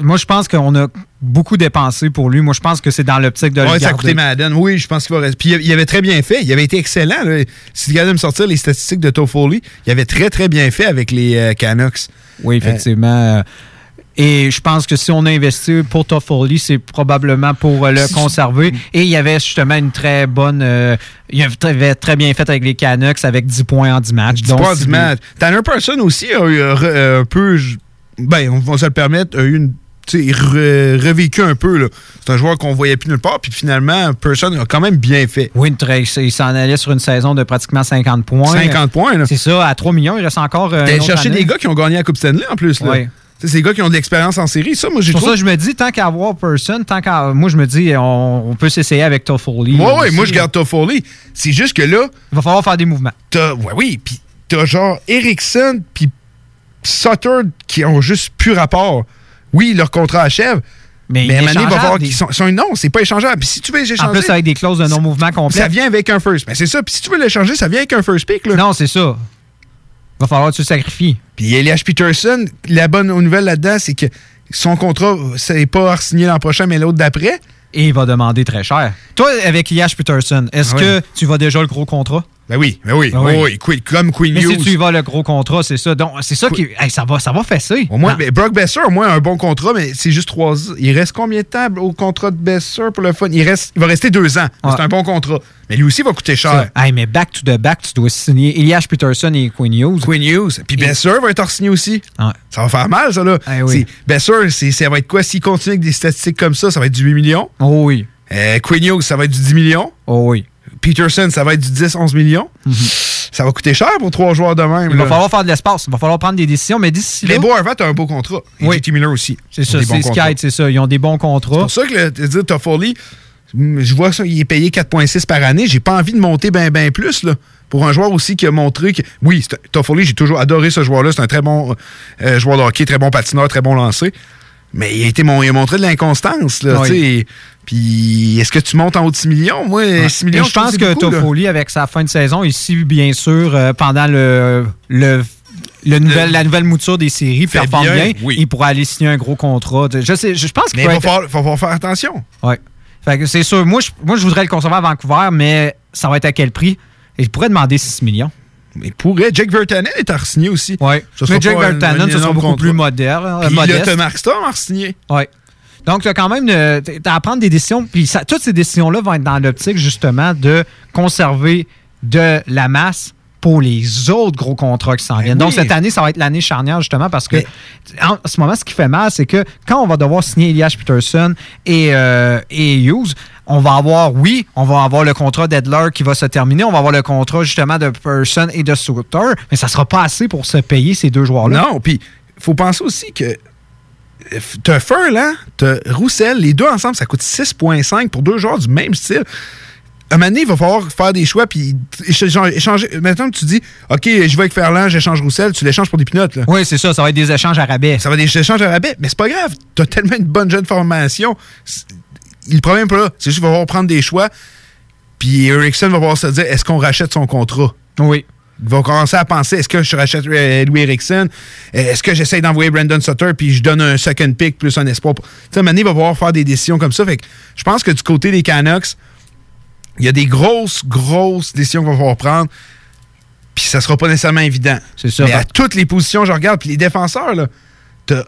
Moi, je pense qu'on a beaucoup dépensé pour lui. Moi, je pense que c'est dans l'optique de le
Ouais, ça a coûté Madden. Oui, je pense qu'il va rester. Puis il avait très bien fait. Il avait été excellent. là. Si tu regardes me sortir les statistiques de Toffoli, il avait très, très bien fait avec les euh, Canucks.
Oui, effectivement. Euh, Et je pense que si on a investi pour Toffoli, c'est probablement pour euh, le conserver. Et il y avait justement une très bonne. euh, il avait très, bien fait avec les Canucks avec 10 points en 10 matchs.
10
Donc,
points
c'est
du match. Tanner Person aussi a eu euh, un peu. Ben, on va se le permettre, a eu une. Re- revécu un peu. C'est un joueur qu'on voyait plus nulle part. Puis finalement, Person a quand même bien fait.
Oui, il s'en allait sur une saison de pratiquement 50 points.
50 points.
C'est ça, à 3 millions, il reste encore. euh, année.
des gars qui ont gagné la Coupe Stanley en plus. Là.
Oui.
C'est des gars qui ont de l'expérience en série. Ça, moi, j'ai trouvé.
ça je me dis, tant qu'à avoir Person, tant qu'à. Moi, je me dis, on, on peut s'essayer avec Toffoli.
Ouais,
aussi.
moi, je garde Toffoli. C'est juste que là.
Il va falloir faire des mouvements.
T'as, ouais, oui, puis t'as genre Erickson puis Sutter qui ont juste plus rapport. Oui, leur contrat achève.
Mais,
Mais il va
des-
qu'ils sont, sont- Non, c'est pas échangeable. Puis si tu veux les échanger.
En plus, avec des clauses de non-mouvement complet.
Ça vient avec un first. Mais c'est ça. Puis si tu veux l'échanger, ça vient avec un first pick. Là.
Non, c'est ça. Il va falloir que tu le sacrifies.
Puis Elias Peterson, la bonne nouvelle là-dedans, c'est que son contrat, c'est pas signé l'an prochain, mais l'autre d'après.
Et il va demander très cher. Toi, avec Yash Peterson, est-ce
Ah
que tu vas déjà le gros contrat?
Ben oui, ben oui.
Ben oui.
Oh, oui, Queen- comme Queen
Mais si tu y vas le gros contrat, c'est ça. Donc, c'est ça qui. hey, ça va, ça va fesser.
Au moins, ben, Brock Besser, au moins, a un bon contrat, mais c'est juste trois ans. Il reste combien de temps au contrat de Besser pour le fun? Il, reste, il va rester deux ans. C'est un bon contrat. Mais lui aussi va coûter cher.
Hey, mais back to the back, tu dois signer Elias Peterson et Quinn Hughes.
Quinn Hughes. Puis Besser va être signé aussi. Ça va faire mal, ça, là.
Eh oui.
Besser, ça va être quoi? S'il continue avec des statistiques comme ça, ça va être du 8 millions?
Oh oui.
Euh, Quinn Hughes, ça va être du 10 millions?
Oh oui.
Peterson, ça va être du 10-11 millions. Ça va coûter cher pour trois joueurs de même.
Il va falloir faire de l'espace. Il va falloir prendre des décisions, mais d'ici là.
Mais Bo Horvat a un beau contrat. Et
Oui.
JT Miller aussi.
C'est ça,
ont
c'est. Skype, c'est ça. Ils ont des bons contrats.
C'est pour ça que le, Toffoli, je vois ça, il est payé 4,6 par année. J'ai pas envie de monter bien ben plus là, pour un joueur aussi qui a montré que. Oui, Toffoli, j'ai toujours adoré ce joueur-là. C'est un très bon euh, joueur de hockey, très bon patineur, très bon lancé. Mais il a, été il a montré de l'inconstance. là,
Oui.
Puis est-ce que tu montes en haut de 6 millions? Moi, 6 millions,
Et je pense que. Toffoli, avec sa fin de saison, ici, bien sûr, euh, pendant le, le, le nouvel- la nouvelle mouture des séries, performe
bien,
bien,
oui.
il pourra aller signer un gros contrat. Je, sais, je, je pense qu'il
Mais il
être-
va falloir faire attention.
Que c'est sûr. Moi je, moi, je voudrais le conserver à Vancouver, mais ça va être à quel prix? Et je pourrais demander 6 millions.
Mais pourrait. Jake Vertanen est à signer aussi.
Oui. Mais Jake Vertanen, ce sera beaucoup
contrat.
plus moderne, euh,
Puis là,
modeste.
t'as Mark Storm à signer.
Oui. Donc, tu as quand même euh, à prendre des décisions. Puis ça- toutes ces décisions-là vont être dans l'optique, justement, de conserver de la masse pour les autres gros contrats qui s'en viennent. Donc,
Ben
cette année, ça va être l'année charnière, justement, parce que en ce moment, ce qui fait mal, c'est que quand on va devoir signer Elias Peterson et, euh, et Hughes, on va avoir, oui, on va avoir le contrat d'Edler qui va se terminer, on va avoir le contrat, justement, de Person et de Sutter, mais ça sera pas assez pour se payer ces deux joueurs-là.
Non, puis faut penser aussi que t'as Furlan, t'as Roussel, les deux ensemble, ça coûte 6,5 pour deux joueurs du même style. À un moment donné, il va falloir faire des choix puis échanger. Maintenant, tu dis, OK, je vais avec Ferland, j'échange Roussel, tu l'échanges pour des pinottes. là.
Oui, c'est ça, ça va être des échanges à rabais.
Ça va être des échanges à rabais, mais c'est pas grave. T'as tellement une bonne jeune formation. Le problème, pas là. C'est juste qu'il va falloir prendre des choix. Puis Erickson va pouvoir se dire, est-ce qu'on rachète son contrat?
Oui.
Ils vont commencer à penser est-ce que je rachète euh, Louis Erickson Est-ce que j'essaie d'envoyer Brandon Sutter puis je donne un second pick plus un espoir Tu sais, il va pouvoir faire des décisions comme ça. Fait que je pense que du côté des Canucks, il y a des grosses, grosses décisions qu'il va falloir prendre. Puis ça sera pas nécessairement évident.
C'est ça.
Mais à toutes les positions, je regarde. Puis les défenseurs, là, t'as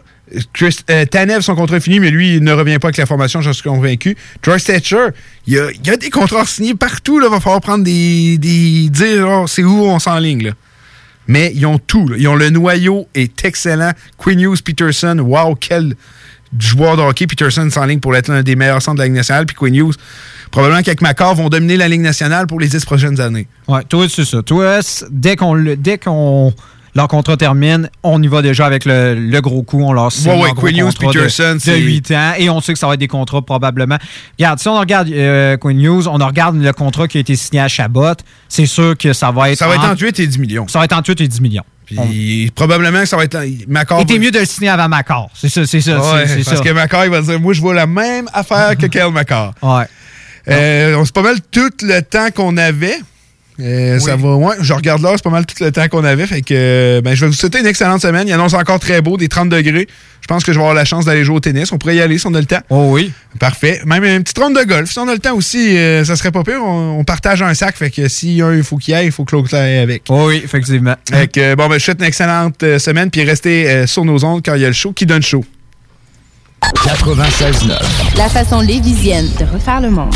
Chris, euh, Tanev, son contrat est fini, mais lui, il ne revient pas avec la formation, j'en suis convaincu. Troy Stetcher, il y a, des contrats signés partout. Il va falloir prendre des. dire oh, c'est où on s'enligne. Mais ils ont tout. Ils ont le noyau est excellent. Quinn Hughes, Peterson, wow, quel joueur de hockey. Peterson s'enligne pour être l'un des meilleurs centres de la Ligue nationale. Puis Quinn Hughes, probablement qu'avec Macor, vont dominer la Ligue nationale pour les 10 prochaines années.
Ouais, toi, c'est ça. Toi, dès qu'on dès qu'on Leur contrat termine. On y va déjà avec le, le gros coup. On leur signe
Ouais,
gros contrat de-
Peterson,
de,
c'est-
8 ans. Et on sait que ça va être des contrats probablement. Regarde, si on regarde euh, Quinn Hughes, on regarde le contrat qui a été signé à Chabot, c'est sûr que ça va être...
Ça va être entre 8 et 10 millions.
Ça va être entre 8 et 10 millions.
Puis probablement que ça va être. Macor.
Il était mieux de le signer avant Macor. C'est ça, c'est ça.
Ouais, parce
ça.
que Macor, il va dire Moi, je vois la même affaire que Kyle Macor.
Ouais.
Euh, c'est pas mal tout le temps qu'on avait. Euh, Ça va, ouais, je regarde là, c'est pas mal tout le temps qu'on avait. Fait que euh, ben, je vais vous souhaiter une excellente semaine. Il annonce encore très beau, des 30 degrés. Je pense que je vais avoir la chance d'aller jouer au tennis. On pourrait y aller si on a le temps.
Oh oui.
Parfait. Même une petite ronde de golf. Si on a le temps aussi, euh, ça serait pas pire. On, on partage un sac. Fait que si un, il faut qu'il y aille, il faut que l'autre aille avec.
Oh oui, effectivement.
Fait que, bon, ben, je souhaite une excellente euh, semaine. Puis restez euh, sur nos ondes quand il y a le show qui donne chaud.
96.9.
La façon lévisienne de refaire le monde.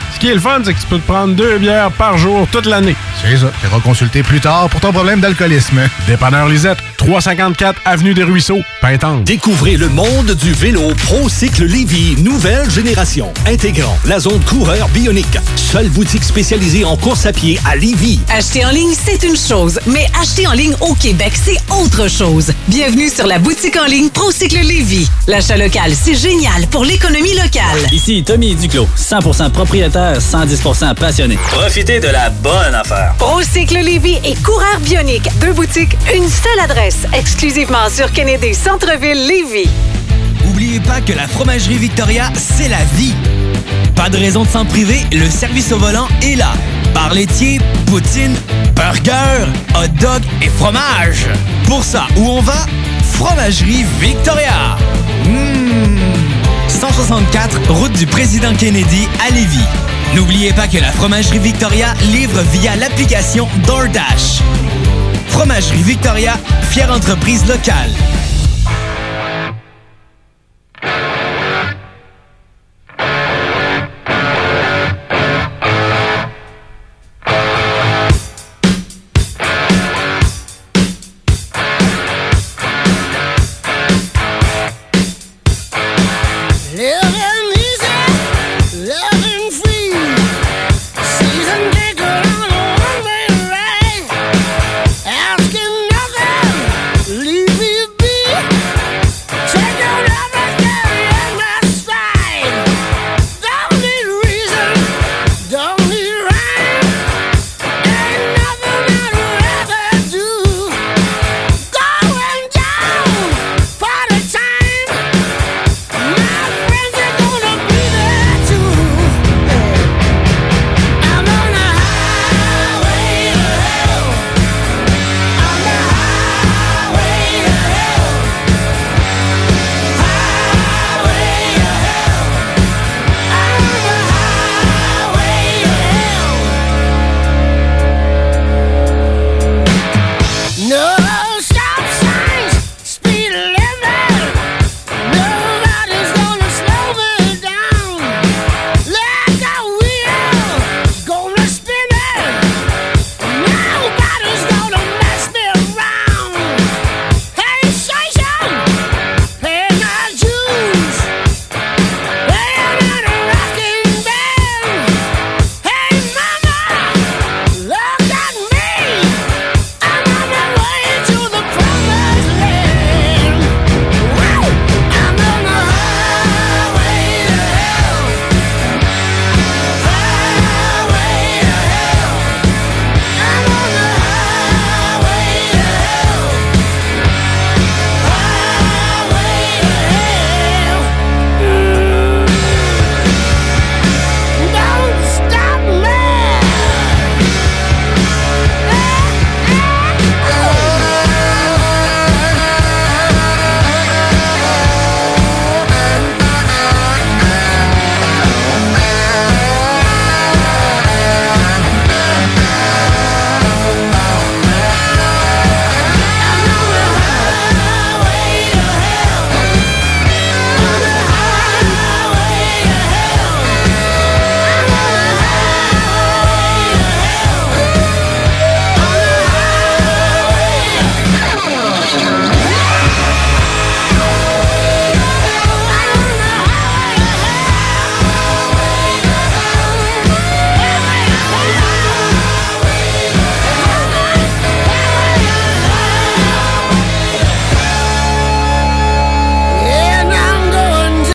Ce qui est le fun, c'est que tu peux te prendre deux bières par jour toute l'année. C'est ça. Tu consulter plus tard pour ton problème d'alcoolisme. Dépanneur Lisette, 354 Avenue des Ruisseaux, Pintante.
Découvrez le monde du vélo ProCycle Lévy, nouvelle génération, intégrant la zone coureur bionique. Seule boutique spécialisée en course à pied à Lévy.
Acheter en ligne, c'est une chose, mais acheter en ligne au Québec, c'est autre chose. Bienvenue sur la boutique en ligne Procycle Lévis. L'achat local, c'est génial pour l'économie locale.
Ici Tommy Duclos, 100% propriétaire, 110% passionné. Profitez de la bonne affaire.
Procycle Lévis et Coureur Bionique. Deux boutiques, une seule adresse. Exclusivement sur Kennedy Centre-Ville Lévis.
N'oubliez pas que la fromagerie Victoria, c'est la vie. Pas de raison de s'en priver, le service au volant est là. Bar laitier, poutine, burger, hot dog et fromage. Pour ça, où on va? Fromagerie Victoria. Mmh. 164, route du président Kennedy à Lévis. N'oubliez pas que la Fromagerie Victoria livre via l'application DoorDash. Fromagerie Victoria, fière entreprise locale.